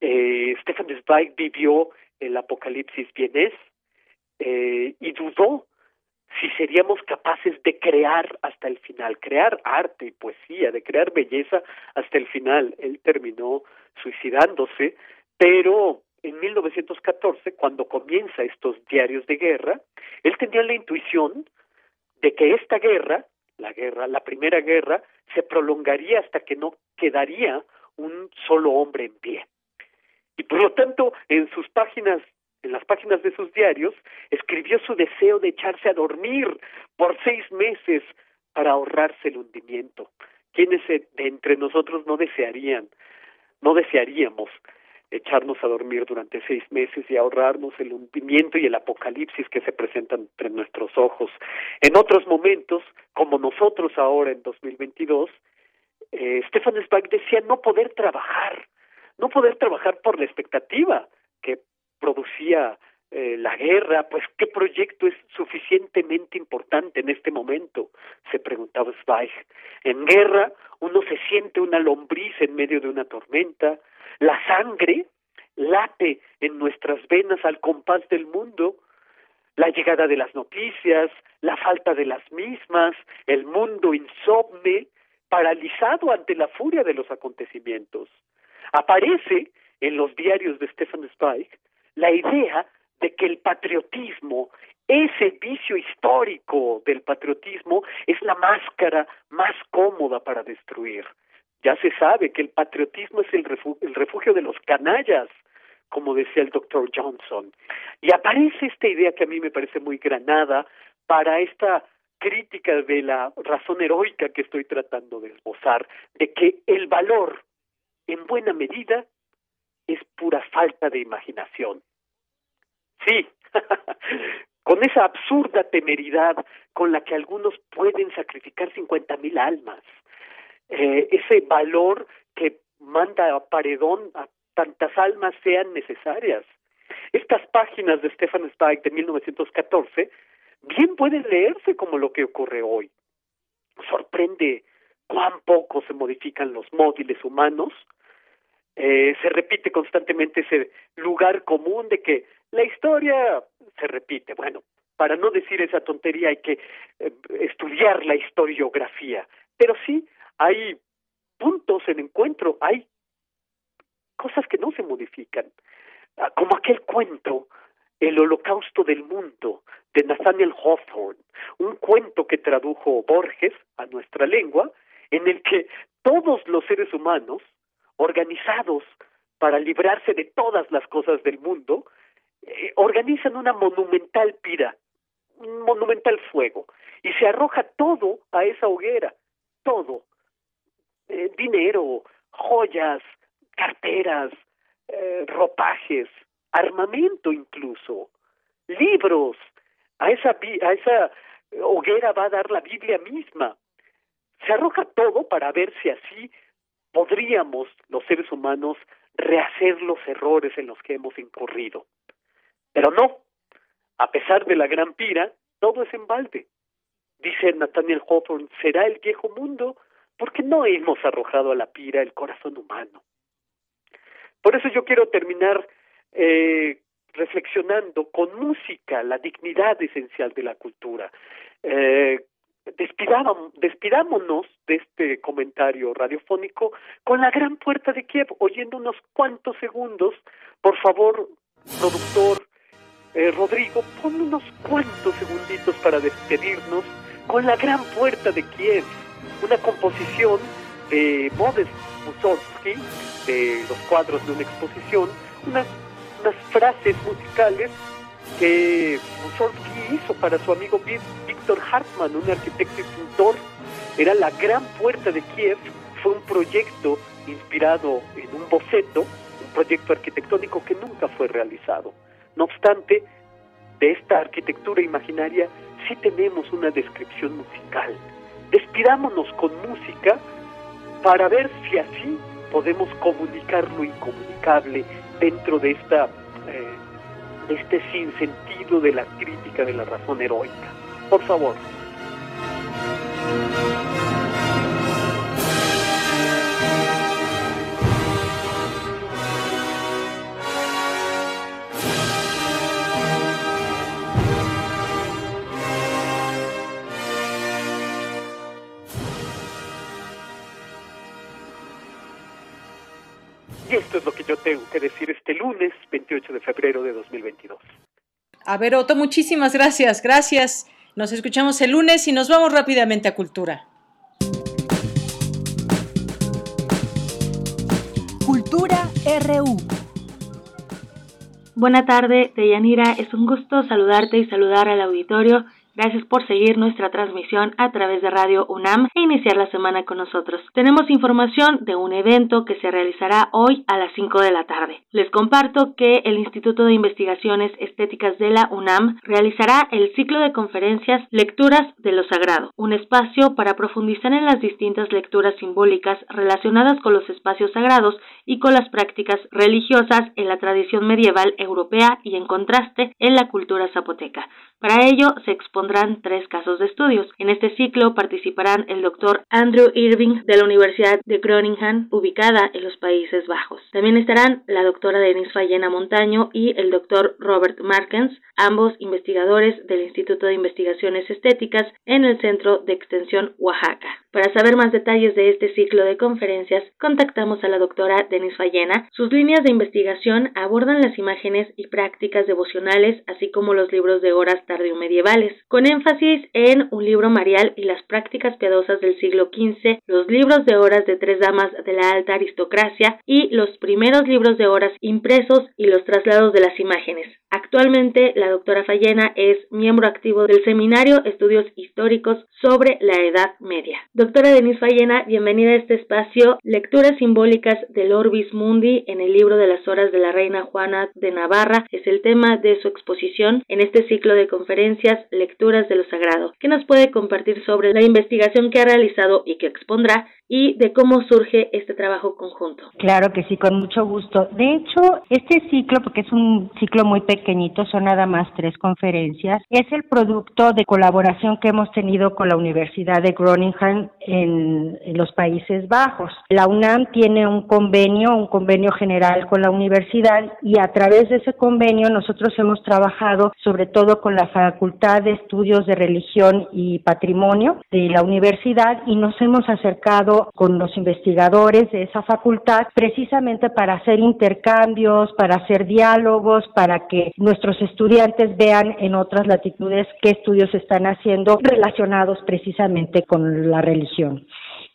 Eh, Stefan Zweig vivió el apocalipsis vienés eh, y dudó si seríamos capaces de crear hasta el final, crear arte y poesía, de crear belleza hasta el final. Él terminó suicidándose, pero en 1914, cuando comienza estos diarios de guerra, él tenía la intuición de que esta guerra, la guerra, la primera guerra, se prolongaría hasta que no quedaría un solo hombre en pie. Y por lo tanto, en sus páginas en las páginas de sus diarios, escribió su deseo de echarse a dormir por seis meses para ahorrarse el hundimiento. ¿Quiénes de entre nosotros no desearían, no desearíamos echarnos a dormir durante seis meses y ahorrarnos el hundimiento y el apocalipsis que se presentan entre nuestros ojos? En otros momentos, como nosotros ahora en 2022, eh, Stefan Zweig decía no poder trabajar, no poder trabajar por la expectativa que producía eh, la guerra, pues qué proyecto es suficientemente importante en este momento, se preguntaba Zweig. En guerra uno se siente una lombriz en medio de una tormenta, la sangre late en nuestras venas al compás del mundo, la llegada de las noticias, la falta de las mismas, el mundo insomne, paralizado ante la furia de los acontecimientos. Aparece en los diarios de Stefan Zweig la idea de que el patriotismo, ese vicio histórico del patriotismo, es la máscara más cómoda para destruir. Ya se sabe que el patriotismo es el refugio, de los canallas, como decía el doctor Johnson. Y aparece esta idea que a mí me parece muy granada para esta crítica de la razón heroica que estoy tratando de esbozar, de que el valor, en buena medida, es pura falta de imaginación. Sí, con esa absurda temeridad con la que algunos pueden sacrificar cincuenta mil almas, eh, ese valor que manda a paredón a tantas almas sean necesarias. Estas páginas de Stefan Zweig de 1914 bien pueden leerse como lo que ocurre hoy. Sorprende cuán poco se modifican los móviles humanos eh, se repite constantemente ese lugar común de que la historia se repite. Bueno, para no decir esa tontería hay que eh, estudiar la historiografía, pero sí hay puntos en encuentro, hay cosas que no se modifican, ah, como aquel cuento El holocausto del mundo de Nathaniel Hawthorne, un cuento que tradujo Borges a nuestra lengua, en el que todos los seres humanos organizados para librarse de todas las cosas del mundo, eh, organizan una monumental pira, un monumental fuego, y se arroja todo a esa hoguera, todo, eh, dinero, joyas, carteras, eh, ropajes, armamento incluso, libros, a esa, a esa hoguera va a dar la Biblia misma. Se arroja todo para ver si así podríamos los seres humanos rehacer los errores en los que hemos incurrido. Pero no, a pesar de la gran pira, todo es en balde. Dice Nathaniel Hawthorne, será el viejo mundo porque no hemos arrojado a la pira el corazón humano. Por eso yo quiero terminar eh, reflexionando con música la dignidad esencial de la cultura. Eh, despidámonos de este comentario radiofónico con la gran puerta de Kiev, oyendo unos cuantos segundos. Por favor, productor eh, Rodrigo, pon unos cuantos segunditos para despedirnos con la gran puerta de Kiev, una composición de Modest Mussorgsky, de los cuadros de una exposición, unas, unas frases musicales que Mussorgsky hizo para su amigo Hartmann, un arquitecto y pintor. Era la gran puerta de Kiev, fue un proyecto inspirado en un boceto, un proyecto arquitectónico que nunca fue realizado. No obstante, de esta arquitectura imaginaria sí tenemos una descripción musical. Despidámonos con música para ver si así podemos comunicar lo incomunicable dentro de esta eh, este sinsentido de la crítica de la razón heroica. Por favor. Y esto es lo que yo tengo que decir este lunes 28 de febrero de 2022. A ver, Otto, muchísimas gracias, gracias. Nos escuchamos el lunes y nos vamos rápidamente a Cultura. Cultura RU. Buena tarde, Deyanira. Es un gusto saludarte y saludar al auditorio Gracias por seguir nuestra transmisión a través de Radio UNAM e iniciar la semana con nosotros. Tenemos información de un evento que se realizará hoy a las 5 de la tarde. Les comparto que el Instituto de Investigaciones Estéticas de la UNAM realizará el ciclo de conferencias Lecturas de lo Sagrado, un espacio para profundizar en las distintas lecturas simbólicas relacionadas con los espacios sagrados y con las prácticas religiosas en la tradición medieval europea y en contraste en la cultura zapoteca. Para ello se expondrán tres casos de estudios. En este ciclo participarán el doctor Andrew Irving de la Universidad de Groningen, ubicada en los Países Bajos. También estarán la doctora Denise Fallena Montaño y el doctor Robert Markens, ambos investigadores del Instituto de Investigaciones Estéticas en el Centro de Extensión Oaxaca. Para saber más detalles de este ciclo de conferencias, contactamos a la doctora Denise Fallena. Sus líneas de investigación abordan las imágenes y prácticas devocionales, así como los libros de horas tardío-medievales, con énfasis en un libro marial y las prácticas piadosas del siglo XV, los libros de horas de tres damas de la alta aristocracia y los primeros libros de horas impresos y los traslados de las imágenes. Actualmente, la doctora Fallena es miembro activo del Seminario Estudios Históricos sobre la Edad Media. Doctora Denise Fallena, bienvenida a este espacio. Lecturas simbólicas del Orbis Mundi en el libro de las horas de la Reina Juana de Navarra es el tema de su exposición en este ciclo de conferencias Lecturas de lo Sagrado. ¿Qué nos puede compartir sobre la investigación que ha realizado y que expondrá y de cómo surge este trabajo conjunto. Claro que sí, con mucho gusto. De hecho, este ciclo, porque es un ciclo muy pequeñito, son nada más tres conferencias, es el producto de colaboración que hemos tenido con la Universidad de Groningen en, en los Países Bajos. La UNAM tiene un convenio, un convenio general con la universidad y a través de ese convenio nosotros hemos trabajado sobre todo con la Facultad de Estudios de Religión y Patrimonio de la universidad y nos hemos acercado con los investigadores de esa facultad precisamente para hacer intercambios, para hacer diálogos, para que nuestros estudiantes vean en otras latitudes qué estudios están haciendo relacionados precisamente con la religión.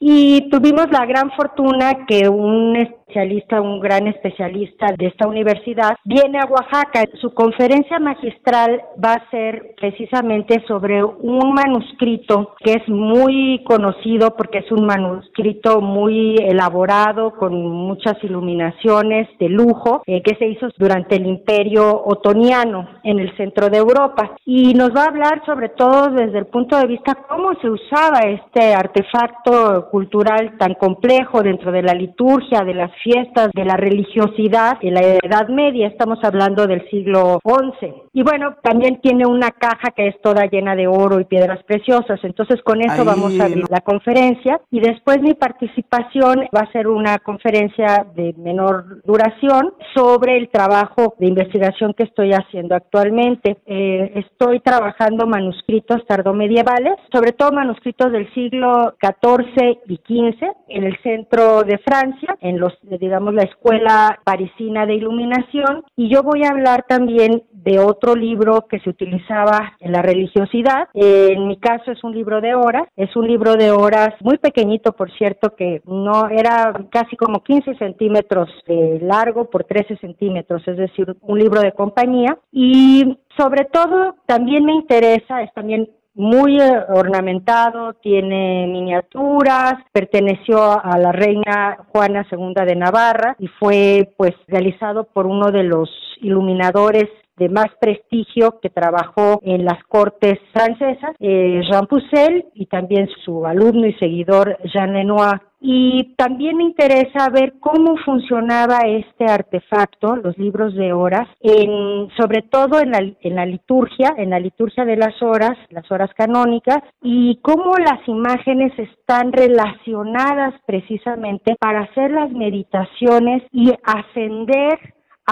Y tuvimos la gran fortuna que un especialista, un gran especialista de esta universidad, viene a Oaxaca. Su conferencia magistral va a ser precisamente sobre un manuscrito que es muy conocido porque es un manuscrito muy elaborado, con muchas iluminaciones de lujo, eh, que se hizo durante el imperio otoniano en el centro de Europa. Y nos va a hablar sobre todo desde el punto de vista cómo se usaba este artefacto cultural tan complejo dentro de la liturgia, de las fiestas, de la religiosidad en la Edad Media, estamos hablando del siglo XI. Y bueno, también tiene una caja que es toda llena de oro y piedras preciosas, entonces con eso vamos a abrir la conferencia y después mi participación va a ser una conferencia de menor duración sobre el trabajo de investigación que estoy haciendo actualmente. Eh, estoy trabajando manuscritos tardomedievales, sobre todo manuscritos del siglo XIV y XV en el centro de Francia, en los digamos, la Escuela Parisina de Iluminación. Y yo voy a hablar también de otro libro que se utilizaba en la religiosidad. En mi caso es un libro de horas. Es un libro de horas muy pequeñito, por cierto, que no era casi como 15 centímetros de largo por 13 centímetros, es decir, un libro de compañía. Y sobre todo también me interesa, es también muy eh, ornamentado, tiene miniaturas, perteneció a la reina Juana II de Navarra y fue pues realizado por uno de los iluminadores de más prestigio que trabajó en las cortes francesas, eh, Jean Poussel y también su alumno y seguidor Jean Lenoir y también me interesa ver cómo funcionaba este artefacto, los libros de horas, en, sobre todo en la, en la liturgia, en la liturgia de las horas, las horas canónicas, y cómo las imágenes están relacionadas precisamente para hacer las meditaciones y ascender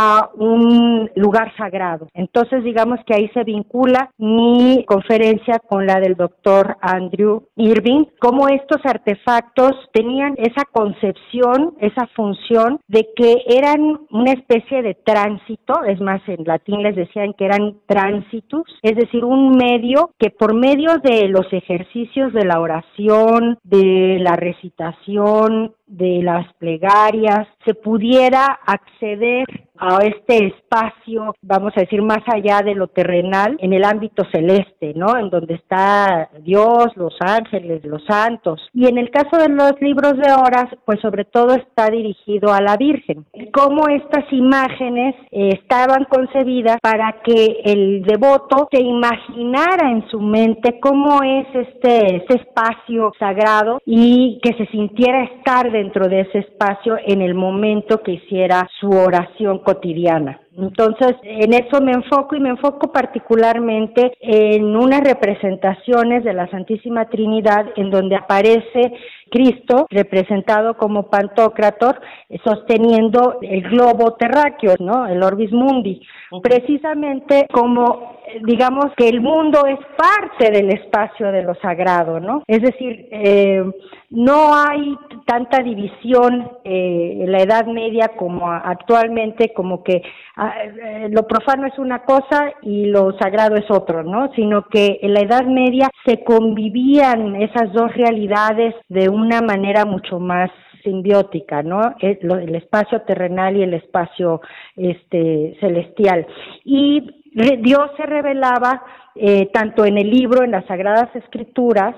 a un lugar sagrado. Entonces, digamos que ahí se vincula mi conferencia con la del doctor Andrew Irving, cómo estos artefactos tenían esa concepción, esa función de que eran una especie de tránsito, es más, en latín les decían que eran tránsitus, es decir, un medio que por medio de los ejercicios de la oración, de la recitación, de las plegarias, se pudiera acceder a este espacio, vamos a decir, más allá de lo terrenal, en el ámbito celeste, ¿no? En donde está Dios, los ángeles, los santos. Y en el caso de los libros de horas, pues sobre todo está dirigido a la Virgen. Cómo estas imágenes eh, estaban concebidas para que el devoto se imaginara en su mente cómo es este, este espacio sagrado y que se sintiera estar dentro de ese espacio en el momento que hiciera su oración cotidiana. Entonces, en eso me enfoco y me enfoco particularmente en unas representaciones de la Santísima Trinidad en donde aparece Cristo representado como Pantocrator sosteniendo el globo terráqueo, ¿no? El Orbis Mundi, precisamente como digamos que el mundo es parte del espacio de lo sagrado, ¿no? Es decir, eh, no hay tanta división eh, en la Edad Media como actualmente, como que ah, eh, lo profano es una cosa y lo sagrado es otro, ¿no? Sino que en la Edad Media se convivían esas dos realidades de una manera mucho más simbiótica, ¿no? El, espacio terrenal y el espacio este celestial. Y Dios se revelaba eh, tanto en el libro, en las Sagradas Escrituras,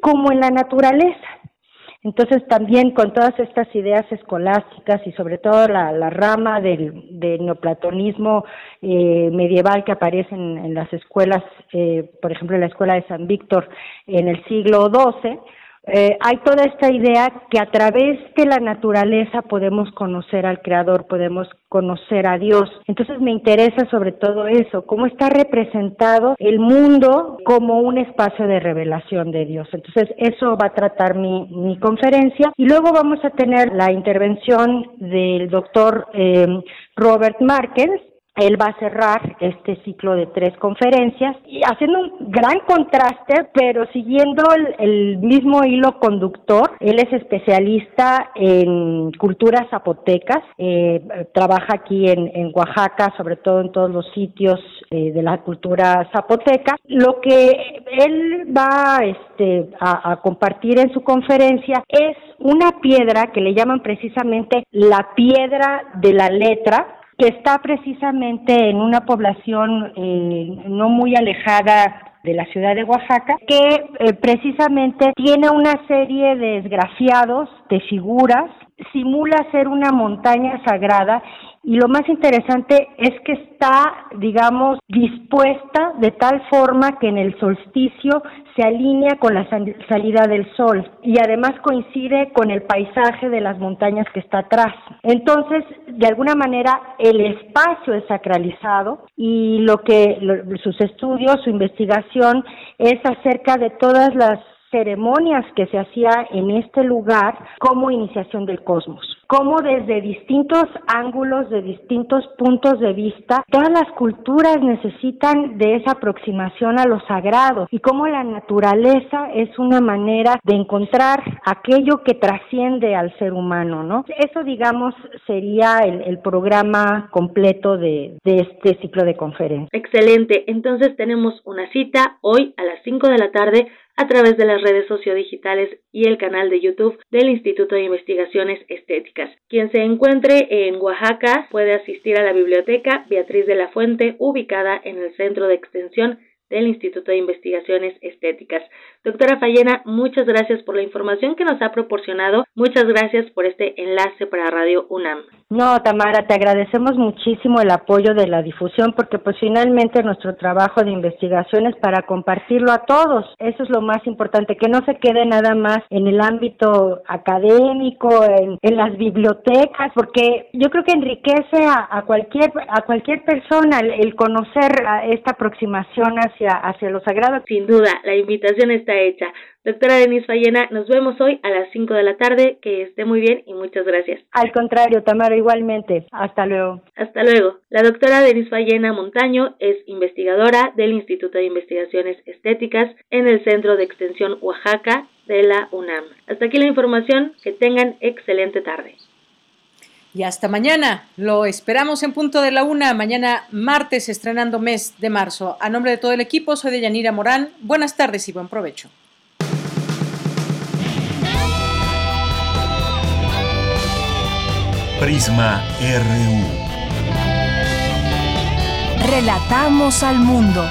como en la naturaleza. Entonces también con todas estas ideas escolásticas y sobre todo la, rama del, neoplatonismo eh, medieval que aparece en, las escuelas, eh, por ejemplo en la escuela de San Víctor en el siglo XII, eh, hay toda esta idea que a través de la naturaleza podemos conocer al Creador, podemos conocer a Dios. Entonces me interesa sobre todo eso, cómo está representado el mundo como un espacio de revelación de Dios. Entonces eso va a tratar mi, mi conferencia y luego vamos a tener la intervención del doctor eh, Robert Markens, él va a cerrar este ciclo de tres conferencias y haciendo un gran contraste, pero siguiendo el, mismo hilo conductor. Él es especialista en culturas zapotecas, eh, trabaja aquí en, Oaxaca, sobre todo en todos los sitios eh, de la cultura zapoteca. Lo que él va este, a compartir en su conferencia es una piedra que le llaman precisamente la piedra de la letra, que está precisamente en una población eh, no muy alejada de la ciudad de Oaxaca, que eh, precisamente tiene una serie de esgrafiados, de figuras, simula ser una montaña sagrada y lo más interesante es que está, digamos, dispuesta de tal forma que en el solsticio se alinea con la salida del sol y además coincide con el paisaje de las montañas que está atrás. Entonces, de alguna manera, el espacio es sacralizado y lo que sus estudios, su investigación es acerca de todas las ceremonias que se hacía en este lugar como iniciación del cosmos cómo desde distintos ángulos, de distintos puntos de vista, todas las culturas necesitan de esa aproximación a lo sagrado y cómo la naturaleza es una manera de encontrar aquello que trasciende al ser humano, ¿no? Eso, digamos, sería el, programa completo de, de este ciclo de conferencias. Excelente, entonces tenemos una cita hoy a las 5 de la tarde a través de las redes sociodigitales y el canal de YouTube del Instituto de Investigaciones Estéticas. Quien se encuentre en Oaxaca puede asistir a la biblioteca Beatriz de la Fuente, ubicada en el Centro de Extensión del Instituto de Investigaciones Estéticas. Doctora Fallena, muchas gracias por la información que nos ha proporcionado. Muchas gracias por este enlace para Radio UNAM. No, Tamara, te agradecemos muchísimo el apoyo de la difusión porque pues finalmente nuestro trabajo de investigación es para compartirlo a todos. Eso es lo más importante, que no se quede nada más en el ámbito académico, en, las bibliotecas, porque yo creo que enriquece a, cualquier a cualquier persona el, conocer esta aproximación hacia, hacia lo sagrado. Sin duda, la invitación está hecha. Doctora Denise Fallena, nos vemos hoy a las 5 de la tarde. Que esté muy bien y muchas gracias. Al contrario, Tamara, igualmente. Hasta luego. Hasta luego. La doctora Denise Fallena Montaño es investigadora del Instituto de Investigaciones Estéticas en el Centro de Extensión Oaxaca de la UNAM. Hasta aquí la información. Que tengan excelente tarde. Y hasta mañana. Lo esperamos en punto de la una. Mañana martes estrenando mes de marzo. A nombre de todo el equipo, soy de Yanira Morán. Buenas tardes y buen provecho. Prisma RU. Relatamos al mundo.